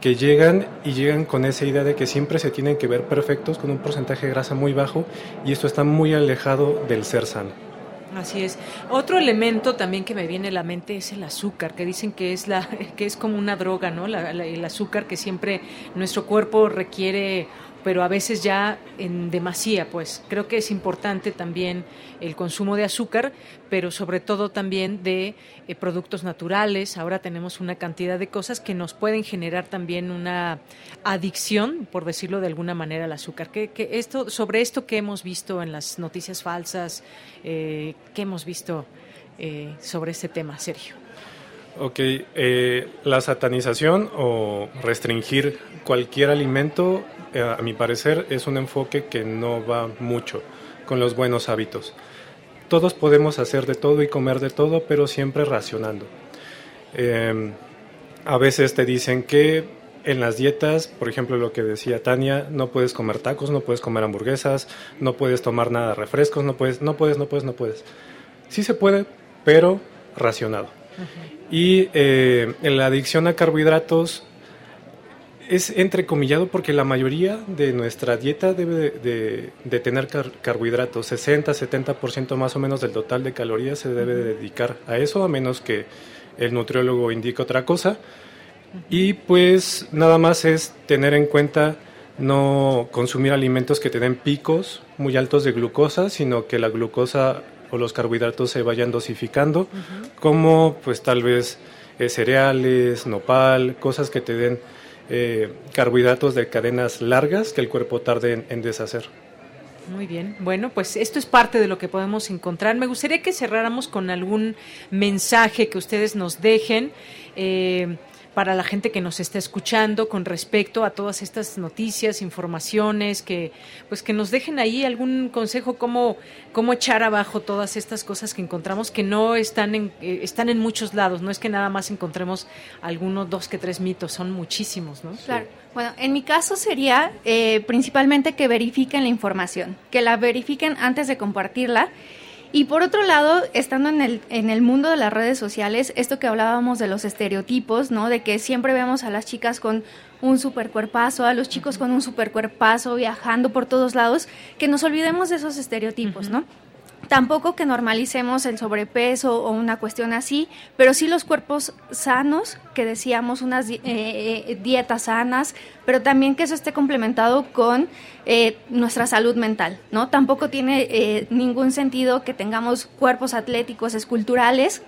que llegan y llegan con esa idea de que siempre se tienen que ver perfectos con un porcentaje de grasa muy bajo y esto está muy alejado del ser sano. Así es. Otro elemento también que me viene a la mente es el azúcar, que dicen que es la que es como una droga, ¿no? el azúcar que siempre nuestro cuerpo requiere pero a veces ya en demasía, pues creo que es importante también el consumo de azúcar, pero sobre todo también de eh, productos naturales. Ahora tenemos una cantidad de cosas que nos pueden generar también una adicción, por decirlo de alguna manera, al azúcar. Que, esto, sobre esto que hemos visto en las noticias falsas, eh, ¿qué hemos visto eh, sobre este tema, Sergio? Ok, la satanización o restringir cualquier alimento eh, a mi parecer, es un enfoque que no va mucho con los buenos hábitos. Todos podemos hacer de todo y comer de todo, pero siempre racionando. Em, a veces te dicen que en las dietas, por ejemplo, lo que decía Tania, no puedes comer tacos, no puedes comer hamburguesas, no puedes tomar nada de refrescos, no puedes, no puedes, no puedes, no puedes. Sí se puede, pero racionado. Y eh, en la adicción a carbohidratos es entrecomillado porque la mayoría de nuestra dieta debe de, tener carbohidratos. 60, 70% más o menos del total de calorías se debe dedicar a eso, a menos que el nutriólogo indique otra cosa. Y pues nada más es tener en cuenta no consumir alimentos que te den picos muy altos de glucosa, sino que la glucosa o los carbohidratos se vayan dosificando, como pues tal vez eh, cereales, nopal, cosas que te den eh, carbohidratos de cadenas largas que el cuerpo tarde en, deshacer. Muy bien, bueno, pues esto es parte de lo que podemos encontrar. Me gustaría que cerráramos con algún mensaje que ustedes nos dejen. Eh, para la gente que nos está escuchando con respecto a todas estas noticias, informaciones, que pues que nos dejen ahí algún consejo cómo, cómo echar abajo todas estas cosas que encontramos que no están en, eh, están en muchos lados, no es que nada más encontremos algunos dos que tres mitos, son muchísimos, ¿no? Claro. Bueno, en mi caso sería eh, principalmente que verifiquen la información, que la verifiquen antes de compartirla y por otro lado, estando en el, en el mundo de las redes sociales, esto que hablábamos de los estereotipos, ¿no? De que siempre vemos a las chicas con un supercuerpazo, a los chicos con un supercuerpazo viajando por todos lados, que nos olvidemos de esos estereotipos, ¿no? Tampoco que normalicemos el sobrepeso o una cuestión así, pero sí los cuerpos sanos, que decíamos unas eh, eh, dietas sanas, pero también que eso esté complementado con eh, nuestra salud mental, ¿no? Tampoco tiene ningún sentido que tengamos cuerpos atléticos, esculturales,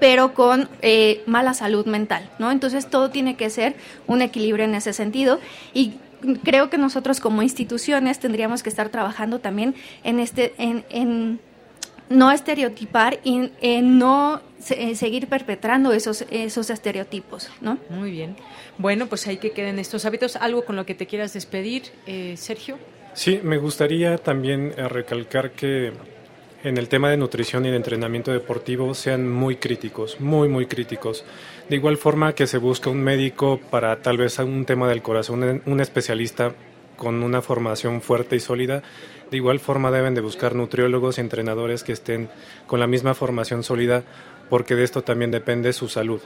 pero con mala salud mental, ¿no? Entonces todo tiene que ser un equilibrio en ese sentido y creo que nosotros como instituciones tendríamos que estar trabajando también en este, en, no estereotipar y en no seguir perpetrando esos, esos estereotipos, ¿no? Muy bien. Bueno, pues hay que queden estos hábitos. ¿Algo con lo que te quieras despedir, eh, Sergio? Sí, me gustaría también eh, recalcar que en el tema de nutrición y de entrenamiento deportivo sean muy críticos, muy, muy críticos. De igual forma que se busca un médico para tal vez un tema del corazón, un especialista con una formación fuerte y sólida, de igual forma deben de buscar nutriólogos y entrenadores que estén con la misma formación sólida, porque de esto también depende su salud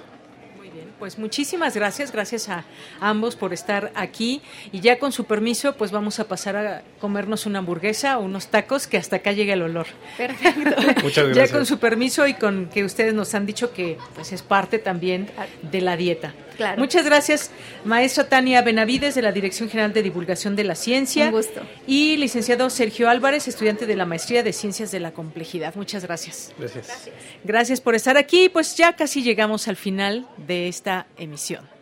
pues muchísimas gracias, gracias a ambos por estar aquí y ya con su permiso pues vamos a pasar a comernos una hamburguesa o unos tacos que hasta acá llegue el olor. Perfecto. Muchas gracias. Ya con su permiso y con que ustedes nos han dicho que pues es parte también de la dieta. Muchas gracias, maestra Tania Benavides de la Dirección General de Divulgación de la Ciencia. Un gusto. Y licenciado Sergio Álvarez, estudiante de la Maestría de Ciencias de la Complejidad. Muchas gracias. Gracias. Gracias por estar aquí. Pues ya casi llegamos al final de esta emisión.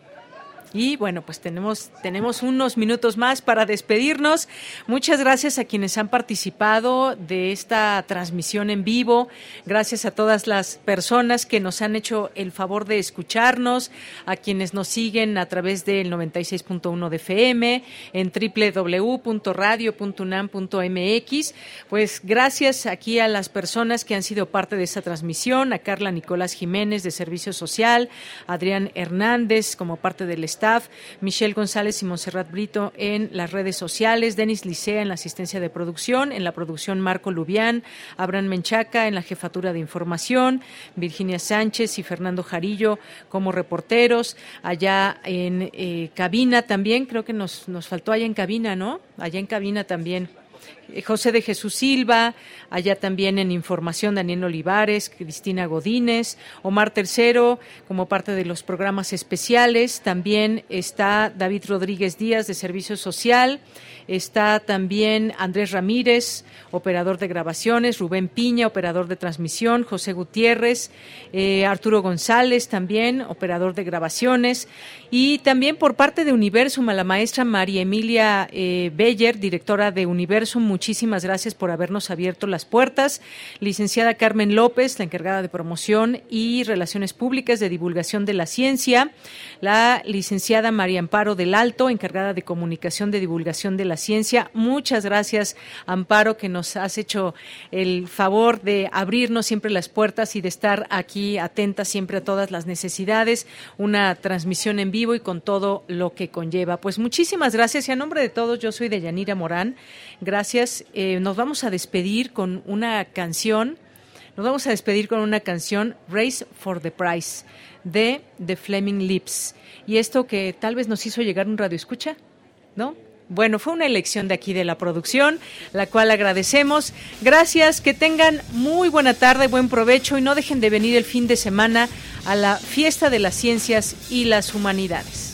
Y bueno, pues tenemos, tenemos unos minutos más para despedirnos. Muchas gracias a quienes han participado de esta transmisión en vivo. Gracias a todas las personas que nos han hecho el favor de escucharnos, a quienes nos siguen a través del 96.1 de FM, en www.radio.unam.mx. Pues gracias aquí a las personas que han sido parte de esta transmisión, a Carla Nicolás Jiménez de Servicio Social, Adrián Hernández como parte del Estado Michelle González y Monserrat Brito en las redes sociales, Denis Licea en la asistencia de producción, en la producción Marco Lubián, Abraham Menchaca en la jefatura de información, Virginia Sánchez y Fernando Jarillo como reporteros, allá en eh, cabina también, creo que nos, nos faltó allá en cabina, ¿no? Allá en cabina también José de Jesús Silva, allá también en información Daniel Olivares, Cristina Godínez, Omar Tercero, como parte de los programas especiales, también está David Rodríguez Díaz de Servicio Social, está también Andrés Ramírez, operador de grabaciones, Rubén Piña, operador de transmisión, José Gutiérrez, eh, Arturo González también, operador de grabaciones, y también por parte de Universum a la maestra María Emilia eh, Beller, directora de Universum, muchísimas gracias por habernos abierto las puertas. Licenciada Carmen López, la encargada de promoción y relaciones públicas de divulgación de la ciencia. La licenciada María Amparo del Alto, encargada de comunicación de divulgación de la ciencia. Muchas gracias, Amparo, que nos has hecho el favor de abrirnos siempre las puertas y de estar aquí atenta siempre a todas las necesidades. Una transmisión en vivo y con todo lo que conlleva. Pues muchísimas gracias y a nombre de todos, yo soy Deyanira Morán. Gracias. Eh, nos vamos a despedir con una canción. Nos vamos a despedir con una canción, Race for the Price, de The Fleming Lips. Y esto que tal vez nos hizo llegar un radio escucha, ¿no? Bueno, fue una elección de aquí de la producción, la cual agradecemos. Gracias, que tengan muy buena tarde, buen provecho y no dejen de venir el fin de semana a la fiesta de las ciencias y las humanidades.